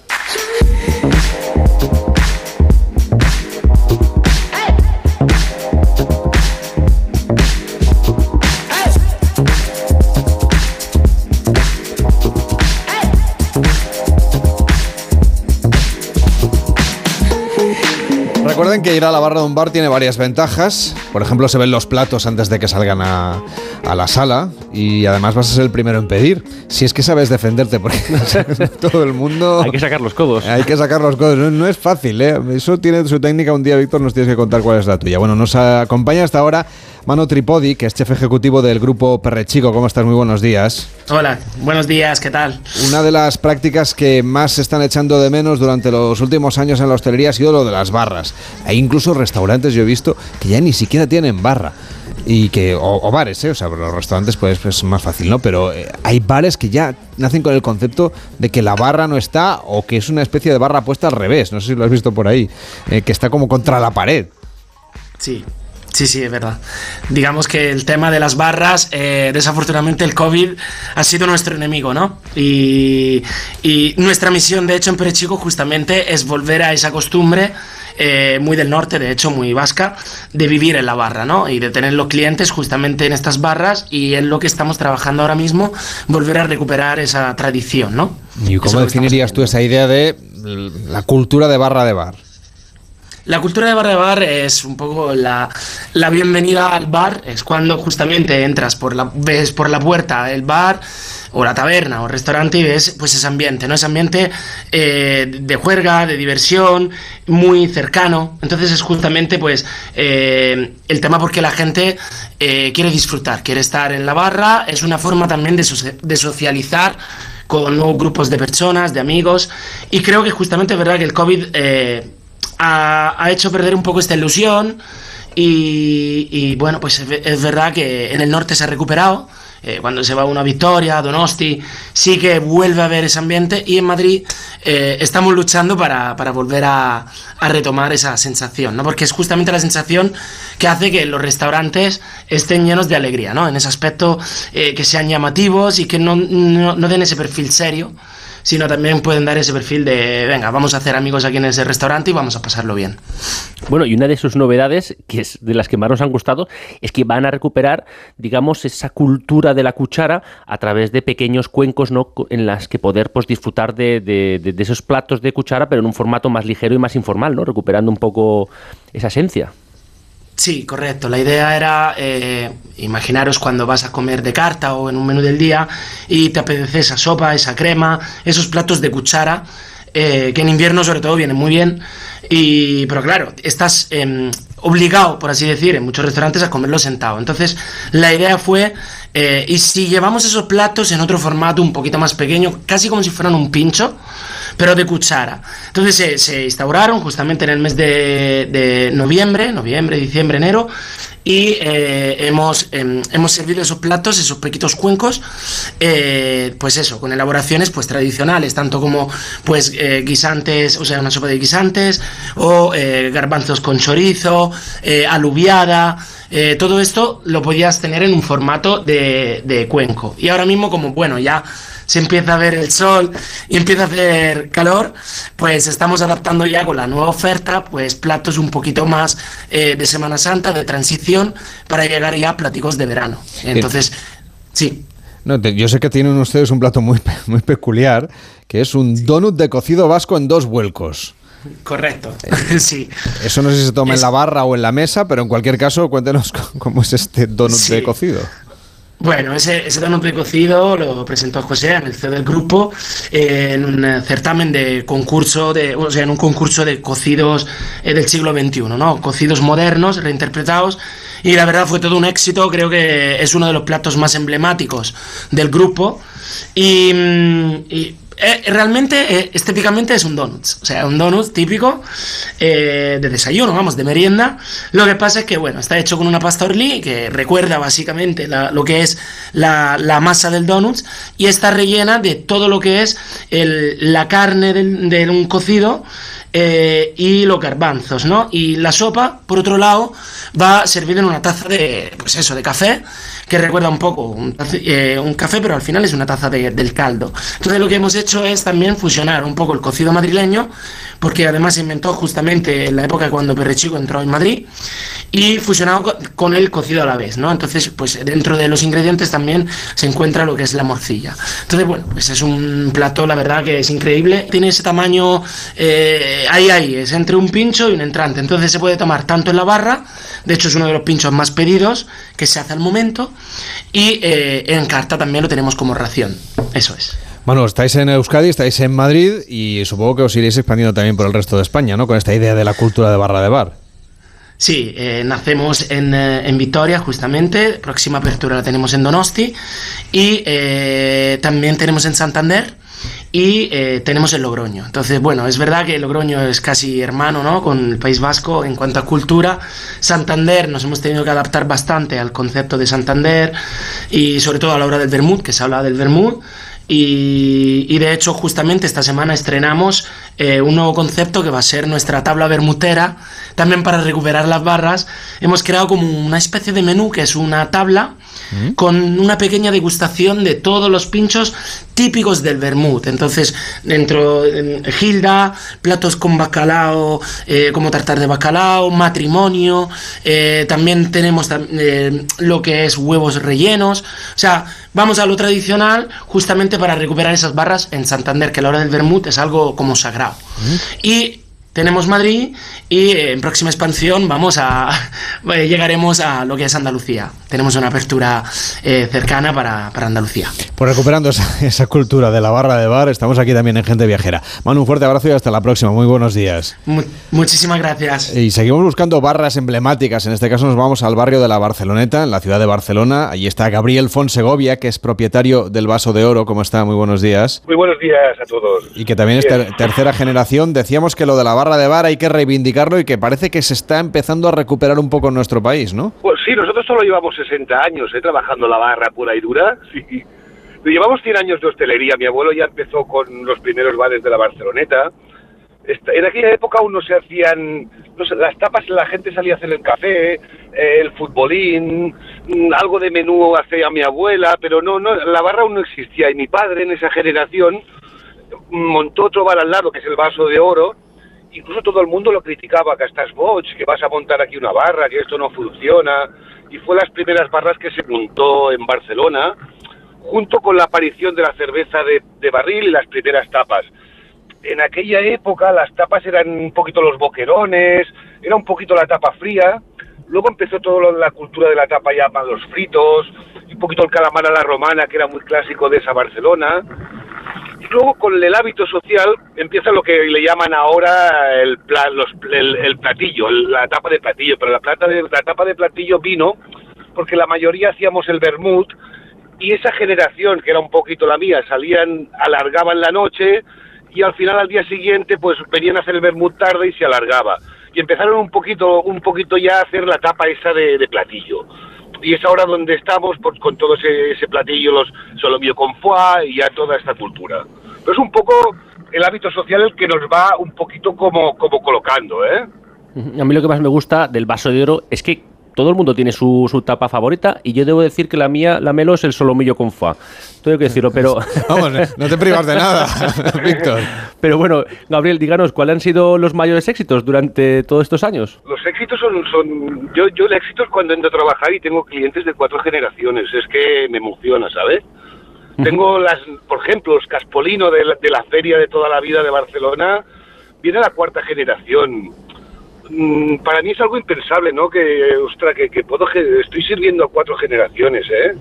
Recuerden que ir a la barra de un bar tiene varias ventajas. Por ejemplo, se ven los platos antes de que salgan a, a la sala y además vas a ser el primero en pedir. Si es que sabes defenderte, porque todo el mundo... Hay que sacar los codos. Hay que sacar los codos. No, no es fácil, ¿eh? Eso tiene su técnica. Un día, Víctor, nos tienes que contar cuál es la tuya. Bueno, nos acompaña hasta ahora Mano Tripodi, que es jefe ejecutivo del grupo Perrechico. ¿Cómo estás? Muy buenos días. Hola, buenos días, ¿qué tal? Una de las prácticas que más se están echando de menos durante los últimos años en la hostelería ha sido lo de las barras. Hay incluso restaurantes, yo he visto, que ya ni siquiera tienen barra. Y que, o, o bares, ¿eh? o sea, los restaurantes pues es más fácil, ¿no? Pero eh, hay bares que ya nacen con el concepto de que la barra no está o que es una especie de barra puesta al revés, no sé si lo has visto por ahí, eh, que está como contra la pared. Sí, sí, sí, es verdad. Digamos que el tema de las barras, eh, desafortunadamente el COVID ha sido nuestro enemigo, ¿no? Y, y nuestra misión, de hecho, en Perechico justamente es volver a esa costumbre. eh, muy del norte, de hecho muy vasca, de vivir en la barra, ¿no? Y de tener los clientes justamente en estas barras y es lo que estamos trabajando ahora mismo, volver a recuperar esa tradición, ¿no? ¿Y cómo definirías tú esa idea de la cultura de barra de bar? La cultura de bar de bar es un poco la, la bienvenida al bar, es cuando justamente entras por la, ves por la puerta el bar o la taberna o restaurante y ves pues ese ambiente, ¿no? Ese ambiente eh, de juerga, de diversión, muy cercano. Entonces es justamente pues eh, el tema porque la gente eh, quiere disfrutar, quiere estar en la barra, es una forma también de, de socializar con nuevos grupos de personas, de amigos y creo que justamente es verdad que el COVID ha, hecho perder un poco esta ilusión y, bueno, pues es, verdad que en el norte se ha recuperado. Eh, cuando se va una victoria, Donosti, sí que vuelve a haber ese ambiente y en Madrid eh, estamos luchando para, volver a, retomar esa sensación, ¿no? porque es justamente la sensación que hace que los restaurantes estén llenos de alegría, ¿no? en ese aspecto eh, que sean llamativos y que no, no den ese perfil serio sino también pueden dar ese perfil de, venga, vamos a hacer amigos aquí en ese restaurante y vamos a pasarlo bien. Bueno, y una de sus novedades, que es de las que más nos han gustado, es que van a recuperar, digamos, esa cultura de la cuchara a través de pequeños cuencos, ¿no? En las que poder pues, disfrutar de, de esos platos de cuchara, pero en un formato más ligero y más informal, ¿no? Recuperando un poco esa esencia. Sí, correcto. La idea era, eh, imaginaros cuando vas a comer de carta o en un menú del día y te apetece esa sopa, esa crema, esos platos de cuchara, eh, que en invierno sobre todo vienen muy bien. Y, pero claro, estás em, obligado, por así decir, en muchos restaurantes a comerlo sentado. Entonces, la idea fue, eh, y si llevamos esos platos en otro formato un poquito más pequeño, casi como si fueran un pincho, pero de cuchara. Entonces se, instauraron justamente en el mes de, noviembre, noviembre, diciembre, enero, y eh, hemos, em, hemos servido esos platos, esos pequitos cuencos, eh, pues eso, con elaboraciones pues tradicionales, tanto como pues eh, guisantes, o sea, una sopa de guisantes, o garbanzos con chorizo, alubiada, todo esto lo podías tener en un formato de, de cuenco. Y ahora mismo como, bueno, ya se empieza a ver el sol y empieza a hacer calor, pues estamos adaptando ya con la nueva oferta, pues platos un poquito más eh, de Semana Santa, de transición, para llegar ya a pláticos de verano. Entonces, sí. No, yo sé que tienen ustedes un plato muy, muy peculiar, que es un donut de cocido vasco en dos vuelcos. Correcto, sí. Eso no sé si se toma en la barra o en la mesa, pero en cualquier caso, cuéntenos cómo es este donut de cocido. Bueno, ese, ese donut cocido lo presentó José en el CEO del grupo en un certamen de concurso, de, o sea, en un concurso de cocidos eh, del siglo XXI, ¿no? Cocidos modernos, reinterpretados, y la verdad fue todo un éxito, creo que es uno de los platos más emblemáticos del grupo, y mm, eh, realmente, eh, estéticamente es un donut, o sea, un donut típico eh, de desayuno, vamos, de merienda. Lo que pasa es que, bueno, está hecho con una pasta orlí que recuerda básicamente lo que es la, masa del donut y está rellena de todo lo que es la carne de un cocido y los garbanzos, ¿no? Y la sopa, por otro lado, va servida en una taza de, pues eso, de café que recuerda un poco un, eh, un café, pero al final es una taza de, del caldo. Entonces lo que hemos hecho es también fusionar un poco el cocido madrileño, porque además se inventó justamente en la época cuando Perrechico entró en Madrid, y fusionado con el cocido a la vez, ¿no? Entonces, pues dentro de los ingredientes también se encuentra lo que es la morcilla. Entonces, bueno, pues es un plato, la verdad, que es increíble. Tiene ese tamaño, eh, ahí, ahí, es entre un pincho y un entrante. Entonces se puede tomar tanto en la barra, de hecho es uno de los pinchos más pedidos que se hace al momento, y eh, en carta también lo tenemos como ración. Eso es. Bueno, estáis en Euskadi, estáis en Madrid y supongo que os iréis expandiendo también por el resto de España, ¿no? Con esta idea de la cultura de barra de bar. Sí, eh, nacemos en, eh, en, Vitoria justamente, próxima apertura la tenemos en Donosti y también tenemos en Santander y tenemos en Logroño. Entonces, bueno, es verdad que Logroño es casi hermano ¿no? con el País Vasco en cuanto a cultura. Santander nos hemos tenido que adaptar bastante al concepto de Santander y sobre todo a la hora del Bermud, que se habla del Bermud. Y, de hecho justamente esta semana estrenamos eh, un nuevo concepto que va a ser nuestra tabla bermutera, también para recuperar las barras. Hemos creado como una especie de menú que es una tabla con una pequeña degustación de todos los pinchos típicos del vermut. Entonces, dentro en Gilda, platos con bacalao, eh, como tartar de bacalao, matrimonio, eh, también tenemos eh, lo que es huevos rellenos. O sea, vamos a lo tradicional justamente para recuperar esas barras en Santander, que a la hora del vermut es algo como sagrado. Y tenemos Madrid y eh, en próxima expansión vamos a eh, llegaremos a lo que es Andalucía. Tenemos una apertura eh, cercana para, para Andalucía. Pues recuperando esa, esa cultura de la barra de bar, estamos aquí también en Gente Viajera. Manu, un fuerte abrazo y hasta la próxima. Muy buenos días. Mu- muchísimas gracias. Y seguimos buscando barras emblemáticas. En este caso nos vamos al barrio de la Barceloneta, en la ciudad de Barcelona. Allí está Gabriel Fonsegovia, que es propietario del Vaso de Oro. ¿Cómo está? Muy buenos días. Muy buenos días a todos. Y que también es ter- tercera generación. Decíamos que lo de la barra de bar hay que reivindicarlo y que parece que se está empezando a recuperar un poco en nuestro país, ¿no? Pues sí, nosotros solo llevamos 60 años ¿eh? trabajando la barra pura y dura. Sí. Llevamos 100 años de hostelería. Mi abuelo ya empezó con los primeros bares de la Barceloneta. En aquella época aún no se hacían no sé, las tapas, la gente salía a hacer el café, eh, el futbolín, mm, algo de menú hacía mi abuela, pero no, no, la barra aún no existía. Y mi padre en esa generación montó otro bar al lado, que es el vaso de oro, incluso todo el mundo lo criticaba, que estás boch, que vas a montar aquí una barra, que esto no funciona, y fue las primeras barras que se montó en Barcelona, junto con la aparición de la cerveza de, barril y las primeras tapas. En aquella época las tapas eran un poquito los boquerones, era un poquito la tapa fría, luego empezó toda la cultura de la tapa ya para los fritos, un poquito el calamar a la romana, que era muy clásico de esa Barcelona, luego con el hábito social empieza lo que le llaman ahora el, pla- los- el, platillo, el- la tapa de platillo, pero la, plata de, la tapa de platillo vino porque la mayoría hacíamos el vermut y esa generación, que era un poquito la mía, salían, alargaban la noche y al final al día siguiente pues venían a hacer el vermut tarde y se alargaba. Y empezaron un poquito, un poquito ya a hacer la tapa esa de, de platillo. Y es ahora donde estamos pues, con todo ese, ese platillo, los solomillo con foie y ya toda esta cultura. Pero es un poco el hábito social el que nos va un poquito como, como colocando, ¿eh? A mí lo que más me gusta del vaso de oro es que todo el mundo tiene su, su tapa favorita y yo debo decir que la mía, la melo, es el solomillo con fa. Tengo que decirlo, pero... Vamos, no te privas de nada, Víctor. Pero bueno, Gabriel, díganos, ¿cuáles han sido los mayores éxitos durante todos estos años? Los éxitos son, son yo, yo el éxito es cuando entro a trabajar y tengo clientes de cuatro generaciones, es que me emociona, ¿sabes? Tengo las, por ejemplo, los Caspolino de la, de la feria de toda la vida de Barcelona, viene la cuarta generación. Mm, Para mí es algo impensable, ¿no? Que, ostra, que, que puedo, estoy sirviendo a cuatro generaciones, ¿eh?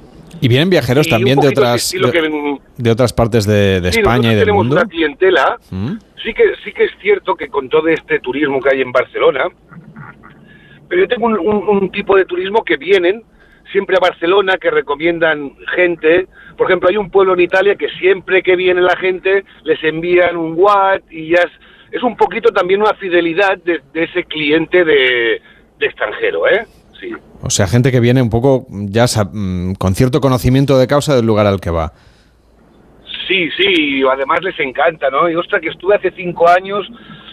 Y vienen viajeros Y también de otras, que, de, otras partes de, de sí, España y del tenemos mundo. una clientela ¿Mm? sí que sí que es cierto que con todo este turismo que hay en Barcelona, pero yo tengo un, un- un tipo de turismo que vienen siempre a Barcelona, que recomiendan gente. Por ejemplo, hay un pueblo en Italia que siempre que viene la gente les envían un what y ya es, es un poquito también una fidelidad de, de ese cliente de, de extranjero, ¿eh? Sí. O sea, gente que viene un poco ya mm, con cierto conocimiento de causa del lugar al que va. Sí, sí, además les encanta, ¿no? Y ostras, que estuve hace cinco años,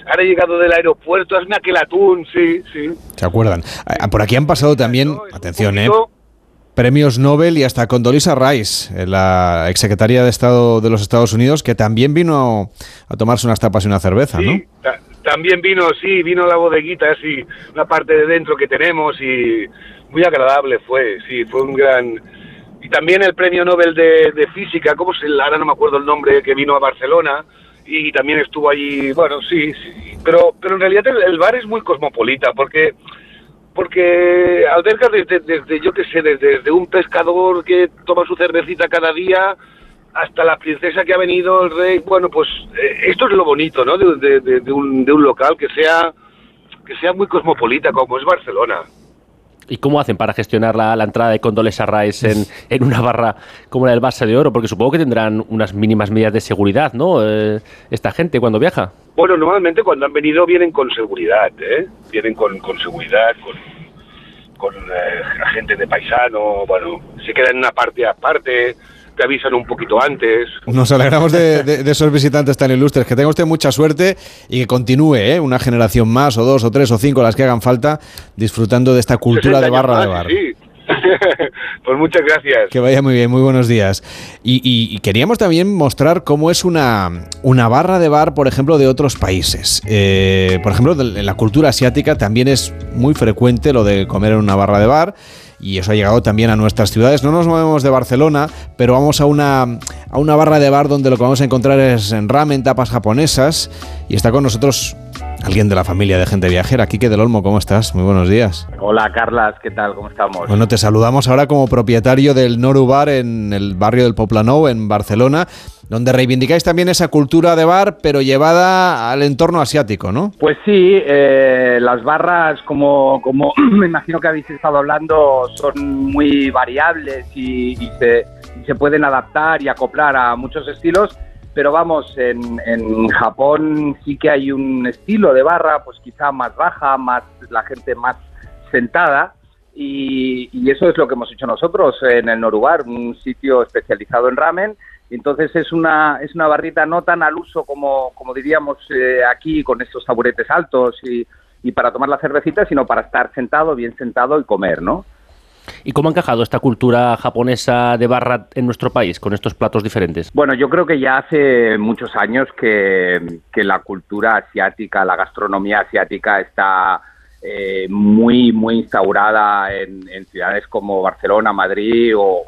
ahora he llegado del aeropuerto, hazme aquel atún, sí, sí. ¿Se acuerdan? Por aquí han pasado también, atención, ¿eh? Premios Nobel y hasta Condoleezza Rice, eh, la exsecretaria de Estado de los Estados Unidos, que también vino a tomarse unas tapas y una cerveza, ¿no? Sí, ta- también vino, sí, vino la bodeguita, sí, una parte de dentro que tenemos y muy agradable fue, sí, fue un gran... Y también el premio Nobel de, de Física, ¿cómo se ahora no me acuerdo el nombre, que vino a Barcelona y también estuvo allí, bueno, sí, sí, pero, pero en realidad el, el bar es muy cosmopolita porque porque alberga desde, desde yo qué sé, desde, un pescador que toma su cervecita cada día hasta la princesa que ha venido, el rey. Bueno, pues eh, esto es lo bonito, ¿no? De, de- de- de un, de un local que sea que sea muy cosmopolita, como es Barcelona. ¿Y cómo hacen para gestionar la, la entrada de Condoleezza Rice en, en una barra como la del Vaso de Oro? Porque supongo que tendrán unas mínimas medidas de seguridad, ¿no? Eh, esta gente cuando viaja. Bueno, normalmente cuando han venido vienen con seguridad, ¿eh? Vienen con, con seguridad, con, con eh, agentes de paisano, bueno, se quedan en una parte aparte, te avisan un poquito antes. Nos alegramos de, de- de esos visitantes tan ilustres. Que tenga usted mucha suerte y que continúe ¿eh? una generación más, o dos, o tres, o cinco, las que hagan falta, disfrutando de esta cultura 60 de barra años de más, bar. Sí, pues muchas gracias. Que vaya muy bien, muy buenos días. Y, queríamos también mostrar cómo es una, una, barra de bar, por ejemplo, de otros países. Eh, por ejemplo, en la cultura asiática también es muy frecuente lo de comer en una barra de bar y eso ha llegado también a nuestras ciudades. No nos movemos de Barcelona, pero vamos a una, a una barra de bar donde lo que vamos a encontrar es ramen, tapas japonesas y está con nosotros alguien de la familia de gente viajera. Quique del Olmo, ¿cómo estás? Muy buenos días. Hola, Carlas, ¿qué tal? ¿Cómo estamos? Bueno, te saludamos ahora como propietario del Noru Bar en el barrio del Poplanou, en Barcelona, donde reivindicáis también esa cultura de bar, pero llevada al entorno asiático, ¿no? Pues sí, eh, las barras, como, como me imagino que habéis estado hablando, son muy variables y, se, y se pueden adaptar y acoplar a muchos estilos pero vamos, en, en, Japón sí que hay un estilo de barra, pues quizá más baja, más la gente más sentada, y, eso es lo que hemos hecho nosotros en el Norubar, un sitio especializado en ramen. Entonces es una, es una barrita no tan al uso como, como diríamos eh, aquí, con estos taburetes altos y, y para tomar la cervecita, sino para estar sentado, bien sentado y comer, ¿no? ¿Y cómo ha encajado esta cultura japonesa de barra en nuestro país con estos platos diferentes? Bueno, yo creo que ya hace muchos años que, la cultura asiática, la gastronomía asiática está eh, muy, muy instaurada en, ciudades como Barcelona, Madrid o,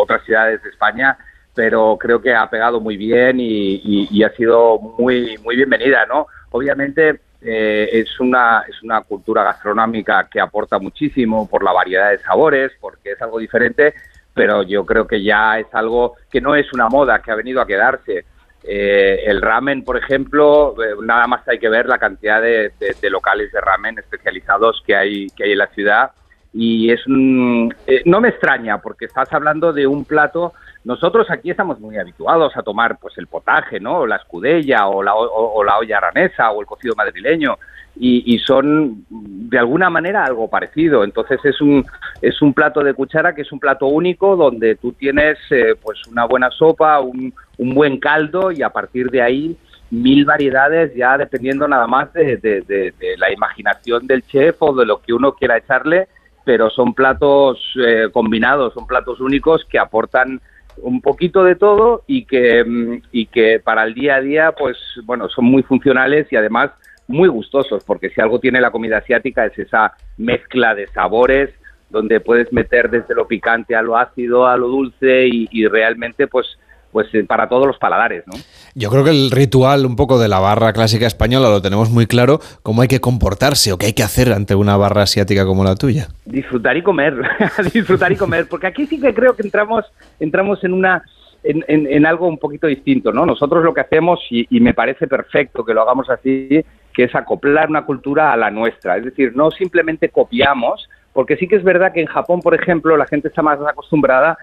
otras ciudades de España, pero creo que ha pegado muy bien y, y ha sido muy, muy bienvenida, ¿no? Obviamente eh, es, una, es una cultura gastronómica que aporta muchísimo por la variedad de sabores, porque es algo diferente, pero yo creo que ya es algo que no es una moda, que ha venido a quedarse. Eh, el ramen, por ejemplo, eh, nada más hay que ver la cantidad de, locales de ramen especializados que hay, que hay en la ciudad. Y es no me extraña, porque estás hablando de un plato nosotros aquí estamos muy habituados a tomar pues el potaje, ¿no? O la escudella o la, o, la olla aranesa o el cocido madrileño y, son de alguna manera algo parecido. Entonces es un, es un plato de cuchara que es un plato único donde tú tienes eh, pues una buena sopa, un, un buen caldo y a partir de ahí mil variedades ya dependiendo nada más de, de, la imaginación del chef o de lo que uno quiera echarle, pero son platos eh, combinados, son platos únicos que aportan un poquito de todo y que, mm, y que para el día a día, pues bueno, son muy funcionales y además muy gustosos, porque si algo tiene la comida asiática es esa mezcla de sabores donde puedes meter desde lo picante a lo ácido, a lo dulce y, y realmente pues pues eh, para todos los paladares, ¿no? Yo creo que el ritual un poco de la barra clásica española lo tenemos muy claro, cómo hay que comportarse o qué hay que hacer ante una barra asiática como la tuya. Disfrutar y comer, disfrutar y comer, porque aquí sí que creo que entramos, entramos en una en, en, algo un poquito distinto, ¿no? Nosotros lo que hacemos, y, y me parece perfecto que lo hagamos así, que es acoplar una cultura a la nuestra. Es decir, no simplemente copiamos, porque sí que es verdad que en Japón, por ejemplo, la gente está más acostumbrada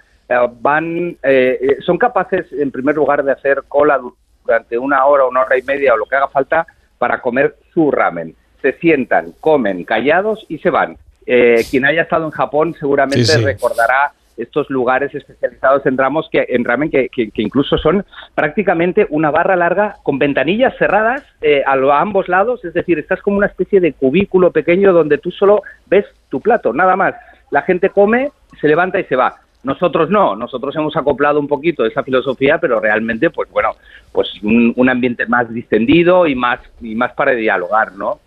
van, eh, eh, son capaces, en primer lugar, de hacer cola durante una hora, una hora y media o lo que haga falta para comer su ramen. Se sientan, comen callados y se van. quien haya estado en Japón seguramente recordará estos lugares especializados en, ramos que, en ramen que, incluso son prácticamente una barra larga con ventanillas cerradas a, a, ambos lados, es decir, estás como una especie de cubículo pequeño donde tú solo ves tu plato, nada más. La gente come, se levanta y se va. Nosotros no, nosotros hemos acoplado un poquito esa filosofía, pero realmente, pues bueno, pues un, ambiente más distendido y más, y más para dialogar, ¿no?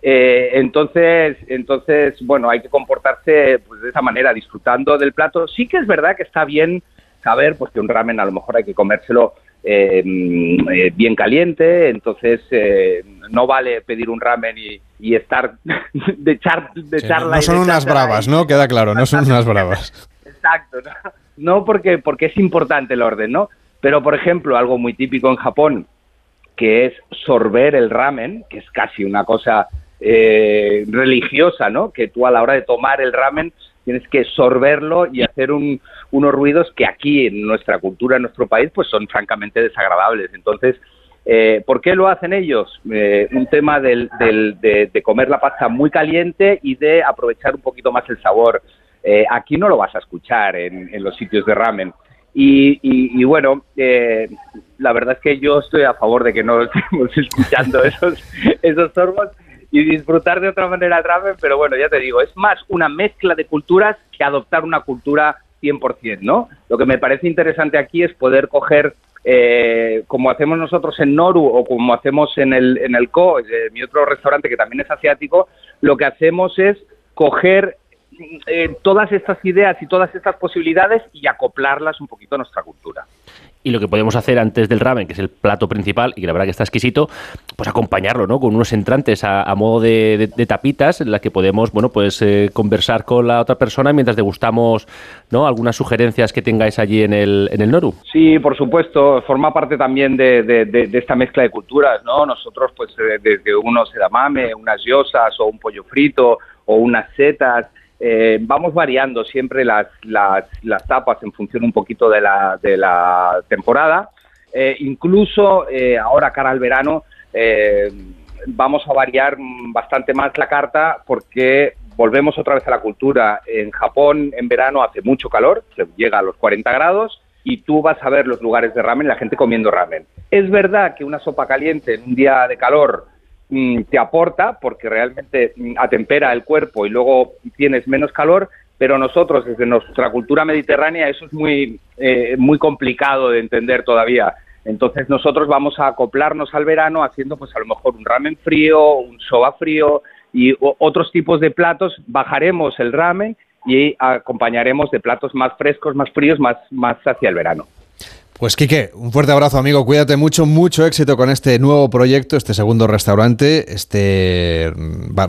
Eh, entonces, entonces, bueno, hay que comportarse pues, de esa manera, disfrutando del plato. Sí que es verdad que está bien saber pues, que un ramen a lo mejor hay que comérselo eh, eh, bien caliente, entonces no vale pedir un ramen y, estar de echar de No son unas bravas, ¿no? Queda claro, no son unas bravas. Exacto, ¿no? porque, porque es importante el orden, ¿no? Pero, por ejemplo, algo muy típico en Japón, que es sorber el ramen, que es casi una cosa eh, religiosa, ¿no? Que tú a la hora de tomar el ramen tienes que sorberlo y hacer unos ruidos que aquí en nuestra cultura, en nuestro país, pues son francamente desagradables. Entonces, eh, ¿por qué lo hacen ellos? Eh, un tema del, de, de, comer la pasta muy caliente y de aprovechar un poquito más el sabor eh, aquí no lo vas a escuchar en, los sitios de ramen. Y, bueno, eh, la verdad es que yo estoy a favor de que no estemos escuchando esos, esos sorbos y disfrutar de otra manera el ramen, pero bueno, ya te digo, es más una mezcla de culturas que adoptar una cultura 100%, ¿no? Lo que me parece interesante aquí es poder coger eh, como hacemos nosotros en Noru o como hacemos en el, en el Co, eh, mi otro restaurante que también es asiático, lo que hacemos es coger eh, todas estas ideas y todas estas posibilidades y acoplarlas un poquito a nuestra cultura y lo que podemos hacer antes del ramen, que es el plato principal y que la verdad que está exquisito, pues acompañarlo, ¿no? Con unos entrantes a, modo de, tapitas en las que podemos, bueno, pues eh, conversar con la otra persona mientras degustamos, ¿no? Algunas sugerencias que tengáis allí en el, en el Noru. Sí, por supuesto, forma parte también de, esta mezcla de culturas, ¿no? Nosotros, pues, eh, desde unos edamame, unas yosas o un pollo frito o unas setas, eh, vamos variando siempre las, las, tapas en función un poquito de la, de la temporada. Eh, incluso eh, ahora cara al verano vamos a variar bastante más la carta porque volvemos otra vez a la cultura. En Japón en verano hace mucho calor, se llega a los 40 grados y tú vas a ver los lugares de ramen, la gente comiendo ramen. Es verdad que una sopa caliente en un día de calor te aporta porque realmente mm, atempera el cuerpo y luego tienes menos calor, pero nosotros desde nuestra cultura mediterránea eso es muy, eh, muy complicado de entender todavía. Entonces nosotros vamos a acoplarnos al verano haciendo pues a lo mejor un ramen frío, un soba frío y otros tipos de platos. Bajaremos el ramen y acompañaremos de platos más frescos, más fríos, más, más hacia el verano. Pues Quique, un fuerte abrazo amigo, cuídate mucho, mucho éxito con este nuevo proyecto, este segundo restaurante, este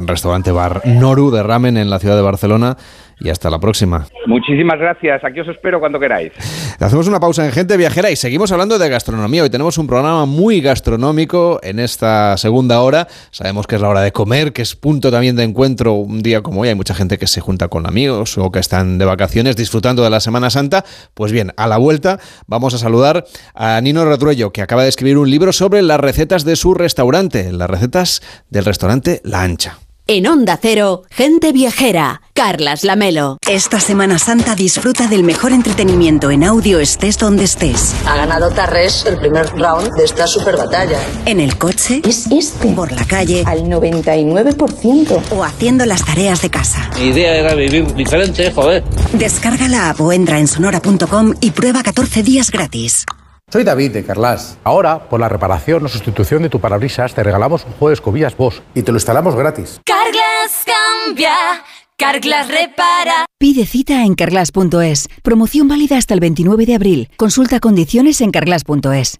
restaurante bar Noru de ramen en la ciudad de Barcelona y hasta la próxima. Muchísimas gracias, aquí os espero cuando queráis. Hacemos una pausa en Gente Viajera y seguimos hablando de gastronomía. Hoy tenemos un programa muy gastronómico en esta segunda hora. Sabemos que es la hora de comer, que es punto también de encuentro un día como hoy. Hay mucha gente que se junta con amigos o que están de vacaciones disfrutando de la Semana Santa. Pues bien, a la vuelta vamos a saludar a Nino Retruello, que acaba de escribir un libro sobre las recetas de su restaurante, las recetas del restaurante La Ancha. En Onda Cero, gente viajera, Carlas Lamelo. Esta Semana Santa disfruta del mejor entretenimiento en audio estés donde estés. Ha ganado Tarres el primer round de esta super batalla. En el coche. Es este. Por la calle. Al 99%. O haciendo las tareas de casa. Mi idea era vivir diferente, joder. Descarga la app o entra en sonora.com y prueba 14 días gratis. Soy David de Carlas. Ahora, por la reparación o sustitución de tu parabrisas, te regalamos un juego de escobillas Bosch y te lo instalamos gratis. Carglass cambia. Carglass repara. Pide cita en carglass.es. Promoción válida hasta el 29 de abril. Consulta condiciones en carglass.es.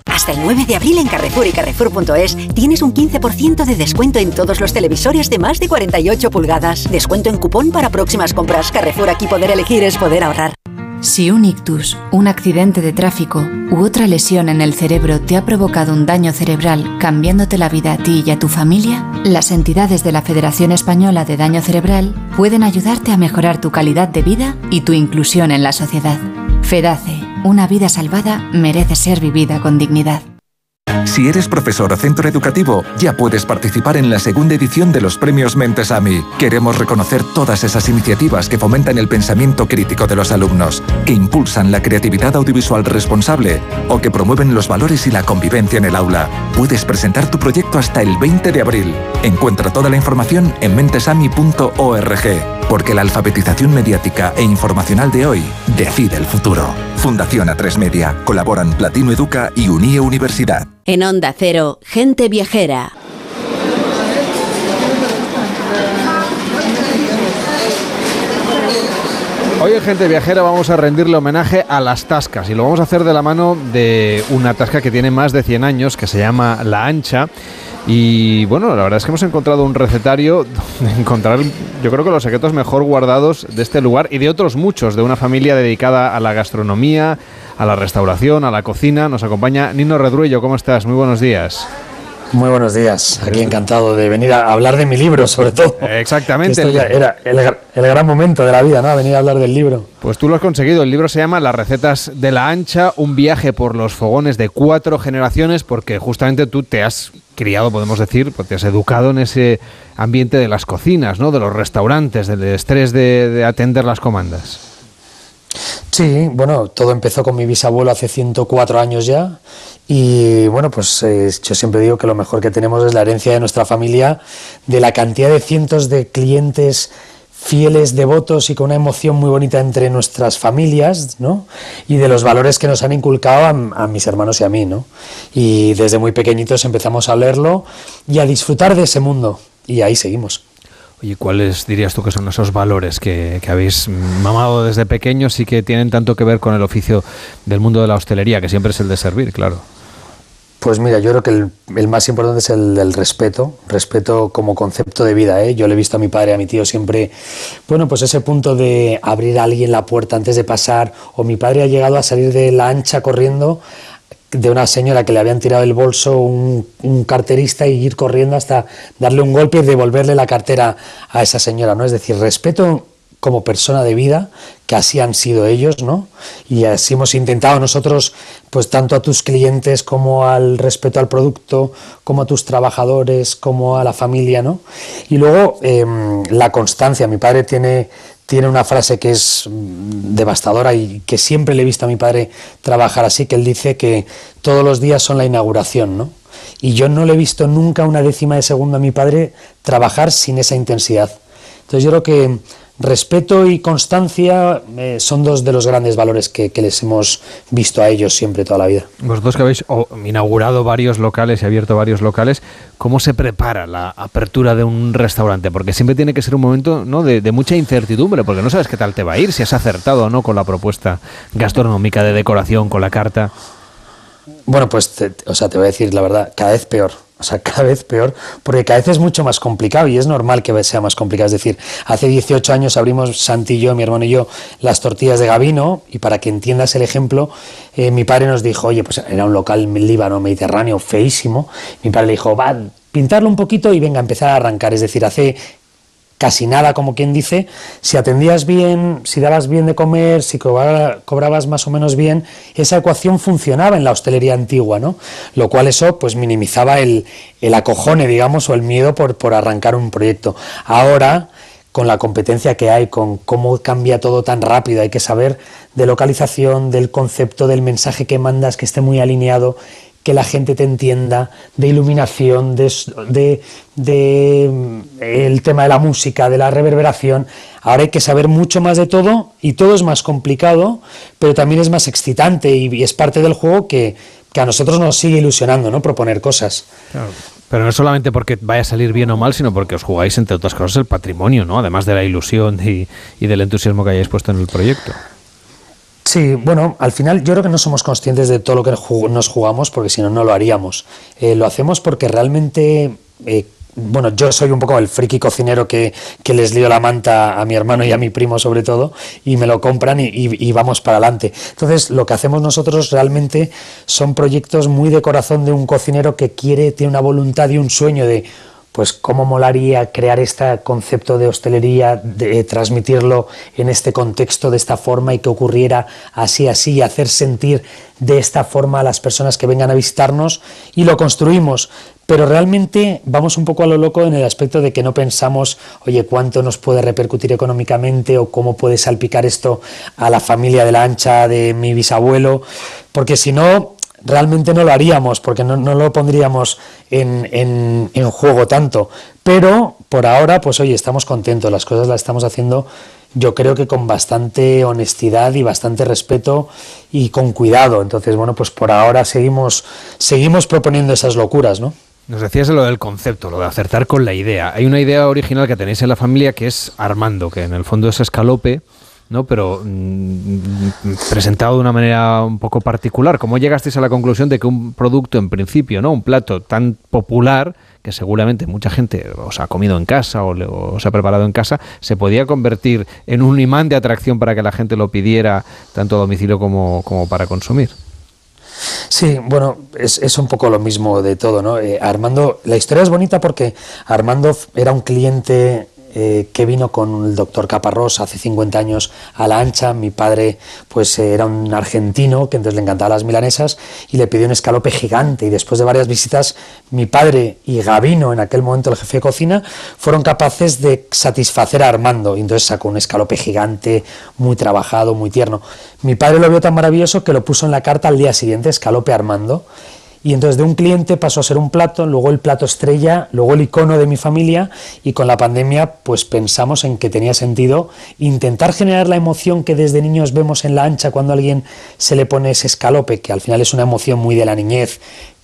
Hasta el 9 de abril en Carrefour y Carrefour.es tienes un 15% de descuento en todos los televisores de más de 48 pulgadas. Descuento en cupón para próximas compras. Carrefour aquí poder elegir es poder ahorrar. Si un ictus, un accidente de tráfico u otra lesión en el cerebro te ha provocado un daño cerebral cambiándote la vida a ti y a tu familia, las entidades de la Federación Española de Daño Cerebral pueden ayudarte a mejorar tu calidad de vida y tu inclusión en la sociedad. FEDACE, una vida salvada merece ser vivida con dignidad. Si eres profesor o centro educativo, ya puedes participar en la segunda edición de los premios Mentesami. Queremos reconocer todas esas iniciativas que fomentan el pensamiento crítico de los alumnos, que impulsan la creatividad audiovisual responsable o que promueven los valores y la convivencia en el aula. Puedes presentar tu proyecto hasta el 20 de abril. Encuentra toda la información en mentesami.org, porque la alfabetización mediática e informacional de hoy decide el futuro. Fundación A3 Media. Colaboran Platino Educa y Unie Universidad. En Onda Cero, gente viajera. Hoy en Gente Viajera vamos a rendirle homenaje a las tascas y lo vamos a hacer de la mano de una tasca que tiene más de 100 años que se llama La Ancha. Y bueno, la verdad es que hemos encontrado un recetario donde encontrar, yo creo que los secretos mejor guardados de este lugar y de otros muchos, de una familia dedicada a la gastronomía, a la restauración, a la cocina. Nos acompaña Nino Redruello. ¿Cómo estás? Muy buenos días. Muy buenos días. Aquí encantado de venir a hablar de mi libro, sobre todo. Exactamente. Esto ya era el, el gran momento de la vida, ¿no? Venir a hablar del libro. Pues tú lo has conseguido. El libro se llama Las recetas de la ancha, un viaje por los fogones de cuatro generaciones, porque justamente tú te has criado, podemos decir, pues te has educado en ese ambiente de las cocinas, ¿no? De los restaurantes, del estrés de, de atender las comandas. Sí, bueno, todo empezó con mi bisabuelo hace 104 años ya y bueno, pues yo siempre digo que lo mejor que tenemos es la herencia de nuestra familia, de la cantidad de cientos de clientes fieles, devotos y con una emoción muy bonita entre nuestras familias, ¿no? Y de los valores que nos han inculcado a, mis hermanos y a mí, ¿no? Y desde muy pequeñitos empezamos a leerlo y a disfrutar de ese mundo y ahí seguimos. Oye, ¿cuáles dirías tú que son esos valores que, que, habéis mamado desde pequeños y que tienen tanto que ver con el oficio del mundo de la hostelería, que siempre es el de servir, claro? Pues mira, yo creo que el, el más importante es el del respeto, respeto como concepto de vida. ¿eh? Yo le he visto a mi padre y a mi tío siempre, bueno, pues ese punto de abrir a alguien la puerta antes de pasar, o mi padre ha llegado a salir de la ancha corriendo de una señora que le habían tirado el bolso un, carterista y ir corriendo hasta darle un golpe y devolverle la cartera a esa señora, ¿no? Es decir, respeto como persona de vida, que así han sido ellos, ¿no? Y así hemos intentado nosotros, pues tanto a tus clientes como al respeto al producto, como a tus trabajadores, como a la familia, ¿no? Y luego eh, la constancia. Mi padre tiene tiene una frase que es devastadora y que siempre le he visto a mi padre trabajar así, que él dice que todos los días son la inauguración, ¿no? Y yo no le he visto nunca una décima de segundo a mi padre trabajar sin esa intensidad. Entonces yo creo que respeto y constancia eh, son dos de los grandes valores que, que, les hemos visto a ellos siempre toda la vida. Vosotros que habéis inaugurado varios locales y abierto varios locales, ¿cómo se prepara la apertura de un restaurante? Porque siempre tiene que ser un momento ¿no? de, de, mucha incertidumbre, porque no sabes qué tal te va a ir, si has acertado o no con la propuesta gastronómica de decoración, con la carta. Bueno, pues, te, o sea, te voy a decir la verdad, cada vez peor. O sea, cada vez peor, porque cada vez es mucho más complicado y es normal que sea más complicado. Es decir, hace 18 años abrimos Santi y yo, mi hermano y yo, las tortillas de Gavino y para que entiendas el ejemplo, eh, mi padre nos dijo, oye, pues era un local líbano, mediterráneo, feísimo. Mi padre le dijo, va, pintarlo un poquito y venga, empezar a arrancar. Es decir, hace casi nada, como quien dice, si atendías bien, si dabas bien de comer, si cobrabas más o menos bien, esa ecuación funcionaba en la hostelería antigua, ¿no? Lo cual eso pues minimizaba el, el acojone, digamos, o el miedo por, por arrancar un proyecto. Ahora, con la competencia que hay, con cómo cambia todo tan rápido, hay que saber de localización, del concepto, del mensaje que mandas, que esté muy alineado que la gente te entienda, de iluminación, de, de, de, el tema de la música, de la reverberación. Ahora hay que saber mucho más de todo y todo es más complicado, pero también es más excitante y, es parte del juego que, que, a nosotros nos sigue ilusionando, ¿no? Proponer cosas. Pero no solamente porque vaya a salir bien o mal, sino porque os jugáis, entre otras cosas, el patrimonio, ¿no? Además de la ilusión y, y del entusiasmo que hayáis puesto en el proyecto. Sí, bueno, al final yo creo que no somos conscientes de todo lo que nos jugamos porque si no, no lo haríamos. Eh, lo hacemos porque realmente, eh, bueno, yo soy un poco el friki cocinero que, que, les lío la manta a mi hermano y a mi primo sobre todo y me lo compran y, y, y, vamos para adelante. Entonces, lo que hacemos nosotros realmente son proyectos muy de corazón de un cocinero que quiere, tiene una voluntad y un sueño de pues cómo molaría crear este concepto de hostelería, de, transmitirlo en este contexto de esta forma y que ocurriera así, así, y hacer sentir de esta forma a las personas que vengan a visitarnos y lo construimos. Pero realmente vamos un poco a lo loco en el aspecto de que no pensamos, oye, cuánto nos puede repercutir económicamente o cómo puede salpicar esto a la familia de la ancha de mi bisabuelo, porque si no, realmente no lo haríamos porque no, no lo pondríamos en, en, en, juego tanto. Pero por ahora, pues oye, estamos contentos, las cosas las estamos haciendo yo creo que con bastante honestidad y bastante respeto y con cuidado. Entonces, bueno, pues por ahora seguimos, seguimos proponiendo esas locuras, ¿no? Nos decías lo del concepto, lo de acertar con la idea. Hay una idea original que tenéis en la familia que es Armando, que en el fondo es escalope, ¿no? Pero mmm, presentado de una manera un poco particular. ¿Cómo llegasteis a la conclusión de que un producto, en principio, ¿no? Un plato tan popular que seguramente mucha gente os ha comido en casa o, le, o se ha preparado en casa, se podía convertir en un imán de atracción para que la gente lo pidiera tanto a domicilio como, como para consumir. Sí, bueno, es, es, un poco lo mismo de todo, ¿no? Eh, Armando, la historia es bonita porque Armando era un cliente eh, que vino con el doctor Caparrós hace 50 años a la ancha. Mi padre pues era un argentino que entonces le encantaban las milanesas y le pidió un escalope gigante y después de varias visitas mi padre y Gavino, en aquel momento el jefe de cocina, fueron capaces de satisfacer a Armando y entonces sacó un escalope gigante, muy trabajado, muy tierno. Mi padre lo vio tan maravilloso que lo puso en la carta al día siguiente, escalope Armando. Y entonces de un cliente pasó a ser un plato, luego el plato estrella, luego el icono de mi familia y con la pandemia pues pensamos en que tenía sentido intentar generar la emoción que desde niños vemos en la ancha cuando a alguien se le pone ese escalope, que al final es una emoción muy de la niñez,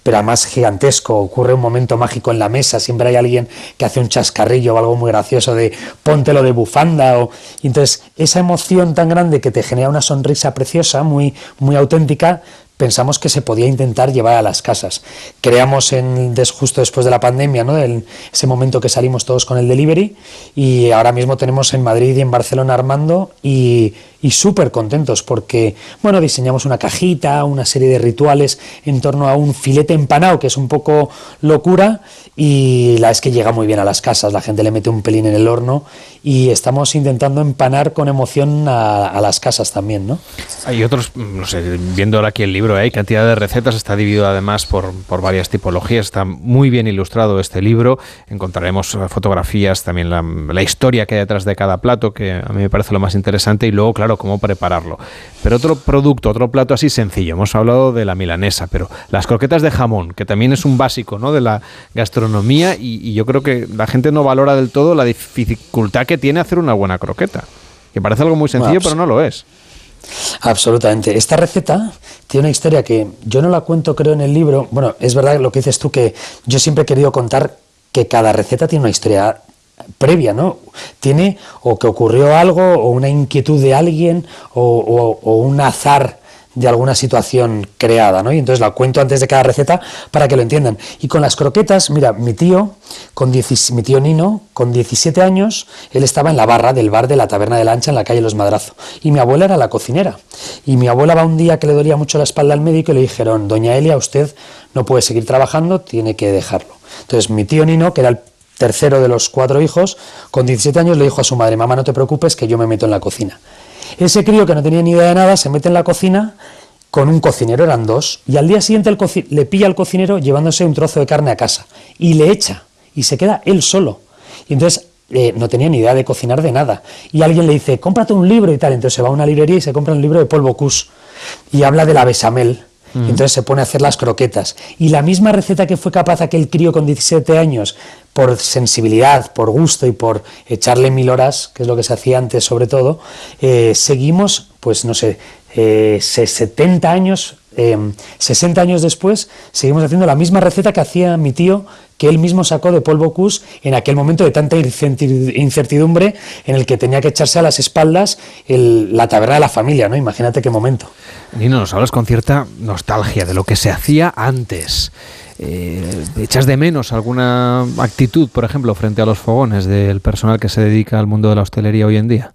pero además gigantesco, ocurre un momento mágico en la mesa, siempre hay alguien que hace un chascarrillo o algo muy gracioso de póntelo de bufanda o. Entonces esa emoción tan grande que te genera una sonrisa preciosa, muy muy auténtica, pensamos que se podía intentar llevar a las casas. Creamos en, justo después de la pandemia, ¿no? En ese momento que salimos todos con el delivery y ahora mismo tenemos en Madrid y en Barcelona Armando y, y súper contentos porque, bueno, diseñamos una cajita, una serie de rituales en torno a un filete empanado que es un poco locura y la es que llega muy bien a las casas, la gente le mete un pelín en el horno y estamos intentando empanar con emoción a, las casas también, ¿no? Hay otros, no sé, viendo ahora aquí el libro, ¿eh? hay cantidad de recetas, está dividido además por, por, varias tipologías, está muy bien ilustrado este libro, encontraremos fotografías, también la, la, historia que hay detrás de cada plato, que a mí me parece lo más interesante, y luego, claro, cómo prepararlo. Pero otro producto, otro plato así sencillo, hemos hablado de la milanesa, pero las croquetas de jamón, que también es un básico ¿no? de la gastronomía, y, y yo creo que la gente no valora del todo la dificultad que tiene hacer una buena croqueta, que parece algo muy sencillo, pero no lo es. Absolutamente. Esta receta tiene una historia que yo no la cuento, creo, en el libro. Bueno, es verdad lo que dices tú, que yo siempre he querido contar que cada receta tiene una historia previa, ¿no? Tiene o que ocurrió algo, o una inquietud de alguien, o, un azar de alguna situación creada, ¿no? Y entonces la cuento antes de cada receta para que lo entiendan. Y con las croquetas, mira, mi tío, con mi tío Nino, con 17 años, él estaba en la barra del bar de la Taberna de la Ancha en la calle Los Madrazo. Y mi abuela era la cocinera. Y mi abuela va un día que le dolía mucho la espalda al médico y le dijeron, doña Elia, usted no puede seguir trabajando, tiene que dejarlo. Entonces mi tío Nino, que era el tercero de los cuatro hijos, con 17 años le dijo a su madre, mamá, no te preocupes, que yo me meto en la cocina. Ese crío que no tenía ni idea de nada se mete en la cocina con un cocinero, eran dos, y al día siguiente el le pilla al cocinero llevándose un trozo de carne a casa y le echa y se queda él solo. Y entonces eh, no tenía ni idea de cocinar de nada. Y alguien le dice, cómprate un libro y tal. Entonces se va a una librería y se compra un libro de polvo Cus y habla de la besamel. Y entonces se pone a hacer las croquetas. Y la misma receta que fue capaz aquel crío con 17 años, por sensibilidad, por gusto y por echarle mil horas, que es lo que se hacía antes sobre todo, eh, seguimos, pues no sé, eh, 70 años, eh, 60 años después, seguimos haciendo la misma receta que hacía mi tío, que él mismo sacó de polvo Cus en aquel momento de tanta incertidumbre en el que tenía que echarse a las espaldas la taberna de la familia, ¿no? Imagínate qué momento. Nino, nos hablas con cierta nostalgia de lo que se hacía antes. Eh, ¿Echas de menos alguna actitud, por ejemplo, frente a los fogones del personal que se dedica al mundo de la hostelería hoy en día?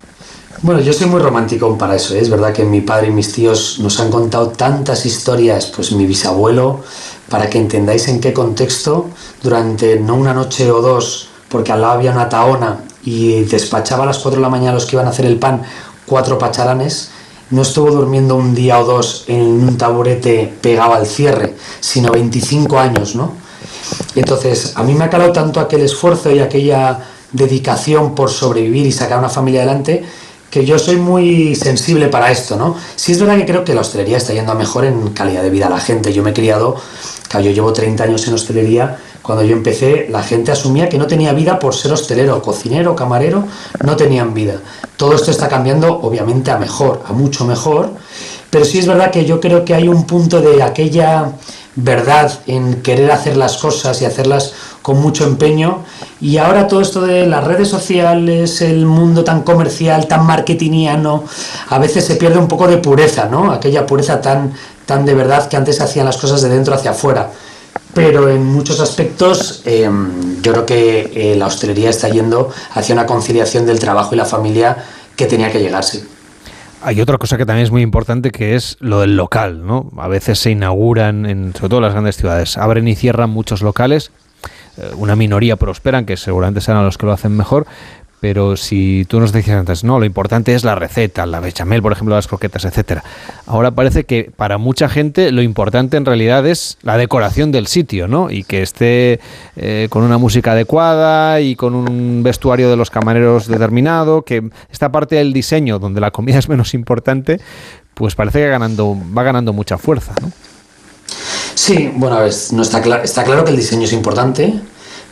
Bueno, yo soy muy romántico para eso. ¿eh? Es verdad que mi padre y mis tíos nos han contado tantas historias, pues mi bisabuelo, para que entendáis en qué contexto, durante no una noche o dos, porque al lado había una taona y despachaba a las 4 de la mañana los que iban a hacer el pan, cuatro pacharanes, no estuvo durmiendo un día o dos en un taburete pegado al cierre, sino 25 años, ¿no? Entonces, a mí me ha calado tanto aquel esfuerzo y aquella dedicación por sobrevivir y sacar una familia adelante, que yo soy muy sensible para esto, ¿no? Sí es verdad que creo que la hostelería está yendo a mejor en calidad de vida a la gente. Yo me he criado, claro, yo llevo 30 años en hostelería, cuando yo empecé la gente asumía que no tenía vida por ser hostelero, cocinero, camarero, no tenían vida. Todo esto está cambiando obviamente a mejor, a mucho mejor, pero sí es verdad que yo creo que hay un punto de aquella verdad en querer hacer las cosas y hacerlas con mucho empeño. Y ahora todo esto de las redes sociales, el mundo tan comercial, tan marketingiano, a veces se pierde un poco de pureza, ¿no? Aquella pureza tan, tan de verdad que antes hacían las cosas de dentro hacia afuera. Pero en muchos aspectos eh, yo creo que eh, la hostelería está yendo hacia una conciliación del trabajo y la familia que tenía que llegarse. Hay otra cosa que también es muy importante que es lo del local, ¿no? A veces se inauguran, en, sobre todo en las grandes ciudades, abren y cierran muchos locales, una minoría prosperan, que seguramente serán los que lo hacen mejor, pero si tú nos decías antes, no, lo importante es la receta, la bechamel, por ejemplo, las croquetas, etcétera. Ahora parece que para mucha gente lo importante en realidad es la decoración del sitio, ¿no? Y que esté eh, con una música adecuada y con un vestuario de los camareros determinado, que esta parte del diseño, donde la comida es menos importante, pues parece que ganando, va ganando mucha fuerza, ¿no? Sí, bueno, no está, está claro que el diseño es importante,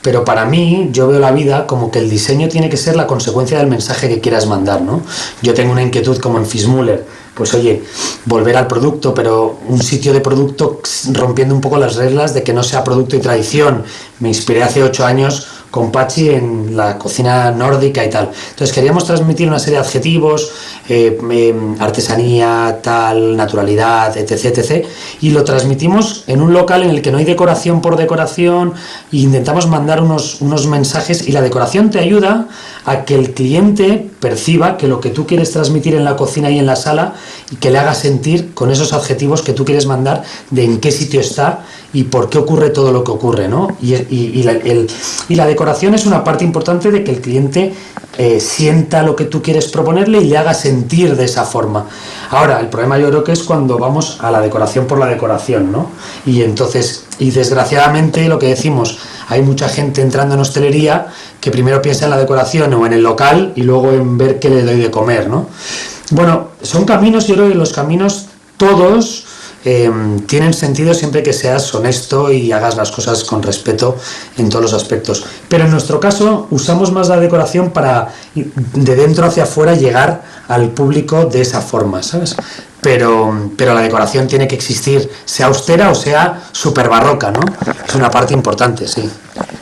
pero para mí yo veo la vida como que el diseño tiene que ser la consecuencia del mensaje que quieras mandar, ¿no? Yo tengo una inquietud como en Fismuller, pues oye, volver al producto, pero un sitio de producto rompiendo un poco las reglas de que no sea producto y tradición. Me inspiré hace ocho años con Pachi en la cocina nórdica y tal. Entonces queríamos transmitir una serie de adjetivos, eh, em, artesanía, tal, naturalidad, etc, etc. Y lo transmitimos en un local en el que no hay decoración por decoración e intentamos mandar unos, unos mensajes y la decoración te ayuda a que el cliente perciba que lo que tú quieres transmitir en la cocina y en la sala y que le haga sentir con esos adjetivos que tú quieres mandar de en qué sitio está y por qué ocurre todo lo que ocurre, ¿no? Y, y, la, y la, decoración es una parte importante de que el cliente eh, sienta lo que tú quieres proponerle y le haga sentir de esa forma. Ahora, el problema yo creo que es cuando vamos a la decoración por la decoración, ¿no? Y entonces, y desgraciadamente lo que decimos, hay mucha gente entrando en hostelería que primero piensa en la decoración o en el local y luego en ver qué le doy de comer, ¿no? Bueno, son caminos, yo creo que los caminos todos Em, tienen sentido siempre que seas honesto y hagas las cosas con respeto en todos los aspectos. Pero en nuestro caso usamos más la decoración para de dentro hacia afuera llegar al público de esa forma, ¿sabes? Pero, pero la decoración tiene que existir, sea austera o sea súper barroca, ¿no? Es una parte importante, sí.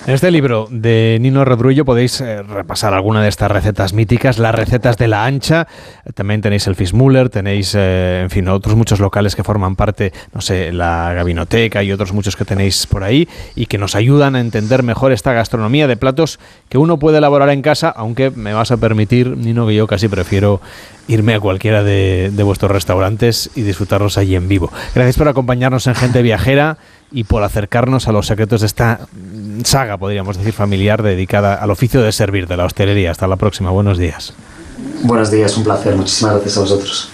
En este libro de Nino Redrullo podéis eh, repasar alguna de estas recetas míticas, las recetas de la ancha. También tenéis el Fismuller, tenéis, eh, en fin, otros muchos locales que forman parte, no sé, la Gabinoteca y otros muchos que tenéis por ahí y que nos ayudan a entender mejor esta gastronomía de platos que uno puede elaborar en casa, aunque me vas a permitir, Nino, que yo casi prefiero irme a cualquiera de, vuestros restaurantes y disfrutarlos allí en vivo. Gracias por acompañarnos en Gente Viajera y por acercarnos a los secretos de esta saga, podríamos decir, familiar dedicada al oficio de servir de la hostelería. Hasta la próxima. Buenos días. Buenos días, un placer. Muchísimas gracias a vosotros.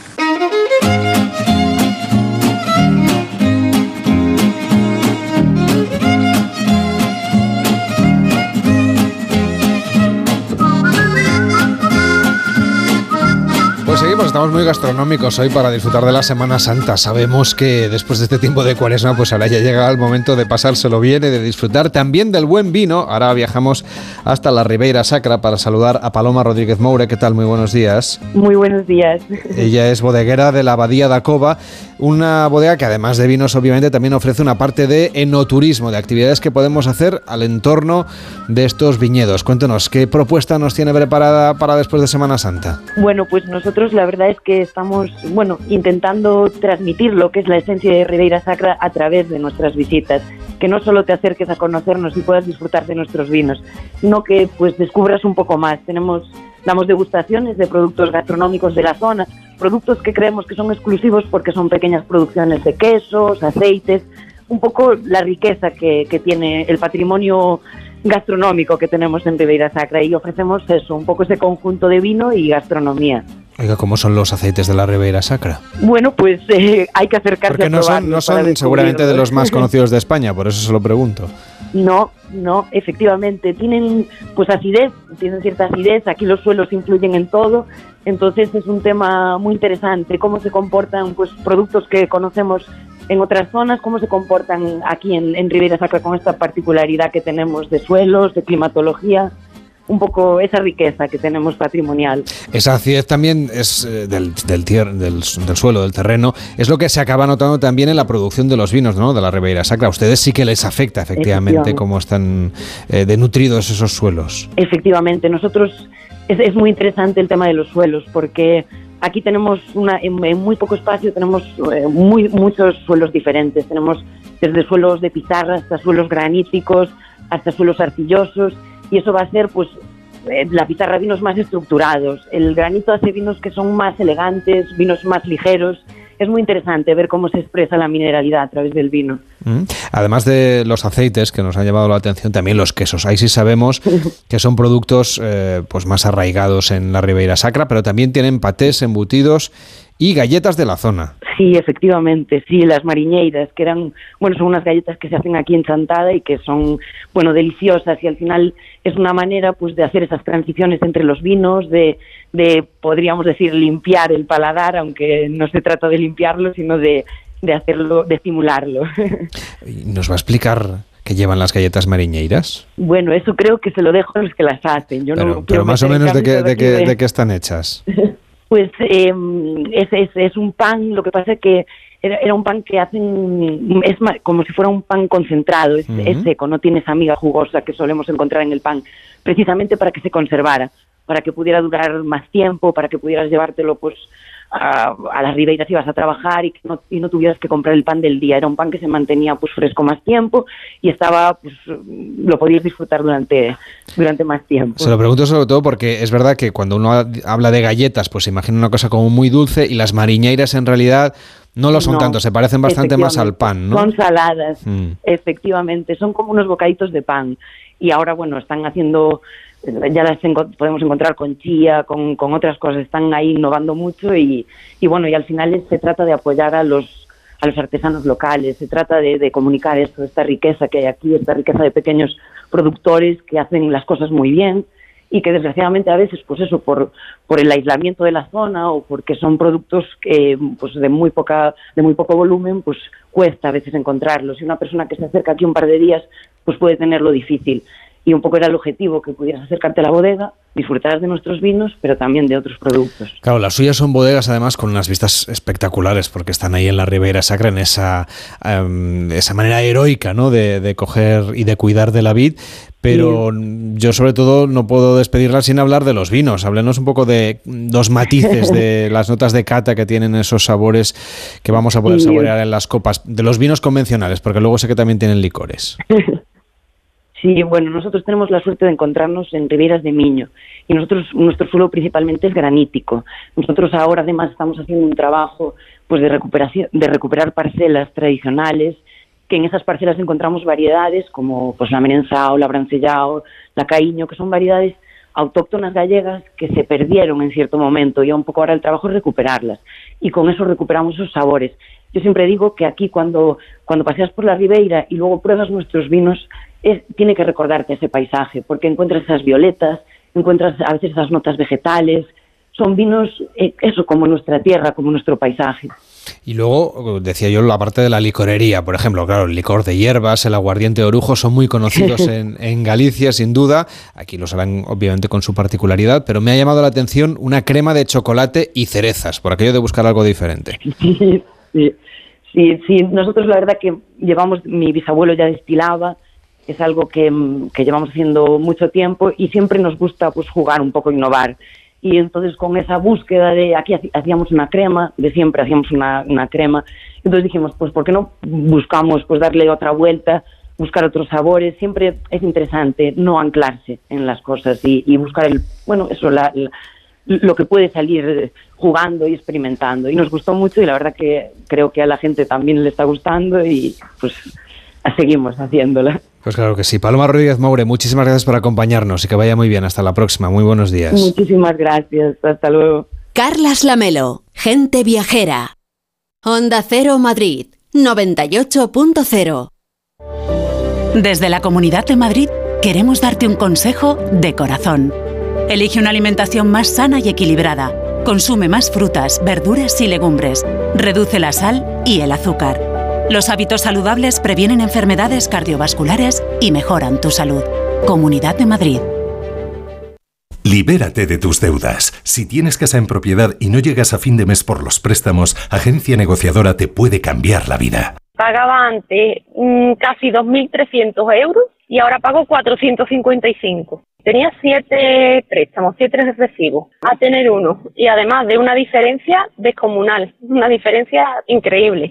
Estamos muy gastronómicos hoy para disfrutar de la Semana Santa. Sabemos que después de este tiempo de cuaresma, pues ahora ya llega el momento de pasárselo bien y de disfrutar también del buen vino. Ahora viajamos hasta la Ribeira Sacra para saludar a Paloma Rodríguez Moure. ¿Qué tal? Muy buenos días. Muy buenos días. Ella es bodeguera de la Abadía da Cova, una bodega que además de vinos obviamente también ofrece una parte de enoturismo, de actividades que podemos hacer al entorno de estos viñedos. Cuéntenos, ¿qué propuesta nos tiene preparada para después de Semana Santa? Bueno, pues nosotros la verdad es que estamos, bueno, intentando transmitir lo que es la esencia de Ribeira Sacra a través de nuestras visitas, que no solo te acerques a conocernos y puedas disfrutar de nuestros vinos, sino que pues descubras un poco más. Tenemos damos degustaciones de productos gastronómicos de la zona, productos que creemos que son exclusivos porque son pequeñas producciones de quesos, aceites, un poco la riqueza que, tiene el patrimonio gastronómico que tenemos en Ribeira Sacra y ofrecemos eso, un poco ese conjunto de vino y gastronomía. Oiga, ¿cómo son los aceites de la Ribeira Sacra? Bueno, pues eh, hay que acercarse Porque no son, no son seguramente de los más conocidos de España, por eso se lo pregunto. No, no, efectivamente, tienen pues acidez, tienen cierta acidez, aquí los suelos influyen en todo, entonces es un tema muy interesante, cómo se comportan pues productos que conocemos en otras zonas, cómo se comportan aquí en, en Ribeira Sacra con esta particularidad que tenemos de suelos, de climatología un poco esa riqueza que tenemos patrimonial. Esa acidez también es eh, del, del, del, suelo, del terreno, es lo que se acaba notando también en la producción de los vinos ¿no? de la Ribeira Sacra. A ustedes sí que les afecta efectivamente cómo están eh, denutridos esos suelos. Efectivamente, nosotros es, es, muy interesante el tema de los suelos porque aquí tenemos una, en, muy poco espacio tenemos eh, muy, muchos suelos diferentes. Tenemos desde suelos de pizarra hasta suelos graníticos, hasta suelos arcillosos y eso va a ser pues eh, la pizarra vinos más estructurados. El granito hace vinos que son más elegantes, vinos más ligeros. Es muy interesante ver cómo se expresa la mineralidad a través del vino. Mm. Además de los aceites que nos han llamado la atención, también los quesos. Ahí sí sabemos que son productos eh, pues más arraigados en la Ribeira Sacra, pero también tienen patés, embutidos y galletas de la zona. Sí, efectivamente, sí, las mariñeiras, que eran, bueno, son unas galletas que se hacen aquí en Chantada y que son, bueno, deliciosas y al final es una manera, pues, de hacer esas transiciones entre los vinos, de, de podríamos decir, limpiar el paladar, aunque no se trata de limpiarlo, sino de, de hacerlo, de estimularlo. ¿Nos va a explicar qué llevan las galletas mariñeiras? Bueno, eso creo que se lo dejo a los que las hacen. Yo pero, no pero más o menos de qué, de, qué, aquí de qué están hechas. Pues eh, es, es, es un pan, lo que pasa es que era, era un pan que hacen, es como si fuera un pan concentrado, es, es seco, no tiene esa amiga jugosa que solemos encontrar en el pan, precisamente para que se conservara, para que pudiera durar más tiempo, para que pudieras llevártelo pues a, a las ribeiras ibas a trabajar y, que no, y no tuvieras que comprar el pan del día. Era un pan que se mantenía pues fresco más tiempo y estaba, pues lo podías disfrutar durante, durante más tiempo. Se lo pregunto sobre todo porque es verdad que cuando uno ha- habla de galletas, pues se imagina una cosa como muy dulce y las mariñeiras en realidad no lo son No, tanto, se parecen bastante más al pan, ¿no? Son saladas, Mm. efectivamente, son como unos bocaditos de pan. Y ahora, bueno, están haciendo, ya las podemos encontrar con chía, con, con otras cosas, están ahí innovando mucho y, bueno, y al final se trata de apoyar a los a los artesanos locales, se trata de, de comunicar esto, esta riqueza que hay aquí, esta riqueza de pequeños productores que hacen las cosas muy bien y que desgraciadamente a veces, pues eso, por, por el aislamiento de la zona o porque son productos que, pues de muy poca, de muy poco volumen, pues cuesta a veces encontrarlos. Y una persona que se acerca aquí un par de días, pues puede tenerlo difícil. Y un poco era el objetivo, que pudieras acercarte a la bodega, disfrutaras de nuestros vinos, pero también de otros productos. Claro, las suyas son bodegas además con unas vistas espectaculares porque están ahí en la Ribera Sacra en esa, em, esa manera heroica ¿no? de, de coger y de cuidar de la vid. Pero yo sobre todo no puedo despedirla sin hablar de los vinos. Háblenos un poco de los matices de las notas de cata que tienen esos sabores que vamos a poder Sí. saborear en las copas. De los vinos convencionales, porque luego sé que también tienen licores. Sí, bueno, nosotros tenemos la suerte de encontrarnos en Ribeiras de Miño y nosotros nuestro suelo principalmente es granítico. Nosotros ahora además estamos haciendo un trabajo pues de recuperación de recuperar parcelas tradicionales que en esas parcelas encontramos variedades como pues la merenzao, la brancellao, la caíño, que son variedades autóctonas gallegas que se perdieron en cierto momento y un poco ahora el trabajo es recuperarlas y con eso recuperamos esos sabores. Yo siempre digo que aquí cuando, cuando paseas por la Ribeira y luego pruebas nuestros vinos, es, tiene que recordarte ese paisaje, porque encuentras esas violetas, encuentras a veces esas notas vegetales, son vinos, eh, eso, como nuestra tierra, como nuestro paisaje. Y luego, decía yo, la parte de la licorería, por ejemplo, claro, el licor de hierbas, el aguardiente de orujo son muy conocidos en, en Galicia, sin duda. Aquí los harán, obviamente, con su particularidad, pero me ha llamado la atención una crema de chocolate y cerezas, por aquello de buscar algo diferente. Sí, sí, sí, sí. Nosotros la verdad que llevamos, mi bisabuelo ya destilaba, es algo que, mm, que llevamos haciendo mucho tiempo y siempre nos gusta pues jugar un poco, innovar. Y entonces con esa búsqueda de aquí hacíamos una crema, de siempre hacíamos una, una crema, entonces dijimos, pues ¿por qué no buscamos pues darle otra vuelta, buscar otros sabores? Siempre es interesante no anclarse en las cosas y, y buscar el, bueno, eso, la- la- lo que puede salir jugando y experimentando. Y nos gustó mucho y la verdad que creo que a la gente también le está gustando y pues seguimos haciéndola. Pues claro que sí. Paloma Rodríguez Moure, muchísimas gracias por acompañarnos y que vaya muy bien. Hasta la próxima. Muy buenos días. Muchísimas gracias. Hasta luego. Carlas Lamelo, gente viajera. Onda Cero Madrid, 98.0. Desde la Comunidad de Madrid queremos darte un consejo de corazón. Elige una alimentación más sana y equilibrada. Consume más frutas, verduras y legumbres. Reduce la sal y el azúcar. Los hábitos saludables previenen enfermedades cardiovasculares y mejoran tu salud. Comunidad de Madrid. Libérate de tus deudas. Si tienes casa en propiedad y no llegas a fin de mes por los préstamos, Agencia Negociadora te puede cambiar la vida. Pagaba antes mm, casi 2.300 euros y ahora pago 455. Tenía siete préstamos, siete recibos, a tener uno. Y además de una diferencia descomunal, una diferencia increíble.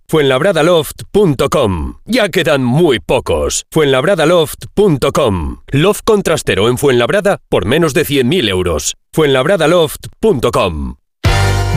Fuenlabradaloft.com. Ya quedan muy pocos. Fuenlabradaloft.com. Loft contrastero en Fuenlabrada por menos de 100.000 euros. Fuenlabradaloft.com.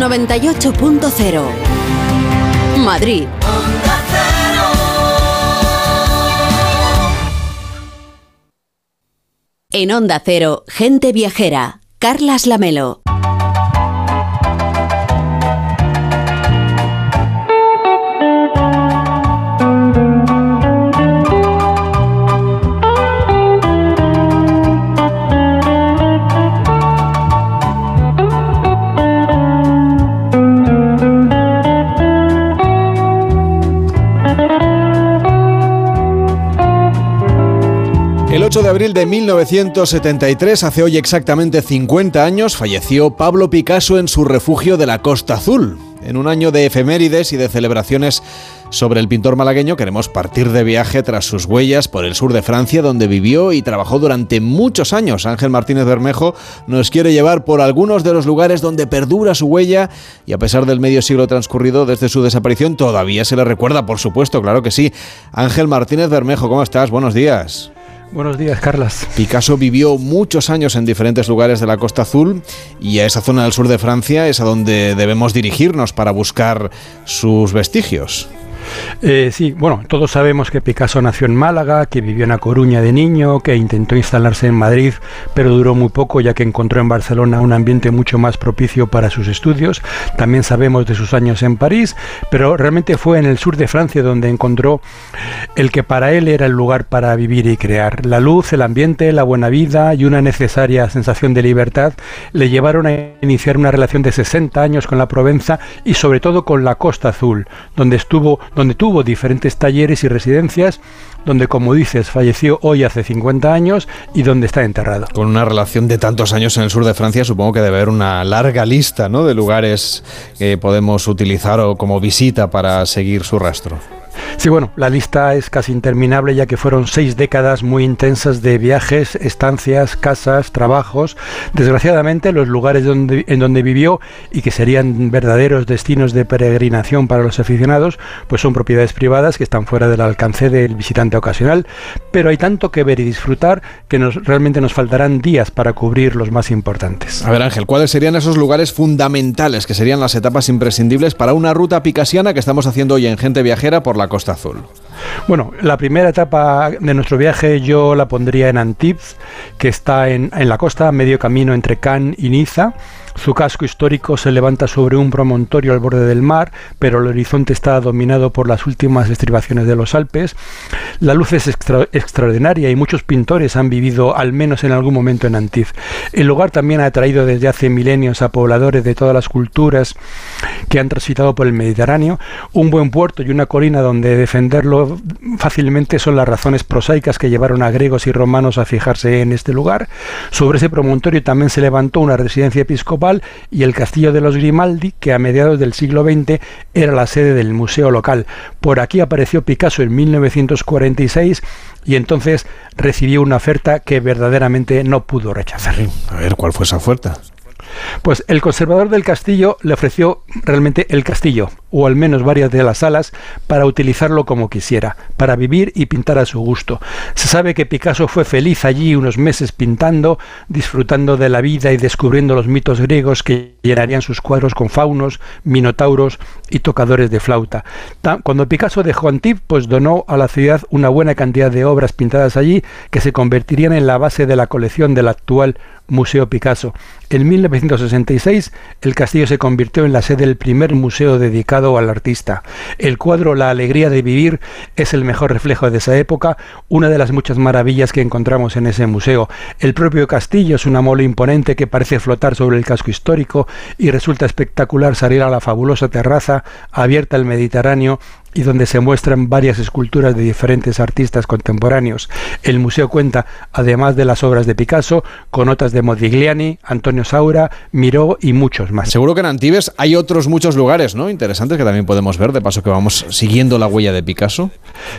98.0 Madrid. En Onda Cero, gente viajera. Carlas Lamelo. El 8 de abril de 1973, hace hoy exactamente 50 años, falleció Pablo Picasso en su refugio de la Costa Azul. En un año de efemérides y de celebraciones sobre el pintor malagueño, queremos partir de viaje tras sus huellas por el sur de Francia, donde vivió y trabajó durante muchos años. Ángel Martínez Bermejo nos quiere llevar por algunos de los lugares donde perdura su huella y a pesar del medio siglo transcurrido desde su desaparición, todavía se le recuerda, por supuesto, claro que sí. Ángel Martínez Bermejo, ¿cómo estás? Buenos días. Buenos días, Carlas. Picasso vivió muchos años en diferentes lugares de la Costa Azul y a esa zona del sur de Francia es a donde debemos dirigirnos para buscar sus vestigios. Eh, sí, bueno, todos sabemos que Picasso nació en Málaga, que vivió en A Coruña de niño, que intentó instalarse en Madrid, pero duró muy poco ya que encontró en Barcelona un ambiente mucho más propicio para sus estudios. También sabemos de sus años en París, pero realmente fue en el sur de Francia donde encontró el que para él era el lugar para vivir y crear. La luz, el ambiente, la buena vida y una necesaria sensación de libertad le llevaron a iniciar una relación de 60 años con la Provenza y sobre todo con la Costa Azul, donde estuvo donde tuvo diferentes talleres y residencias, donde, como dices, falleció hoy hace 50 años y donde está enterrado. Con una relación de tantos años en el sur de Francia, supongo que debe haber una larga lista ¿no? de lugares que podemos utilizar o como visita para seguir su rastro. Sí, bueno, la lista es casi interminable ya que fueron seis décadas muy intensas de viajes, estancias, casas, trabajos. Desgraciadamente, los lugares donde, en donde vivió y que serían verdaderos destinos de peregrinación para los aficionados, pues son propiedades privadas que están fuera del alcance del visitante ocasional. Pero hay tanto que ver y disfrutar que nos, realmente nos faltarán días para cubrir los más importantes. A ver, Ángel, ¿cuáles serían esos lugares fundamentales que serían las etapas imprescindibles para una ruta picasiana que estamos haciendo hoy en Gente Viajera por la Costa Azul? Bueno, la primera etapa de nuestro viaje yo la pondría en Antibes, que está en, en la costa, medio camino entre Cannes y Niza. Su casco histórico se levanta sobre un promontorio al borde del mar, pero el horizonte está dominado por las últimas estribaciones de los Alpes. La luz es extraordinaria y muchos pintores han vivido al menos en algún momento en Antibes. El lugar también ha atraído desde hace milenios a pobladores de todas las culturas que han transitado por el Mediterráneo. Un buen puerto y una colina donde defenderlo fácilmente son las razones prosaicas que llevaron a griegos y romanos a fijarse en este lugar. Sobre ese promontorio también se levantó una residencia episcopal y el castillo de los Grimaldi, que a mediados del siglo XX era la sede del museo local. Por aquí apareció Picasso en 1946 y entonces recibió una oferta que verdaderamente no pudo rechazar. A ver, ¿cuál fue esa oferta? Pues el conservador del castillo le ofreció realmente el castillo, o al menos varias de las salas, para utilizarlo como quisiera, para vivir y pintar a su gusto. Se sabe que Picasso fue feliz allí unos meses pintando, disfrutando de la vida y descubriendo los mitos griegos que llenarían sus cuadros con faunos, minotauros y tocadores de flauta. Cuando Picasso dejó Antibes, pues donó a la ciudad una buena cantidad de obras pintadas allí que se convertirían en la base de la colección del actual Museo Picasso. En 1966 el castillo se convirtió en la sede del primer museo dedicado al artista. El cuadro La alegría de vivir es el mejor reflejo de esa época, una de las muchas maravillas que encontramos en ese museo. El propio castillo es una mole imponente que parece flotar sobre el casco histórico y resulta espectacular salir a la fabulosa terraza abierta al Mediterráneo y donde se muestran varias esculturas de diferentes artistas contemporáneos. El museo cuenta, además de las obras de Picasso, con otras de Modigliani, Antonio Saura, Miró y muchos más. Seguro que en Antibes hay otros muchos lugares, ¿no? Interesantes que también podemos ver, de paso que vamos siguiendo la huella de Picasso.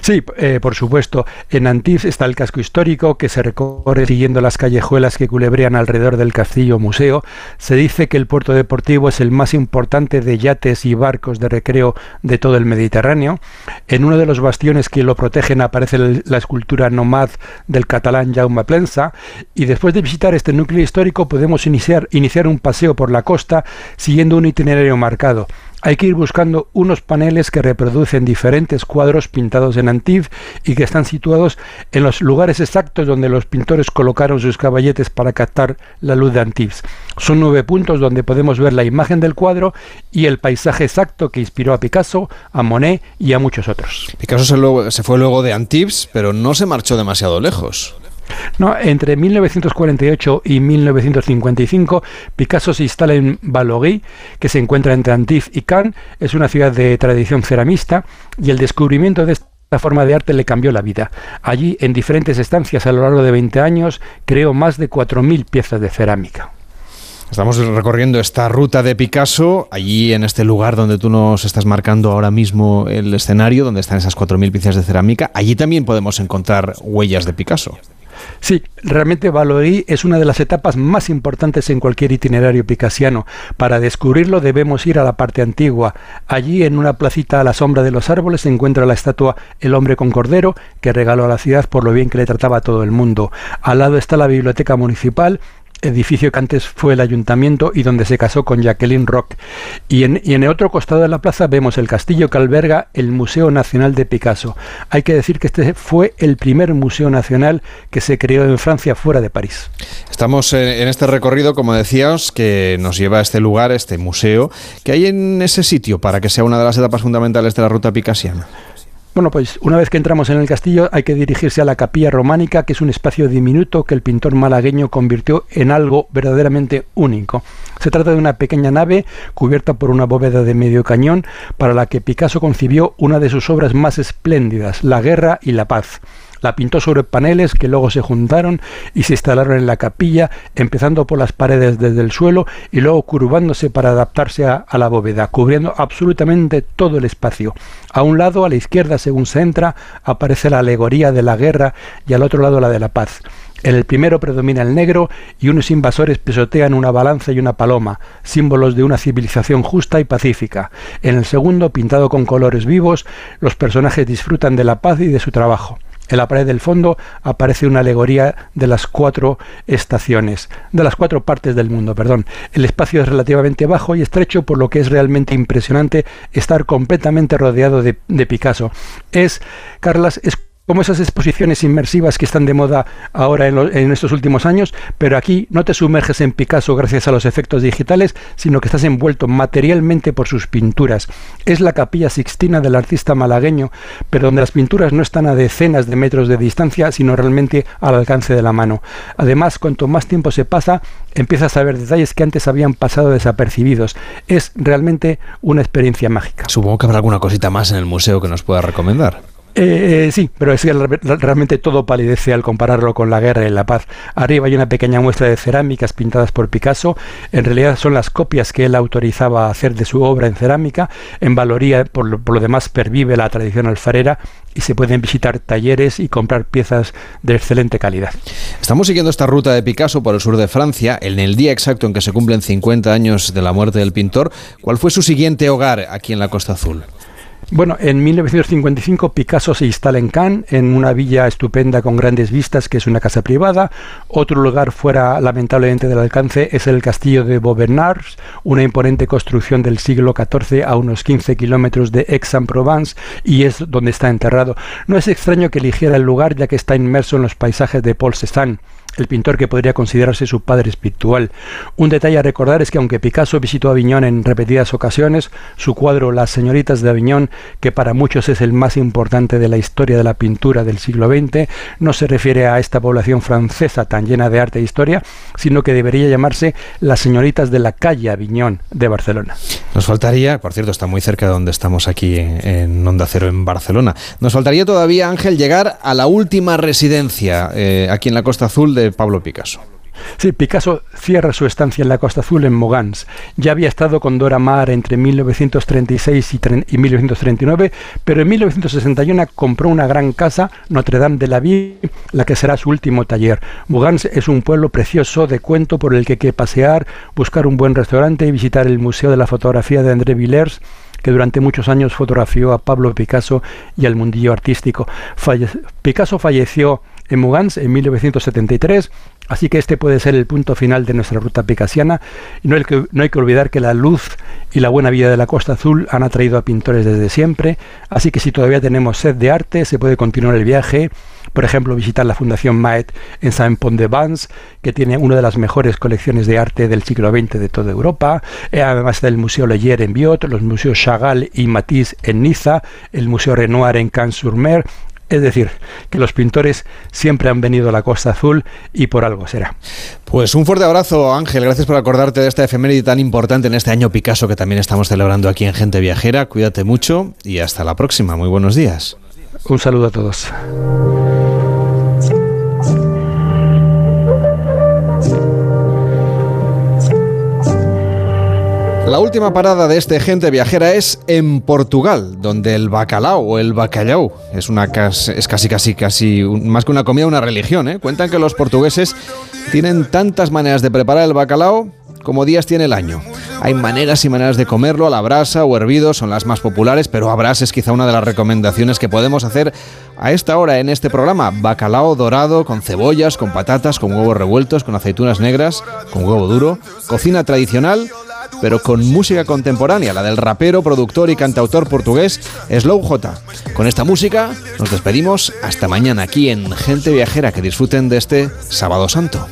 Sí, eh, por supuesto. En Antibes está el casco histórico que se recorre siguiendo las callejuelas que culebrean alrededor del castillo museo. Se dice que el puerto deportivo es el más importante de yates y barcos de recreo de todo el Mediterráneo en uno de los bastiones que lo protegen aparece la escultura nomad del catalán Jaume Plensa y después de visitar este núcleo histórico podemos iniciar, iniciar un paseo por la costa siguiendo un itinerario marcado hay que ir buscando unos paneles que reproducen diferentes cuadros pintados en Antibes y que están situados en los lugares exactos donde los pintores colocaron sus caballetes para captar la luz de Antibes. Son nueve puntos donde podemos ver la imagen del cuadro y el paisaje exacto que inspiró a Picasso, a Monet y a muchos otros. Picasso se, se fue luego de Antibes, pero no se marchó demasiado lejos. No, entre 1948 y 1955, Picasso se instala en Vallauris, que se encuentra entre Antibes y Cannes. Es una ciudad de tradición ceramista y el descubrimiento de esta forma de arte le cambió la vida. Allí, en diferentes estancias a lo largo de 20 años, creó más de 4.000 piezas de cerámica. Estamos recorriendo esta ruta de Picasso, allí en este lugar donde tú nos estás marcando ahora mismo el escenario, donde están esas 4.000 piezas de cerámica. Allí también podemos encontrar huellas de Picasso. Sí, realmente Valorí es una de las etapas más importantes en cualquier itinerario picasiano. Para descubrirlo debemos ir a la parte antigua. Allí, en una placita a la sombra de los árboles, se encuentra la estatua El hombre con cordero, que regaló a la ciudad por lo bien que le trataba a todo el mundo. Al lado está la biblioteca municipal edificio que antes fue el ayuntamiento y donde se casó con Jacqueline Rock. Y en, el otro costado de la plaza vemos el castillo que alberga el Museo Nacional de Picasso. Hay que decir que este fue el primer museo nacional que se creó en Francia fuera de París. Estamos en este recorrido, como decíamos, que nos lleva a este lugar, este museo. que hay en ese sitio para que sea una de las etapas fundamentales de la ruta picasiana? Bueno, pues una vez que entramos en el castillo hay que dirigirse a la capilla románica, que es un espacio diminuto que el pintor malagueño convirtió en algo verdaderamente único. Se trata de una pequeña nave cubierta por una bóveda de medio cañón para la que Picasso concibió una de sus obras más espléndidas, La guerra y la paz. La pintó sobre paneles que luego se juntaron y se instalaron en la capilla, empezando por las paredes desde el suelo y luego curvándose para adaptarse a, la bóveda, cubriendo absolutamente todo el espacio. A un lado, a la izquierda, según se entra, aparece la alegoría de la guerra y al otro lado la de la paz. En el primero predomina el negro y unos invasores pisotean una balanza y una paloma, símbolos de una civilización justa y pacífica. En el segundo, pintado con colores vivos, los personajes disfrutan de la paz y de su trabajo. En la pared del fondo aparece una alegoría de las cuatro estaciones, de las cuatro partes del mundo, perdón. El espacio es relativamente bajo y estrecho, por lo que es realmente impresionante estar completamente rodeado de, Picasso. Es, Carlas, es como esas exposiciones inmersivas que están de moda ahora en, estos últimos años, pero aquí no te sumerges en Picasso gracias a los efectos digitales, sino que estás envuelto materialmente por sus pinturas. Es la capilla sixtina del artista malagueño, pero donde las pinturas no están a decenas de metros de distancia, sino realmente al alcance de la mano. Además, cuanto más tiempo se pasa, empiezas a ver detalles que antes habían pasado desapercibidos. Es realmente una experiencia mágica. Supongo que habrá alguna cosita más en el museo que nos pueda recomendar. Eh, eh, sí, pero es que realmente todo palidece al compararlo con la guerra y la paz. Arriba hay una pequeña muestra de cerámicas pintadas por Picasso. En realidad son las copias que él autorizaba a hacer de su obra en cerámica. En Valoría, por lo, demás, pervive la tradición alfarera y se pueden visitar talleres y comprar piezas de excelente calidad. Estamos siguiendo esta ruta de Picasso por el sur de Francia, en el día exacto en que se cumplen 50 años de la muerte del pintor. ¿Cuál fue su siguiente hogar aquí en la Costa Azul? Bueno, en 1955 Picasso se instala en Cannes, en una villa estupenda con grandes vistas, que es una casa privada. Otro lugar fuera, lamentablemente, del alcance es el castillo de Beaubernars, una imponente construcción del siglo XIV a unos 15 kilómetros de Aix-en-Provence, y es donde está enterrado. No es extraño que eligiera el lugar, ya que está inmerso en los paisajes de Paul Cézanne el pintor que podría considerarse su padre espiritual. Un detalle a recordar es que aunque Picasso visitó Aviñón en repetidas ocasiones, su cuadro Las señoritas de Aviñón, que para muchos es el más importante de la historia de la pintura del siglo XX, no se refiere a esta población francesa tan llena de arte e historia, sino que debería llamarse Las señoritas de la calle Aviñón de Barcelona. Nos faltaría, por cierto, está muy cerca de donde estamos aquí en Onda Cero en Barcelona. Nos faltaría todavía, Ángel, llegar a la última residencia eh, aquí en la Costa Azul de Pablo Picasso. Sí, Picasso cierra su estancia en la Costa Azul en Mogans. Ya había estado con Dora Maar entre 1936 y, 1939, pero en 1961 compró una gran casa, Notre Dame de la Vie, la que será su último taller. Mogans es un pueblo precioso de cuento por el que hay que pasear, buscar un buen restaurante y visitar el Museo de la Fotografía de André Villers que durante muchos años fotografió a Pablo Picasso y al mundillo artístico. Picasso falleció en Mugans en 1973, así que este puede ser el punto final de nuestra ruta picasiana. Y no hay, que, olvidar que la luz y la buena vida de la Costa Azul han atraído a pintores desde siempre, así que si todavía tenemos sed de arte, se puede continuar el viaje. Por ejemplo, visitar la Fundación Maet en Saint-Pont-de-Vence, que tiene una de las mejores colecciones de arte del siglo XX de toda Europa, eh, además del Museo Leyer en Biot, los museos Chagall y Matisse en Niza, el Museo Renoir en Cannes-sur-Mer, es decir, que los pintores siempre han venido a la Costa Azul y por algo será. Pues un fuerte abrazo, Ángel. Gracias por acordarte de esta efeméride tan importante en este año Picasso que también estamos celebrando aquí en Gente Viajera. Cuídate mucho y hasta la próxima. Muy buenos días. Un saludo a todos. La última parada de este gente viajera es en Portugal, donde el bacalao o el bacalhau es una es casi casi casi más que una comida, una religión. ¿eh? Cuentan que los portugueses tienen tantas maneras de preparar el bacalao como días tiene el año. Hay maneras y maneras de comerlo, a la brasa o hervido son las más populares, pero a brasa es quizá una de las recomendaciones que podemos hacer a esta hora en este programa. Bacalao dorado con cebollas, con patatas, con huevos revueltos, con aceitunas negras, con huevo duro. Cocina tradicional pero con música contemporánea, la del rapero, productor y cantautor portugués Slow J. Con esta música nos despedimos hasta mañana aquí en Gente Viajera. Que disfruten de este sábado santo.